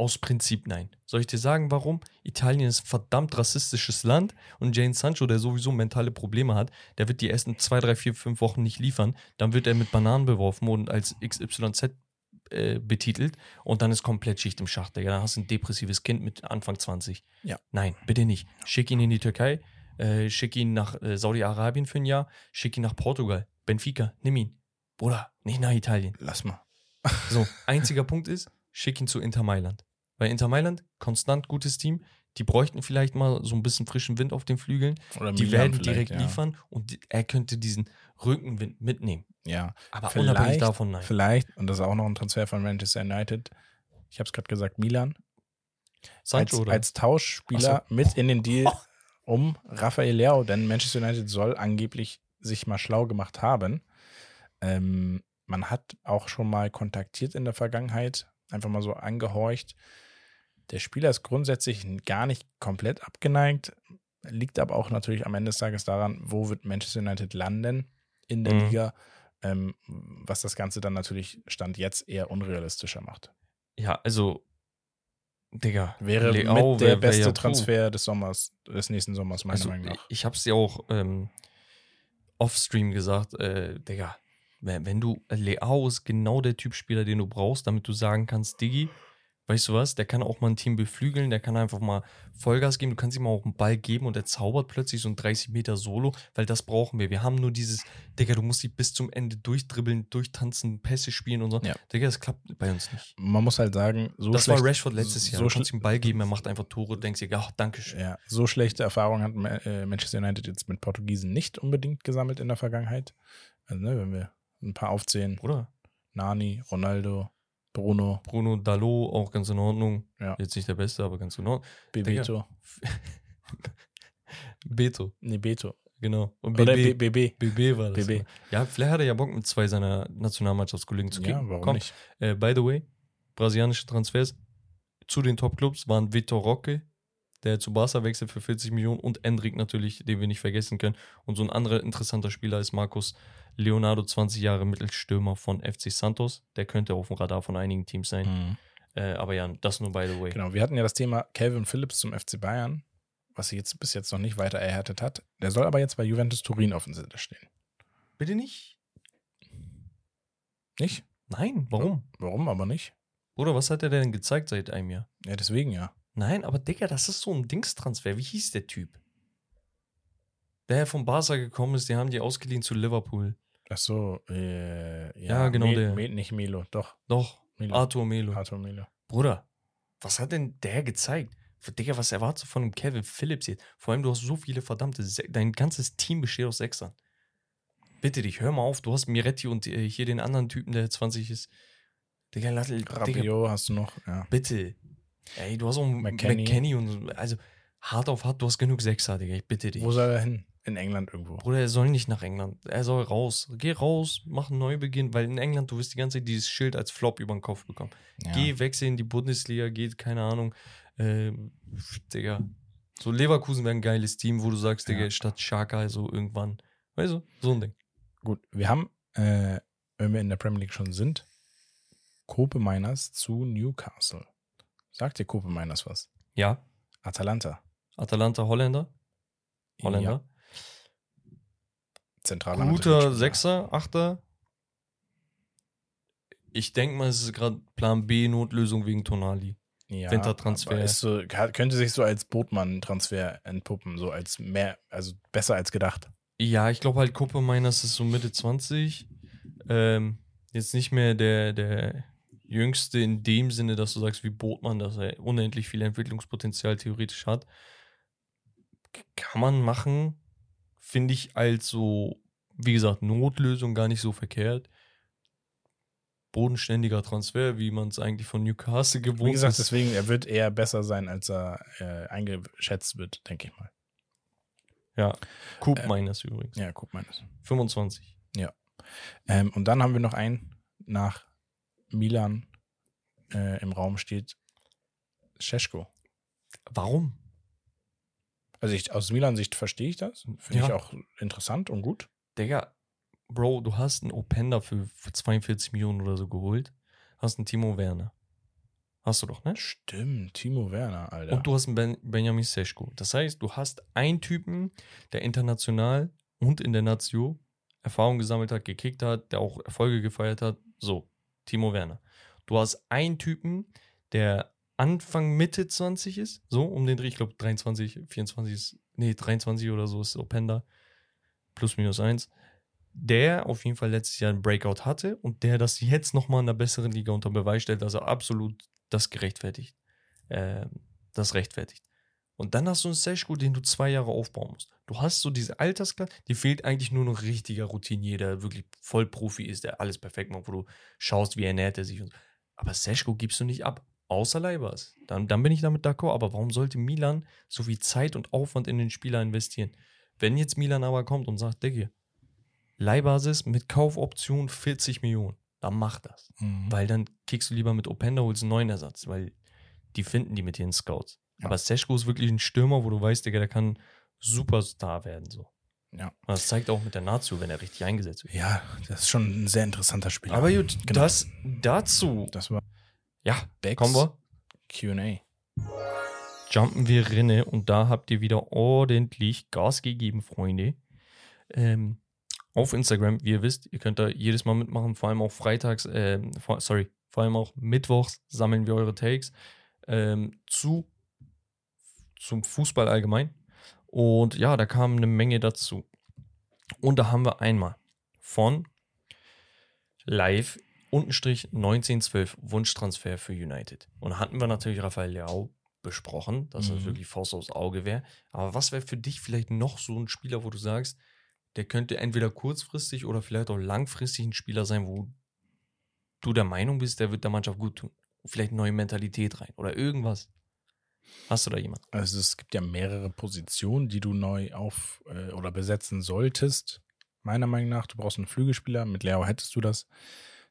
[SPEAKER 2] Aus Prinzip nein. Soll ich dir sagen, warum? Italien ist ein verdammt rassistisches Land und Jane Sancho, der sowieso mentale Probleme hat, der wird die ersten zwei, drei, vier, fünf Wochen nicht liefern. Dann wird er mit Bananen beworfen und als XYZ äh, betitelt und dann ist komplett Schicht im Schacht, Digga. Dann hast du ein depressives Kind mit Anfang 20.
[SPEAKER 3] Ja.
[SPEAKER 2] Nein, bitte nicht. Schick ihn in die Türkei, äh, schick ihn nach äh, Saudi-Arabien für ein Jahr, schick ihn nach Portugal, Benfica, nimm ihn. Bruder, nicht nach Italien.
[SPEAKER 3] Lass mal.
[SPEAKER 2] So, einziger Punkt ist, schick ihn zu Inter Mailand. Weil Inter Mailand, konstant gutes Team, die bräuchten vielleicht mal so ein bisschen frischen Wind auf den Flügeln.
[SPEAKER 3] Oder
[SPEAKER 2] Die
[SPEAKER 3] Milan
[SPEAKER 2] werden direkt
[SPEAKER 3] ja.
[SPEAKER 2] liefern und die, er könnte diesen Rückenwind mitnehmen.
[SPEAKER 3] Ja.
[SPEAKER 2] Aber
[SPEAKER 3] Vielleicht-
[SPEAKER 2] unabhängig davon, nein.
[SPEAKER 3] Vielleicht, und das ist auch noch ein Transfer von Manchester United. Ich habe es gerade gesagt, Milan.
[SPEAKER 2] Sancho,
[SPEAKER 3] als,
[SPEAKER 2] oder?
[SPEAKER 3] als Tauschspieler mit in den Deal um Rafael Leao, denn Manchester United soll angeblich sich mal schlau gemacht haben. Ähm, man hat auch schon mal kontaktiert in der Vergangenheit, einfach mal so angehorcht. Der Spieler ist grundsätzlich gar nicht komplett abgeneigt, liegt aber auch natürlich am Ende des Tages daran, wo wird Manchester United landen in der
[SPEAKER 2] Mhm.
[SPEAKER 3] Liga, ähm, was das Ganze dann natürlich Stand jetzt eher unrealistischer macht.
[SPEAKER 2] ja, also, Digga.
[SPEAKER 3] Wäre
[SPEAKER 2] Leao
[SPEAKER 3] mit der
[SPEAKER 2] wär- wär
[SPEAKER 3] beste
[SPEAKER 2] ja cool.
[SPEAKER 3] Transfer des Sommers, des nächsten Sommers, meiner
[SPEAKER 2] Also,
[SPEAKER 3] Meinung nach.
[SPEAKER 2] ich hab's dir auch ähm, offstream gesagt, äh, Digga, wenn, wenn du, Leao ist genau der Typ Spieler, den du brauchst, damit du sagen kannst, Diggi, weißt du was, der kann auch mal ein Team beflügeln, der kann einfach mal Vollgas geben, du kannst ihm auch einen Ball geben und er zaubert plötzlich so ein 30 Meter Solo, weil das brauchen wir. Wir haben nur dieses, Digga, du musst dich bis zum Ende durchdribbeln, durchtanzen, Pässe spielen und so.
[SPEAKER 3] Ja.
[SPEAKER 2] Digga, das klappt bei uns nicht.
[SPEAKER 3] Man muss halt sagen, so
[SPEAKER 2] das
[SPEAKER 3] schlecht,
[SPEAKER 2] war Rashford letztes Jahr.
[SPEAKER 3] So,
[SPEAKER 2] du kannst ihm einen Ball geben, er macht einfach Tore, du denkst dir, ach, danke schön.
[SPEAKER 3] ja, so schlechte Erfahrungen hat äh, Manchester United jetzt mit Portugiesen nicht unbedingt gesammelt in der Vergangenheit. Also, ne, wenn wir ein paar aufzählen,
[SPEAKER 2] Bruder.
[SPEAKER 3] Nani, Ronaldo, Bruno,
[SPEAKER 2] Bruno Dalot, auch ganz in Ordnung.
[SPEAKER 3] Ja.
[SPEAKER 2] Jetzt nicht der Beste, aber ganz in Ordnung.
[SPEAKER 3] Bebeto.
[SPEAKER 2] Beto,
[SPEAKER 3] Nee, Beto.
[SPEAKER 2] genau. Und
[SPEAKER 3] Oder
[SPEAKER 2] BB,
[SPEAKER 3] BB.
[SPEAKER 2] BB war das.
[SPEAKER 3] BB.
[SPEAKER 2] Ja, vielleicht hat er ja Bock mit zwei seiner Nationalmannschaftskollegen zu
[SPEAKER 3] Ja,
[SPEAKER 2] kicken.
[SPEAKER 3] warum
[SPEAKER 2] Komm,
[SPEAKER 3] nicht?
[SPEAKER 2] Äh, by the way, brasilianische Transfers zu den Top-Clubs waren Vitor Roque, der zu Barca wechselt für 40 Millionen und Endrick natürlich, den wir nicht vergessen können. Und so ein anderer interessanter Spieler ist Markus Leonardo, 20 Jahre Mittelstürmer von FC Santos. Der könnte auf dem Radar von einigen Teams sein.
[SPEAKER 3] Mhm.
[SPEAKER 2] Äh, aber ja, das nur by the way.
[SPEAKER 3] Genau, wir hatten ja das Thema Calvin Phillips zum FC Bayern, was sie jetzt bis jetzt noch nicht weiter erhärtet hat. Der soll aber jetzt bei Juventus Turin auf dem Zettel stehen.
[SPEAKER 2] Bitte nicht?
[SPEAKER 3] Nicht?
[SPEAKER 2] Nein, warum?
[SPEAKER 3] Warum aber nicht?
[SPEAKER 2] Oder was hat er denn gezeigt seit einem Jahr?
[SPEAKER 3] Ja, deswegen ja.
[SPEAKER 2] Nein, aber Digga, das ist so ein Dingstransfer. Wie hieß der Typ? Der von Barca gekommen ist, die haben die ausgeliehen zu Liverpool.
[SPEAKER 3] Ach so, äh, ja,
[SPEAKER 2] Ja, genau
[SPEAKER 3] Me
[SPEAKER 2] der.
[SPEAKER 3] Me nicht Melo, doch.
[SPEAKER 2] Doch,
[SPEAKER 3] Melo.
[SPEAKER 2] Arthur Melo.
[SPEAKER 3] Arthur Melo.
[SPEAKER 2] Bruder, was hat denn der gezeigt? Digga, was erwartest du von einem Kevin Phillips jetzt? Vor allem, du hast so viele verdammte, Se dein ganzes Team besteht aus Sechsern. Bitte dich, hör mal auf, du hast Miretti und äh, hier den anderen Typen, der 20 ist. Digga, Digga
[SPEAKER 3] Rabiot hast du noch, ja.
[SPEAKER 2] bitte. Ey, du hast auch
[SPEAKER 3] McKennie.
[SPEAKER 2] McKenny und so. Also, hart auf hart, du hast genug Sechser, Digga, ich bitte dich.
[SPEAKER 3] Wo soll er hin? In England irgendwo.
[SPEAKER 2] Bruder, er soll nicht nach England. Er soll raus. Geh raus, mach einen Neubeginn, weil in England, du wirst die ganze Zeit dieses Schild als Flop über den Kopf bekommen.
[SPEAKER 3] Ja.
[SPEAKER 2] Geh, wechsel in die Bundesliga, geht, keine Ahnung. Ähm, Digga. So Leverkusen wäre ein geiles Team, wo du sagst, Digga,
[SPEAKER 3] Ja.
[SPEAKER 2] statt Schaka, so irgendwann. Weißt du, so ein Ding.
[SPEAKER 3] Gut, wir haben, äh, wenn wir in der Premier League schon sind, Kope Miners zu Newcastle. Sagt dir Kope Miners was?
[SPEAKER 2] Ja,
[SPEAKER 3] Atalanta.
[SPEAKER 2] Atalanta Holländer. Holländer.
[SPEAKER 3] Zentraler
[SPEAKER 2] Guter. Sechser, Achter. Ich denke mal, es ist gerade Plan B, Notlösung wegen Tonali.
[SPEAKER 3] Ja,
[SPEAKER 2] Wintertransfer.
[SPEAKER 3] so, könnte sich so als Botmann-Transfer entpuppen, so als mehr, also besser als gedacht.
[SPEAKER 2] Ja, ich glaube halt, Kuppe Miners ist so Mitte 20. Ähm, jetzt nicht mehr der, der Jüngste in dem Sinne, dass du sagst, wie Botmann, dass er unendlich viel Entwicklungspotenzial theoretisch hat. Kann man machen, finde ich als so, wie gesagt, Notlösung gar nicht so verkehrt. Bodenständiger Transfer, wie man es eigentlich von Newcastle gewohnt
[SPEAKER 3] Wie gesagt,
[SPEAKER 2] ist.
[SPEAKER 3] deswegen, er wird eher besser sein, als er äh, eingeschätzt wird, denke ich mal.
[SPEAKER 2] Ja, Coop
[SPEAKER 3] Äh,
[SPEAKER 2] Miners übrigens.
[SPEAKER 3] Ja, mal. das.
[SPEAKER 2] 25.
[SPEAKER 3] Ähm, und dann haben wir noch einen nach Milan äh, im Raum steht Scheschko.
[SPEAKER 2] Warum?
[SPEAKER 3] Also ich, aus Milan-Sicht verstehe ich das. Finde
[SPEAKER 2] Ja.
[SPEAKER 3] ich auch interessant und gut.
[SPEAKER 2] Digga, Bro, du hast einen Openda für, für 42 Millionen oder so geholt. Hast einen Timo Werner. Hast du doch, ne?
[SPEAKER 3] Stimmt, Timo Werner, Alter.
[SPEAKER 2] Und du hast einen ben Benjamin Seschko. Das heißt, du hast einen Typen, der international und in der Nazio Erfahrung gesammelt hat, gekickt hat, der auch Erfolge gefeiert hat. So, Timo Werner. Du hast einen Typen, der Anfang, Mitte 20 ist, so um den Dreh, ich glaube 23, 24 ist, nee, 23 oder so ist Openda, plus minus eins, der auf jeden Fall letztes Jahr einen Breakout hatte und der das jetzt nochmal in einer besseren Liga unter Beweis stellt, dass er absolut das gerechtfertigt, ähm, das rechtfertigt. Und dann hast du einen Seschko, den du zwei Jahre aufbauen musst. Du hast so diese Altersklasse, die fehlt eigentlich nur noch richtiger Routinier, der wirklich Vollprofi ist, der alles perfekt macht, wo du schaust, wie ernährt er sich. Und so. Aber Seschko gibst du nicht ab, außer Leibers. Dann, dann bin ich damit d'accord. Aber warum sollte Milan so viel Zeit und Aufwand in den Spieler investieren? Wenn jetzt Milan aber kommt und sagt, Digga, Leihbasis mit Kaufoption 40 Millionen, dann mach das.
[SPEAKER 3] Mhm.
[SPEAKER 2] Weil dann kickst du lieber mit Openda, holst einen neuen Ersatz, weil die finden die mit ihren Scouts.
[SPEAKER 3] Ja.
[SPEAKER 2] Aber Seschko ist wirklich ein Stürmer, wo du weißt, Digga, der kann Superstar werden. So.
[SPEAKER 3] Ja.
[SPEAKER 2] Und das zeigt auch mit der Nazio, wenn er richtig eingesetzt wird.
[SPEAKER 3] ja, das ist schon ein sehr interessanter Spieler.
[SPEAKER 2] Aber gut,
[SPEAKER 3] Genau.
[SPEAKER 2] das dazu.
[SPEAKER 3] das war
[SPEAKER 2] Ja,
[SPEAKER 3] Becks
[SPEAKER 2] kommen wir.
[SPEAKER 3] QA.
[SPEAKER 2] Jumpen wir rinne und da habt ihr wieder ordentlich Gas gegeben, Freunde. Ähm, auf Instagram, wie ihr wisst, ihr könnt da jedes Mal mitmachen, vor allem auch freitags, ähm, vor, sorry, vor allem auch mittwochs sammeln wir eure Takes ähm, zu zum Fußball allgemein. Und ja, da kam eine Menge dazu. Und da haben wir einmal von live untenstrich 1912 Wunschtransfer für United. Und da hatten wir natürlich Rafael Leao besprochen, dass das
[SPEAKER 3] Mhm.
[SPEAKER 2] wirklich Faust aufs Auge wäre. Aber was wäre für dich vielleicht noch so ein Spieler, wo du sagst, der könnte entweder kurzfristig oder vielleicht auch langfristig ein Spieler sein, wo du der Meinung bist, der wird der Mannschaft gut tun. Vielleicht neue Mentalität rein oder irgendwas. Hast du da jemanden?
[SPEAKER 3] Also es gibt ja mehrere Positionen, die du neu auf äh, oder besetzen solltest. Meiner Meinung nach, du brauchst einen Flügelspieler, mit Leo hättest du das.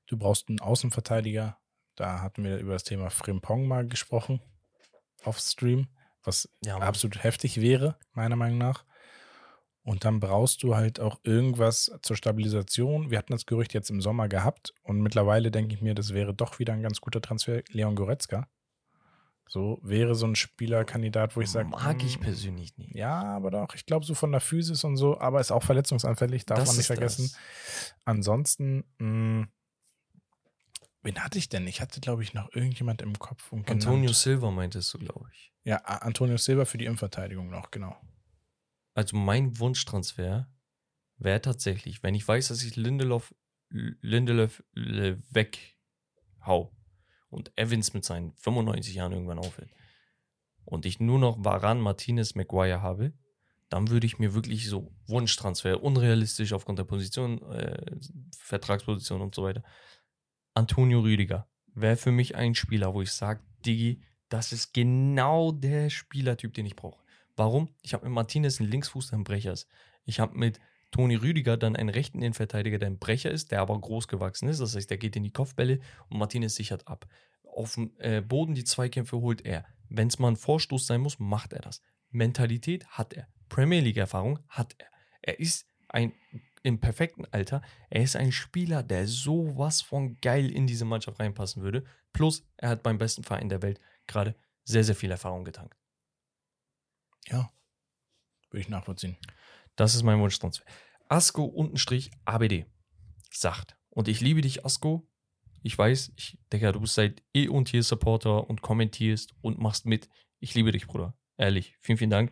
[SPEAKER 3] Du brauchst einen Außenverteidiger. Da hatten wir über das Thema Frimpong mal gesprochen auf Stream, was
[SPEAKER 2] Ja,
[SPEAKER 3] absolut heftig wäre, meiner Meinung nach. Und dann brauchst du halt auch irgendwas zur Stabilisation. Wir hatten das Gerücht jetzt im Sommer gehabt und mittlerweile denke ich mir, das wäre doch wieder ein ganz guter Transfer. Leon Goretzka. So wäre so ein Spielerkandidat, wo ich sage,
[SPEAKER 2] Mag ich persönlich nicht.
[SPEAKER 3] ja, aber doch, ich glaube so von der Physis und so, aber ist auch verletzungsanfällig, darf
[SPEAKER 2] Das
[SPEAKER 3] man nicht vergessen.
[SPEAKER 2] das.
[SPEAKER 3] Ansonsten, mh, wen hatte ich denn? Ich hatte, glaube ich, noch irgendjemand im Kopf. Und genannt.
[SPEAKER 2] Antonio Silva meintest du, glaube ich.
[SPEAKER 3] Ja, Antonio Silva für die Innenverteidigung noch, genau.
[SPEAKER 2] Also mein Wunschtransfer wäre tatsächlich, wenn ich weiß, dass ich Lindelof, Lindelof weghau und Evans mit seinen 95 Jahren irgendwann aufhört und ich nur noch Varan, Martinez, Maguire habe, dann würde ich mir wirklich so Wunschtransfer, unrealistisch aufgrund der Position, äh, Vertragsposition und so weiter. Antonio Rüdiger wäre für mich ein Spieler, wo ich sage, Digi, das ist genau der Spielertyp, den ich brauche. Warum? Ich habe mit Martinez einen Linksfuß, der ein Brecher ist. Ich habe mit Toni Rüdiger dann einen rechten Innenverteidiger, der ein Brecher ist, der aber groß gewachsen ist. Das heißt, der geht in die Kopfbälle und Martinez sichert ab. Auf dem äh, Boden die Zweikämpfe holt er. Wenn es mal ein Vorstoß sein muss, macht er das. Mentalität hat er. Premier League-Erfahrung hat er. Er ist ein im perfekten Alter. Er ist ein Spieler, der sowas von geil in diese Mannschaft reinpassen würde. Plus, er hat beim besten Verein der Welt gerade sehr, sehr viel Erfahrung getankt.
[SPEAKER 3] Ja, würde ich nachvollziehen.
[SPEAKER 2] Das ist mein Wunschtransfer. Asko untenstrich ABD sagt. Und ich liebe dich, Asko. Ich weiß, ich denke, du bist seit eh und hier Supporter und kommentierst und machst mit. Ich liebe dich, Bruder. Ehrlich. Vielen, vielen Dank.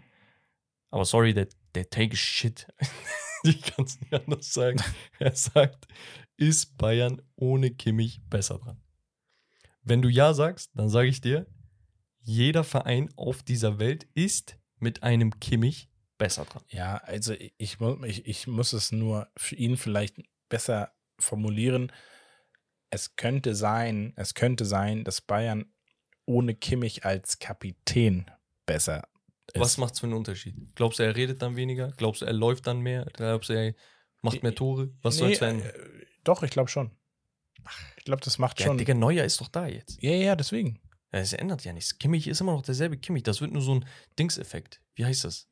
[SPEAKER 2] Aber sorry, der, der Take is shit. ich kann es nicht anders sagen. Er sagt, ist Bayern ohne Kimmich besser dran? Wenn du ja sagst, dann sage ich dir, jeder Verein auf dieser Welt ist mit einem Kimmich besser dran.
[SPEAKER 3] Ja, also ich, ich, ich, muss es nur für ihn vielleicht besser formulieren. Es könnte sein, es könnte sein, dass Bayern ohne Kimmich als Kapitän besser.
[SPEAKER 2] Was macht's für einen Unterschied? Glaubst du, er redet dann weniger? Glaubst du, er läuft dann mehr? Glaubst du, er macht mehr Tore? Was
[SPEAKER 3] nee,
[SPEAKER 2] soll's werden?
[SPEAKER 3] äh, Doch, ich glaube schon. Ich glaube, das macht
[SPEAKER 2] Ja,
[SPEAKER 3] schon.
[SPEAKER 2] Digga, Neuer ist doch da jetzt.
[SPEAKER 3] Ja, ja, deswegen.
[SPEAKER 2] Ja, Es ändert ja nichts. Kimmich ist immer noch derselbe Kimmich. Das wird nur so ein Dingseffekt. Wie heißt das?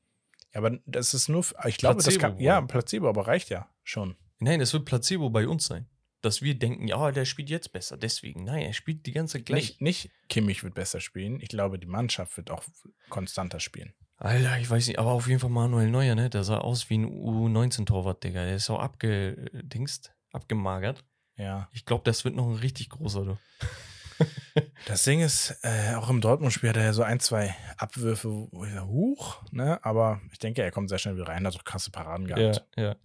[SPEAKER 3] Ja, aber das ist nur, ich glaube, das kann, ja? Placebo, aber reicht ja schon.
[SPEAKER 2] Nein, das wird Placebo bei uns sein. Dass wir denken, ja, der spielt jetzt besser. Deswegen. Nein, er spielt die ganze Zeit gleich.
[SPEAKER 3] Nicht, nicht Kimmich wird besser spielen. Ich glaube, die Mannschaft wird auch konstanter spielen.
[SPEAKER 2] Alter, ich weiß nicht, aber auf jeden Fall Manuel Neuer, ne? Der sah aus wie ein U19-Torwart, Digga. Der ist auch abgedingst, abgemagert.
[SPEAKER 3] Ja.
[SPEAKER 2] Ich glaube, das wird noch ein richtig großer, du.
[SPEAKER 3] Das Ding ist, äh, auch im Dortmund-Spiel hat er ja so ein, zwei Abwürfe, wo ich sage, huch, ne? Aber ich denke, er kommt sehr schnell wieder rein, hat auch krasse Paraden gehabt.
[SPEAKER 2] Ja, ja.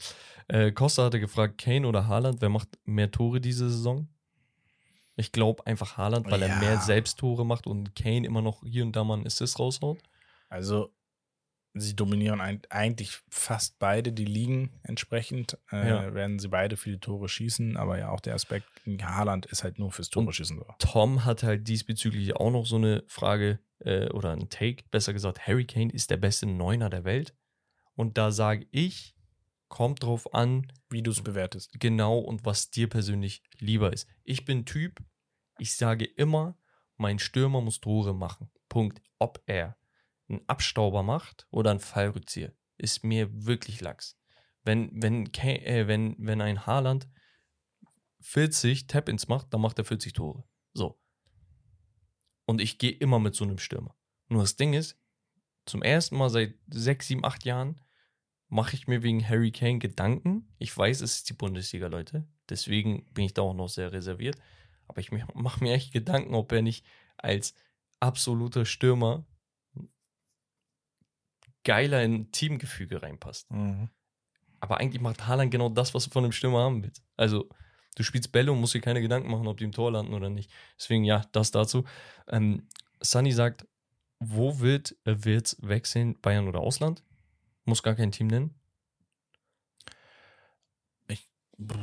[SPEAKER 2] Äh, Costa hatte gefragt, Kane oder Haaland, wer macht mehr Tore diese Saison? Ich glaube einfach Haaland, weil
[SPEAKER 3] Ja.
[SPEAKER 2] er mehr Selbsttore macht und Kane immer noch hier und da mal einen Assist raushaut.
[SPEAKER 3] Also, sie dominieren eigentlich fast beide die Ligen entsprechend. Äh,
[SPEAKER 2] Ja.
[SPEAKER 3] Werden sie beide viele Tore schießen, aber ja, auch der Aspekt, Haaland ist halt nur fürs Tore schießen so.
[SPEAKER 2] Tom hat halt diesbezüglich auch noch so eine Frage äh, oder einen Take, besser gesagt, Harry Kane ist der beste Neuner der Welt. Und da sage ich, kommt drauf an,
[SPEAKER 3] Wie du es bewertest.
[SPEAKER 2] genau und was dir persönlich lieber ist. Ich bin Typ, ich sage immer, mein Stürmer muss Tore machen. Punkt. Ob er einen Abstauber macht oder einen Fallrückzieher, ist mir wirklich lax. Wenn, wenn, äh, wenn, wenn ein Haaland 40 Tap-Ins macht, dann macht er 40 Tore. So. Und ich gehe immer mit so einem Stürmer. Nur das Ding ist, zum ersten Mal seit 6, 7, 8 Jahren mache ich mir wegen Harry Kane Gedanken. Ich weiß, es ist die Bundesliga, Leute. Deswegen bin ich da auch noch sehr reserviert. Aber ich mache mir echt Gedanken, ob er nicht als absoluter Stürmer geiler in Teamgefüge reinpasst. Aber eigentlich macht Haaland genau das, was du von dem Stürmer haben willst. Also, du spielst Bälle und musst dir keine Gedanken machen, ob die im Tor landen oder nicht. Deswegen, ja, das dazu. Ähm, Sunny sagt, wo wird äh, wird's wechseln? Bayern oder Ausland? Muss gar kein Team nennen.
[SPEAKER 3] Puh,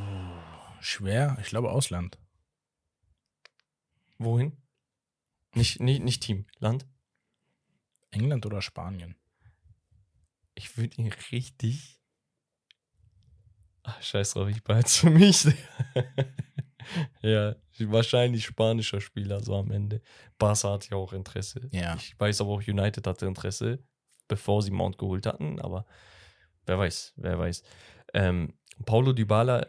[SPEAKER 3] schwer, ich glaube Ausland.
[SPEAKER 2] Wohin? Nicht, nicht, nicht Team, Land.
[SPEAKER 3] England oder Spanien?
[SPEAKER 2] Ich würde ihn richtig. Ach, scheiß drauf, ich behalte es für mich. ja, wahrscheinlich spanischer Spieler so am Ende. Barca hat ja auch Interesse.
[SPEAKER 3] Ja.
[SPEAKER 2] Ich weiß aber auch, United hatte Interesse, bevor sie Mount geholt hatten, aber wer weiß, wer weiß. Ähm, Paulo Dybala,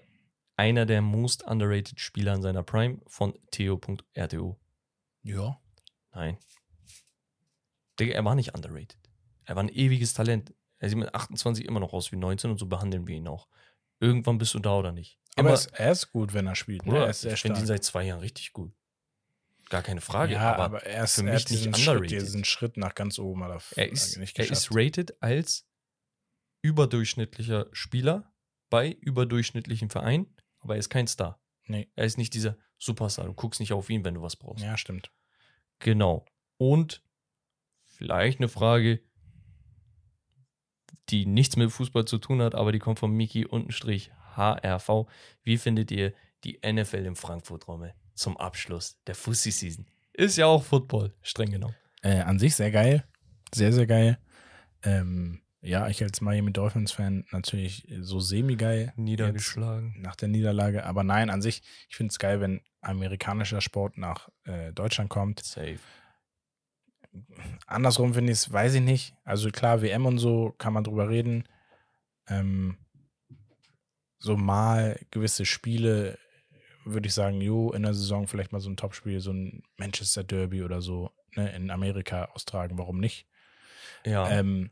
[SPEAKER 2] einer der most underrated Spieler in seiner Prime von Theo.rto.
[SPEAKER 3] Ja.
[SPEAKER 2] Nein. Digga, er war nicht underrated. Er war ein ewiges Talent. Er sieht mit 28 immer noch aus wie 19 und so behandeln wir ihn auch. Irgendwann bist du da oder nicht.
[SPEAKER 3] Aber
[SPEAKER 2] Immer,
[SPEAKER 3] er ist, er ist gut, wenn er spielt. Ne?
[SPEAKER 2] oder?
[SPEAKER 3] Er ist sehr
[SPEAKER 2] ich finde ihn seit zwei Jahren richtig gut. Gar keine Frage.
[SPEAKER 3] ja,
[SPEAKER 2] aber,
[SPEAKER 3] aber, er ist
[SPEAKER 2] für
[SPEAKER 3] er
[SPEAKER 2] mich
[SPEAKER 3] hat
[SPEAKER 2] nicht
[SPEAKER 3] diesen Schritt,
[SPEAKER 2] underrated.
[SPEAKER 3] diesen Schritt nach ganz oben hat er,
[SPEAKER 2] er, ist,
[SPEAKER 3] nicht
[SPEAKER 2] er
[SPEAKER 3] geschafft.
[SPEAKER 2] ist rated als überdurchschnittlicher Spieler bei überdurchschnittlichen Verein, aber er ist kein Star.
[SPEAKER 3] Nee.
[SPEAKER 2] Er ist nicht dieser Superstar. Du guckst nicht auf ihn, wenn du was brauchst.
[SPEAKER 3] ja, stimmt.
[SPEAKER 2] Genau. Und vielleicht eine Frage, die nichts mit Fußball zu tun hat, aber die kommt von Miki untenstrich HRV. Wie findet ihr die NFL im Frankfurt-Rommel zum Abschluss der Fussi-Season? Ist ja auch Football, streng genommen.
[SPEAKER 3] Äh, an sich sehr geil. Sehr, sehr geil. Ähm, ja, ich als Miami Dolphins-Fan natürlich so semi-geil.
[SPEAKER 2] Niedergeschlagen.
[SPEAKER 3] Nach der Niederlage. Aber nein, an sich, ich finde es geil, wenn amerikanischer Sport nach äh, Deutschland kommt.
[SPEAKER 2] Safe.
[SPEAKER 3] Andersrum finde ich es, weiß ich nicht. Also klar, WM und so kann man drüber reden. Ähm, so mal gewisse Spiele würde ich sagen, jo, in der Saison vielleicht mal so ein Topspiel, so ein Manchester Derby oder so ne, in Amerika austragen, warum nicht?
[SPEAKER 2] Ja.
[SPEAKER 3] Ähm,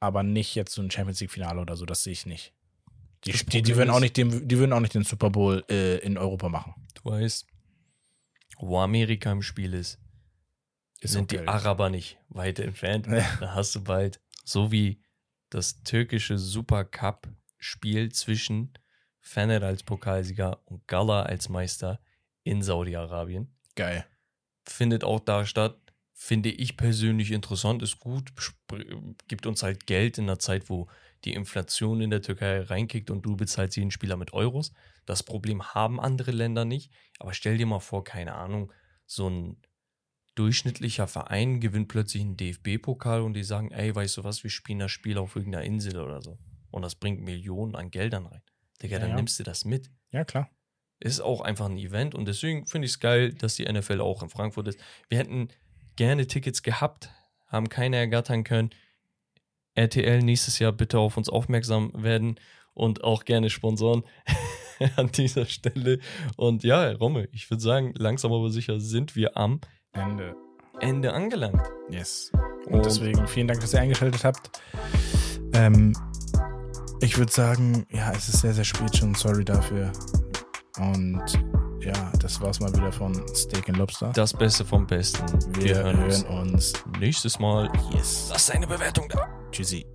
[SPEAKER 3] aber nicht jetzt so ein Champions League Finale oder so, das sehe ich nicht. Die, die, die, würden auch nicht den, die würden auch nicht den Super Bowl äh, in Europa machen.
[SPEAKER 2] du weißt, wo Amerika im Spiel ist,
[SPEAKER 3] Ist
[SPEAKER 2] sind
[SPEAKER 3] okay.
[SPEAKER 2] die Araber nicht weit entfernt.
[SPEAKER 3] Ja.
[SPEAKER 2] Da hast du bald so wie das türkische Supercup-Spiel zwischen Fener als Pokalsieger und Gala als Meister in Saudi-Arabien.
[SPEAKER 3] Geil.
[SPEAKER 2] Findet auch da statt. Finde ich persönlich interessant, ist gut, gibt uns halt Geld in einer Zeit, wo die Inflation in der Türkei reinkickt und du bezahlst jeden Spieler mit Euros. Das Problem haben andere Länder nicht. Aber stell dir mal vor, keine Ahnung, so ein durchschnittlicher Verein gewinnt plötzlich einen DFB-Pokal und die sagen, ey, weißt du was, wir spielen das Spiel auf irgendeiner Insel oder so. Und das bringt Millionen an Geldern rein. Digga,
[SPEAKER 3] Ja,
[SPEAKER 2] dann
[SPEAKER 3] ja.
[SPEAKER 2] nimmst du das mit.
[SPEAKER 3] Ja, klar.
[SPEAKER 2] Ist auch einfach ein Event und deswegen finde ich es geil, dass die NFL auch in Frankfurt ist. Wir hätten gerne Tickets gehabt, haben keine ergattern können. RTL nächstes Jahr bitte auf uns aufmerksam werden und auch gerne Sponsoren an dieser Stelle. Und ja, Romme, ich würde sagen, langsam aber sicher sind wir am
[SPEAKER 3] Ende.
[SPEAKER 2] Ende angelangt.
[SPEAKER 3] Yes. Und deswegen vielen Dank, dass ihr eingeschaltet habt. Ähm, ich würde sagen, ja, es ist sehr, sehr spät schon. Sorry dafür. Und ja, das war's mal wieder von Steak and Lobster.
[SPEAKER 2] das Beste vom Besten.
[SPEAKER 3] Wir hören uns.
[SPEAKER 2] nächstes Mal.
[SPEAKER 3] Yes.
[SPEAKER 2] Lass deine Bewertung da.
[SPEAKER 3] Tschüssi.